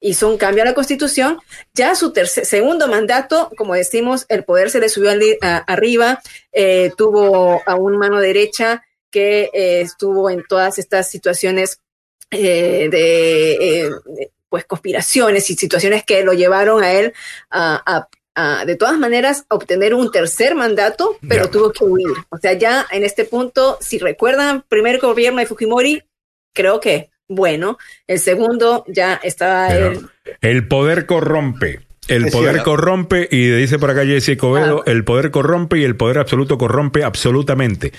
Hizo un cambio a la Constitución. Ya su tercer, segundo mandato, como decimos, el poder se le subió a- arriba. eh, tuvo a un mano derecha que eh, estuvo en todas estas situaciones eh, de, eh, de, pues conspiraciones y situaciones que lo llevaron a él a, a- a, de todas maneras a obtener un tercer mandato, pero tuvo que huir. O sea, ya en este punto, si recuerdan, primer gobierno de Fujimori, creo que bueno, el segundo ya estaba él. el poder corrompe. El poder cierto. corrompe y dice por acá Jesse Covedo, el poder corrompe y el poder absoluto corrompe absolutamente.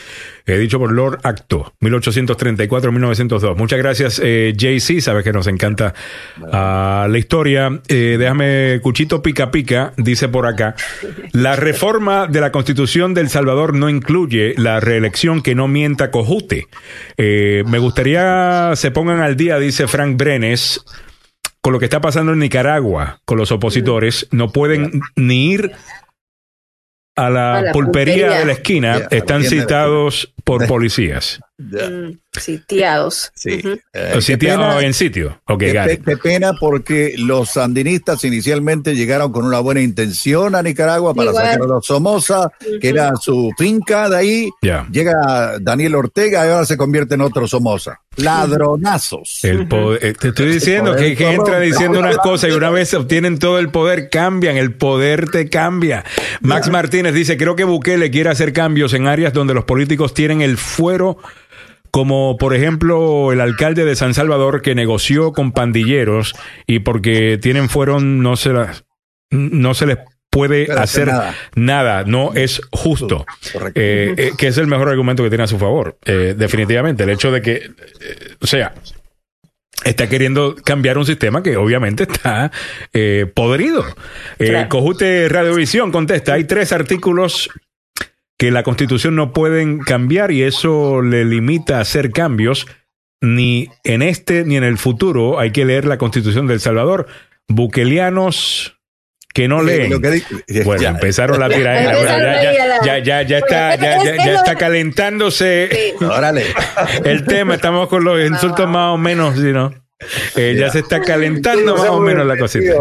He dicho por Lord Acto, 1834-1902. Muchas gracias, eh, JC, sabes que nos encanta ah, la historia. Eh, déjame, Cuchito Pica Pica, dice por acá, la reforma de la Constitución del Salvador no incluye la reelección que no mienta cojute. Eh, me gustaría se pongan al día, dice Frank Brenes, con lo que está pasando en Nicaragua con los opositores, no pueden ni ir a la, A la pulpería, pulpería. de la esquina, la están citados por policías. Mm, sitiados. Sí. Ujú. Eh, en sitio. Ok, Qué, got pe- it. qué pena porque los sandinistas inicialmente llegaron con una buena intención a Nicaragua para Igual. sacar a los Somoza, que era su finca de ahí. Llega Daniel Ortega y ahora se convierte en otro Somoza. Ladronazos. El poder- eh, te estoy diciendo que, que entra diciendo unas cosas y una vez obtienen todo el poder, cambian, el poder te cambia. Max Martínez dice, creo que Bukele quiere hacer cambios en áreas donde los políticos tienen el fuero, como por ejemplo el alcalde de San Salvador que negoció con pandilleros y porque tienen fuero no se las no se les puede hacer nada. no es justo, Eh, eh, que es el mejor argumento que tiene a su favor, eh, definitivamente, el hecho de que, o sea, está queriendo cambiar un sistema que obviamente está eh, podrido. Eh, Claro. Cojute Radiovisión contesta, hay tres artículos que la constitución no pueden cambiar y eso le limita a hacer cambios ni en este ni en el futuro. Hay que leer la constitución del Salvador. Buquelianos que no Sí, leen. bueno, ya. empezaron la tiradera. [laughs] Empezaron Bueno, ya, ya, ya, ya, ya está, ya, ya, ya está calentándose Órale. el tema. Estamos con los insultos más o menos, ¿sí, ¿no? Eh, ya se está calentando más o menos la cosita.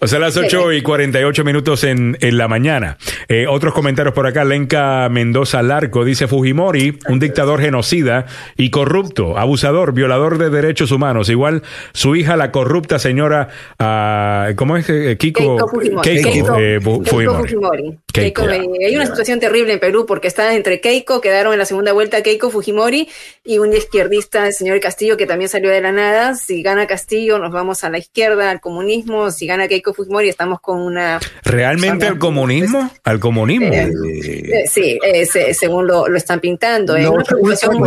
O sea, las 8 y 48 minutos en, en la mañana. Eh, otros comentarios por acá. Lenka Mendoza Larco dice Fujimori, un dictador genocida y corrupto, abusador, violador de derechos humanos. Igual su hija, la corrupta señora, ah, ¿cómo es? Eh, Kiko, Keiko Fujimori. Keiko, Keiko- eh, Fujimori. Fujimori. Keiko. Eh, hay una situación terrible en Perú porque están entre Keiko, quedaron en la segunda vuelta Keiko Fujimori y un izquierdista, el señor Castillo, que también salió de la nada. Si gana Castillo, nos vamos a la izquierda, al comunismo. Si gana Keiko Fujimori, estamos con una... ¿Realmente al comunismo? ¿Al comunismo? eh, sí, eh, se- según lo, lo están pintando. No, una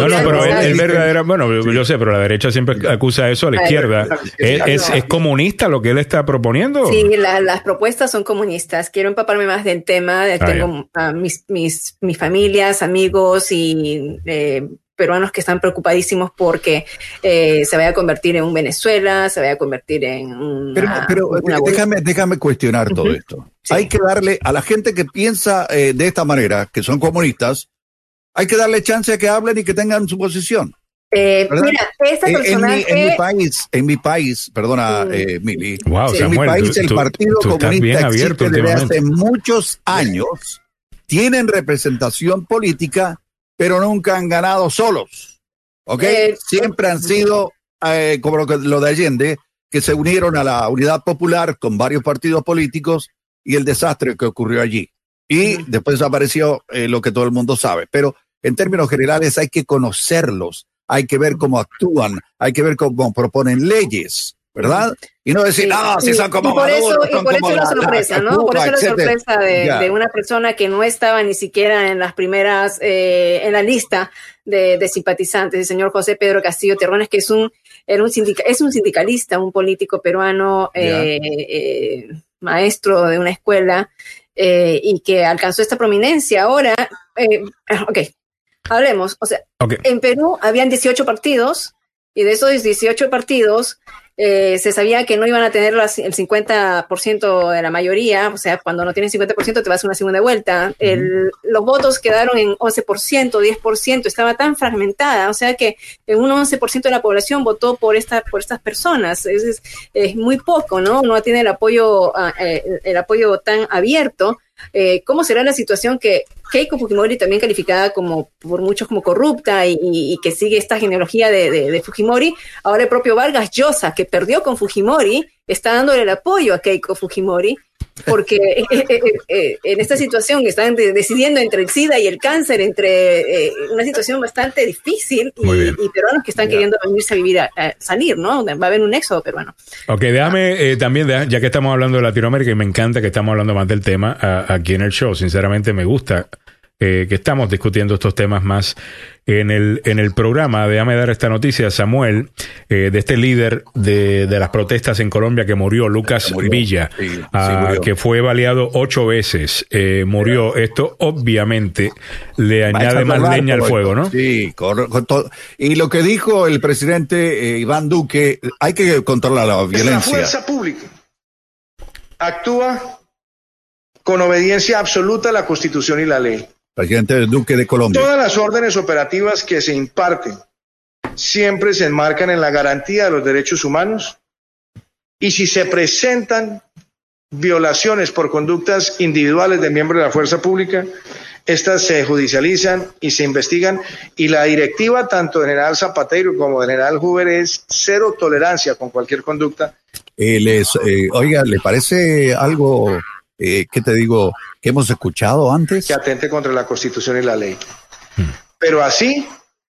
No, pero él, ¿verdad? él verdadera, bueno, yo- yo sé, pero la derecha siempre acusa eso a la izquierda. ¿Es, es, es comunista lo que él está proponiendo? Sí, la- las propuestas son comunistas. Quiero empaparme más del tema. Ah, Tengo a mis, mis, mis familias, amigos y eh, peruanos que están preocupadísimos porque eh, se vaya a convertir en un Venezuela, se vaya a convertir en una, Pero, pero una- déjame, déjame cuestionar todo esto. Hay que darle a la gente que piensa eh, de esta manera, que son comunistas, hay que darle chance a que hablen y que tengan su posición. Eh, mira, En- en, mi, personaje... en mi país, en mi país, perdona, eh, Mili, Wow, en Samuel, mi país tú- el tú- Partido tú bien Comunista existe desde hace muchos años, tienen representación política, pero nunca han ganado solos. ¿Ok? Eh, Siempre han sido eh, como lo, de Allende, que se unieron a la Unidad Popular con varios partidos políticos y el desastre que ocurrió allí. Y después apareció eh, lo que todo el mundo sabe. Pero en términos generales hay que conocerlos, hay que ver cómo actúan, hay que ver cómo proponen leyes, ¿verdad? Y no decir, Sí, no, si son como y por eso, Maduro, y son por eso la la- sorpresa, la ¿no? por eso la etcétera". sorpresa de, una persona que no estaba ni siquiera en las primeras, eh, en la lista de, de simpatizantes, el señor José Pedro Castillo Terrones, que es un, era un sindica- es un sindicalista, un político peruano, eh, eh, maestro de una escuela, y que alcanzó esta prominencia. Ahora, eh, ok, hablemos, o sea, en Perú habían 18 partidos y de esos 18 partidos eh, se sabía que no iban a tener las- el 50% de la mayoría, o sea, cuando no tienes 50% te vas a una segunda vuelta. El- los votos quedaron en 11%, 10%, estaba tan fragmentada, o sea que en un 11% de la población votó por, esta, por estas personas. Es, es- es muy poco, ¿no? No tiene el apoyo, ah, eh, el apoyo tan abierto. Eh, ¿Cómo será la situación que Keiko Fujimori, también calificada como por muchos como corrupta y, que sigue esta genealogía de- de Fujimori, ahora el propio Vargas Llosa, que perdió con Fujimori, está dándole el apoyo a Keiko Fujimori, porque eh, eh, eh, en esta situación están de- decidiendo entre el SIDA y el cáncer, entre eh, una situación bastante difícil y, y peruanos que están queriendo venirse a vivir, a, a salir, ¿no? Va a haber un éxodo peruano. Ok, déjame eh, también, ya que estamos hablando de Latinoamérica y me encanta que estamos hablando más del tema a- aquí en el show, sinceramente me gusta eh, que estamos discutiendo estos temas más en el, en el programa. Déjame dar esta noticia, Samuel, eh, de este líder de, de las protestas en Colombia que murió, Lucas Villa, ah, murió. que fue baleado ocho veces, eh, murió. Esto obviamente le añade más barco, leña al fuego, ¿no? Sí, corre- con todo. Y lo que dijo el presidente eh, Iván Duque, hay que controlar la Es la violencia. fuerza pública. Actúa con obediencia absoluta a la Constitución y la ley. Presidente Duque de Colombia. Todas las órdenes operativas que se imparten siempre se enmarcan en la garantía de los derechos humanos y si se presentan violaciones por conductas individuales de miembros de la fuerza pública, estas se judicializan y se investigan y la directiva tanto del general Zapatero como del general Hoover es cero tolerancia con cualquier conducta Eh, les, eh, oiga, ¿le parece algo, eh, qué te digo, que hemos escuchado antes? que atente contra la Constitución y la ley. Pero así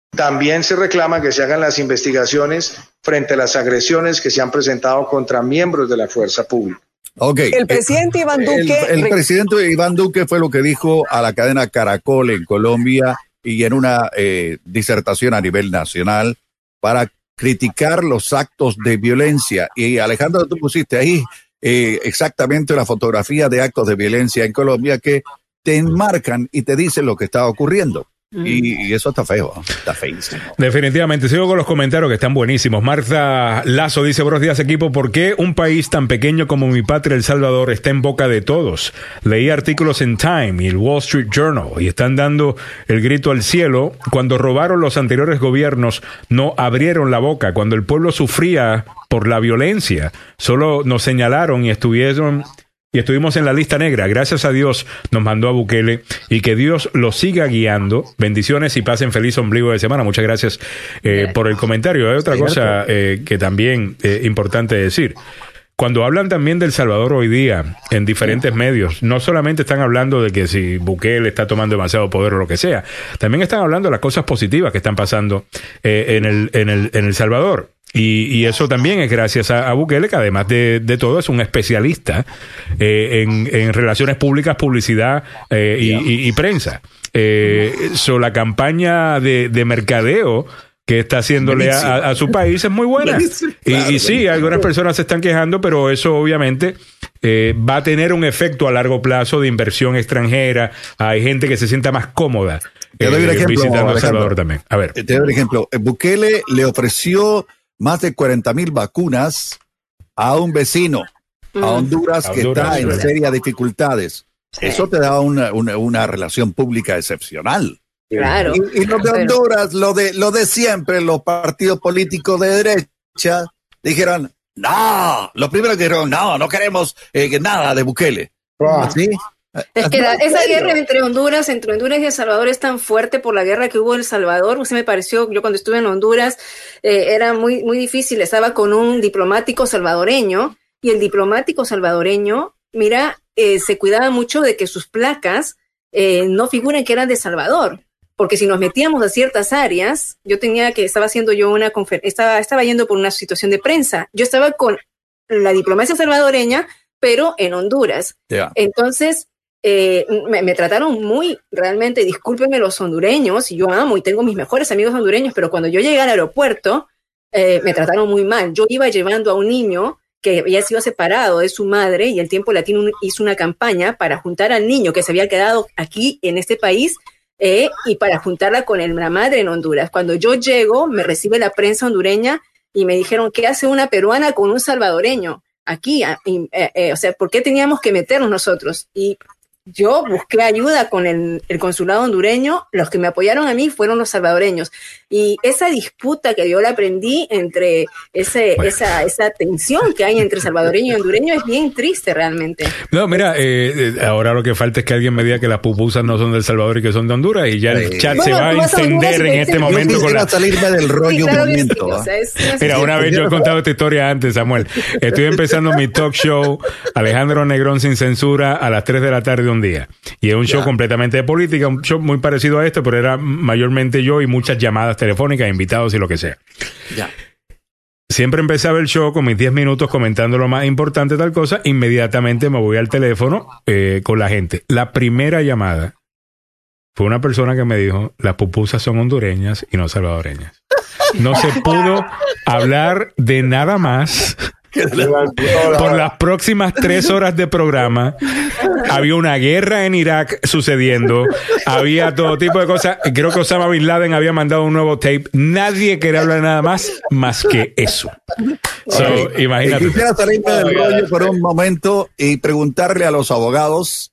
también se reclama que se hagan las investigaciones frente a las agresiones que se han presentado contra miembros de la fuerza pública. Ok. El presidente Iván Duque. El, el presidente Iván Duque fue lo que dijo a la cadena Caracol en Colombia y en una eh, disertación a nivel nacional para criticar los actos de violencia. Y Alejandro, tú pusiste ahí eh, exactamente una fotografía de actos de violencia en Colombia que te enmarcan y te dicen lo que está ocurriendo. Y, y eso está feo, está feísimo. Definitivamente, sigo con los comentarios que están buenísimos. Marta Lazo dice, buenos días equipo, ¿por qué un país tan pequeño como mi patria, El Salvador, está en boca de todos? Leí artículos en Time y el Wall Street Journal y están dando el grito al cielo. Cuando robaron los anteriores gobiernos, no abrieron la boca. Cuando el pueblo sufría por la violencia, solo nos señalaron y estuvieron y estuvimos en la lista negra. Gracias a Dios nos mandó a Bukele y que Dios lo siga guiando. Bendiciones y pasen feliz ombligo de semana. Muchas gracias eh, por el comentario. Hay otra cosa eh, que también es importante decir. Cuando hablan también del Salvador hoy día en diferentes medios, no solamente están hablando de que si Bukele está tomando demasiado poder o lo que sea, también están hablando de las cosas positivas que están pasando eh, en, el, en, el, en El Salvador. Y, y, eso también es gracias a, a Bukele, que además de, de, todo es un especialista eh, en, en, relaciones públicas, publicidad eh, y, y, y, prensa. Eh, so, la campaña de, de mercadeo que está haciéndole a, a, su país es muy buena. Y, y, sí, algunas personas se están quejando, pero eso obviamente eh, va a tener un efecto a largo plazo de inversión extranjera. Hay gente que se sienta más cómoda eh, ejemplo, visitando El Salvador también. A ver. Te doy un ejemplo. Bukele le ofreció más de 40 mil vacunas a un vecino, a Honduras, a que Honduras, está en serias dificultades. Sí. Eso te da una, una, una, relación pública excepcional. Claro. Y, y los de Honduras, lo de, lo de siempre, los partidos políticos de derecha, dijeron, no, lo primero que dijeron, no, no queremos eh, nada de Bukele. Ah. ¿Sí? Es que la, esa guerra entre Honduras, entre Honduras y El Salvador es tan fuerte por la guerra que hubo en El Salvador. Usted me pareció, yo cuando estuve en Honduras, eh, era muy, muy difícil. Estaba con un diplomático salvadoreño y el diplomático salvadoreño, mira, eh, se cuidaba mucho de que sus placas eh, no figuren que eran de Salvador. Porque si nos metíamos a ciertas áreas, yo tenía que, estaba haciendo yo una conferencia, estaba, estaba yendo por una situación de prensa. Yo estaba con la diplomacia salvadoreña, pero en Honduras. Yeah. Entonces, eh, me, trataron muy, realmente, discúlpenme los hondureños, yo amo y tengo mis mejores amigos hondureños, pero cuando yo llegué al aeropuerto, eh, me trataron muy mal. Yo iba llevando a un niño que había sido separado de su madre y el Tiempo Latino hizo una campaña para juntar al niño que se había quedado aquí en este país eh, y para juntarla con el, la madre en Honduras. Cuando yo llego, me recibe la prensa hondureña y me dijeron, ¿qué hace una peruana con un salvadoreño? Aquí, eh, o sea, ¿por qué teníamos que meternos nosotros? Y yo busqué ayuda con el, el, consulado hondureño, los que me apoyaron a mí fueron los salvadoreños. Y esa disputa que yo la aprendí entre ese, bueno. esa, esa tensión que hay entre salvadoreño y hondureño es bien triste realmente. No, mira, eh, ahora lo que falta es que alguien me diga que las pupusas no son del Salvador y que son de Honduras y ya el chat bueno, se va a encender en este momento yo con la... salirme del rollo Sí, claro un que sí, momento. o sea, es una Mira, una vez yo he contado esta historia antes, Samuel. Estoy empezando mi talk show, Alejandro Negrón sin censura, a las 3 de la tarde un día. Y es un show Ya. completamente de política, un show muy parecido a este, pero era mayormente yo y muchas llamadas telefónicas, invitados y lo que sea. Ya. Siempre empezaba el show con mis 10 minutos comentando lo más importante, tal cosa. Inmediatamente me voy al teléfono eh, con la gente. La primera llamada fue una persona que me dijo: las pupusas son hondureñas y no salvadoreñas. No se pudo hablar de nada más. [laughs] Por las próximas tres horas de programa había una guerra en Irak sucediendo, había todo tipo de cosas. Creo que Osama Bin Laden había mandado un nuevo tape. Nadie quería hablar nada más más que eso. So, Ok. imagínate. Quisiera salirme del rollo por un momento y preguntarle a los abogados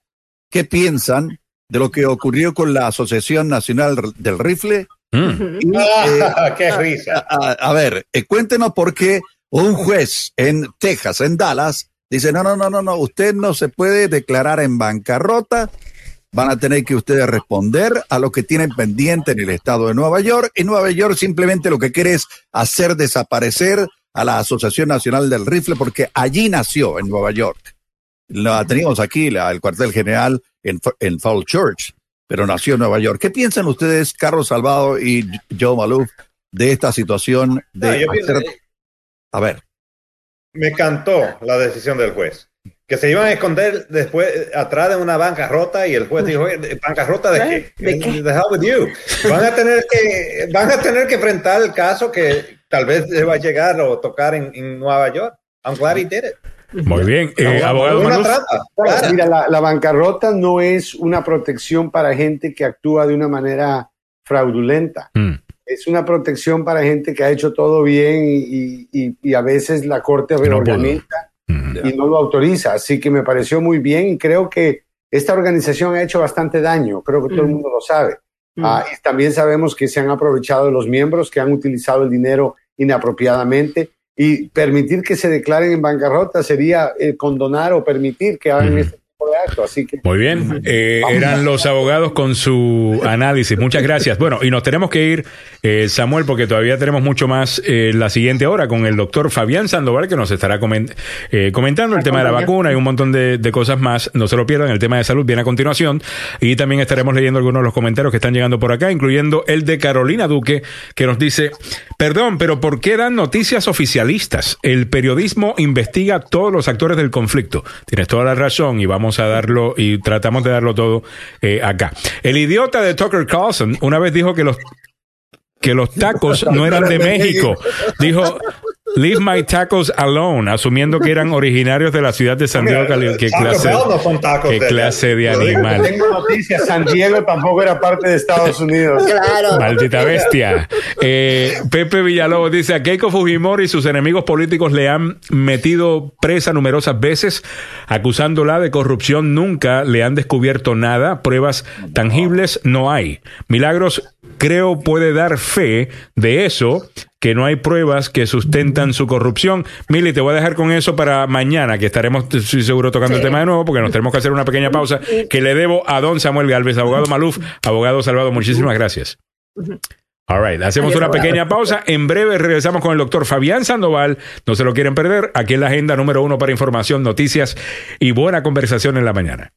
qué piensan de lo que ocurrió con la Asociación Nacional del Rifle. Mm. Y, Ah, eh, [laughs] qué risa. a, a ver, eh, cuéntenos por qué un juez en Texas, en Dallas, dice, no, no, no, no, no, usted no se puede declarar en bancarrota, van a tener que ustedes responder a lo que tienen pendiente en el estado de Nueva York, y Nueva York simplemente lo que quiere es hacer desaparecer a la Asociación Nacional del Rifle, porque allí nació, en Nueva York. La teníamos aquí, la, el cuartel general en, en Fall Church, pero nació en Nueva York. ¿Qué piensan ustedes, Carlos Salvado y Joe Maluf, de esta situación de No, yo pienso- hacer- A ver, Me encantó la decisión del juez. que se iban a esconder después atrás de una bancarrota y el juez dijo, "Oye, ¿bancarrota de qué? ¿De qué? The hell with you. Van a tener que, van a tener que enfrentar el caso que tal vez va a llegar o tocar en, en Nueva York. I'm glad he did it. Muy bien. Eh, abogado Bueno, clara. mira, la, la bancarrota no es una protección para gente que actúa de una manera fraudulenta. Mm. Es una protección para gente que ha hecho todo bien y, y- a veces la corte no reorganiza Mm. y no lo autoriza. Así que me pareció muy bien y creo que esta organización ha hecho bastante daño. Creo que todo el Mm. mundo lo sabe. Mm. Ah, y también sabemos que se han aprovechado de los miembros, que han utilizado el dinero inapropiadamente y permitir que se declaren en bancarrota sería eh, condonar o permitir que hagan Ujú. este actos. Así que Muy bien, eh, eran los abogados con su análisis. Muchas gracias. Bueno, y nos tenemos que ir, eh, Samuel, porque todavía tenemos mucho más eh, la siguiente hora con el doctor Fabián Sandoval, que nos estará comen- eh, comentando el tema de la vacuna y un montón de, de cosas más. No se lo pierdan, el tema de salud viene a continuación. Y también estaremos leyendo algunos de los comentarios que están llegando por acá, incluyendo el de Carolina Duque, que nos dice, perdón, pero ¿por qué dan noticias oficialistas? El periodismo investiga a todos los actores del conflicto. Tienes toda la razón y vamos a darlo y tratamos de darlo todo eh, acá. El idiota de Tucker Carlson una vez dijo que los que los tacos no eran de México. Dijo, leave my tacos alone, asumiendo que eran originarios de la ciudad de San Diego, Cali- Qué Taco clase, Bell no son tacos qué de clase animal. tengo noticias. San Diego tampoco era parte de Estados Unidos. Claro. Maldita bestia. Eh, Pepe Villalobos dice, a Keiko Fujimori y sus enemigos políticos le han metido presa numerosas veces, acusándola de corrupción. Nunca le han descubierto nada. Pruebas tangibles no hay. Milagros creo puede dar fe de eso, que no hay pruebas que sustentan su corrupción. Mili, te voy a dejar con eso para mañana, que estaremos, estoy seguro, tocando el tema de nuevo, porque nos tenemos que hacer una pequeña pausa que le debo a don Samuel Galvez, abogado Maluf, abogado Salvado. Muchísimas gracias. All right, hacemos Adiós, una abogado. pequeña pausa. En breve regresamos con el doctor Fabián Sandoval. No se lo quieren perder. Aquí en la agenda número uno para información, noticias y buena conversación en la mañana.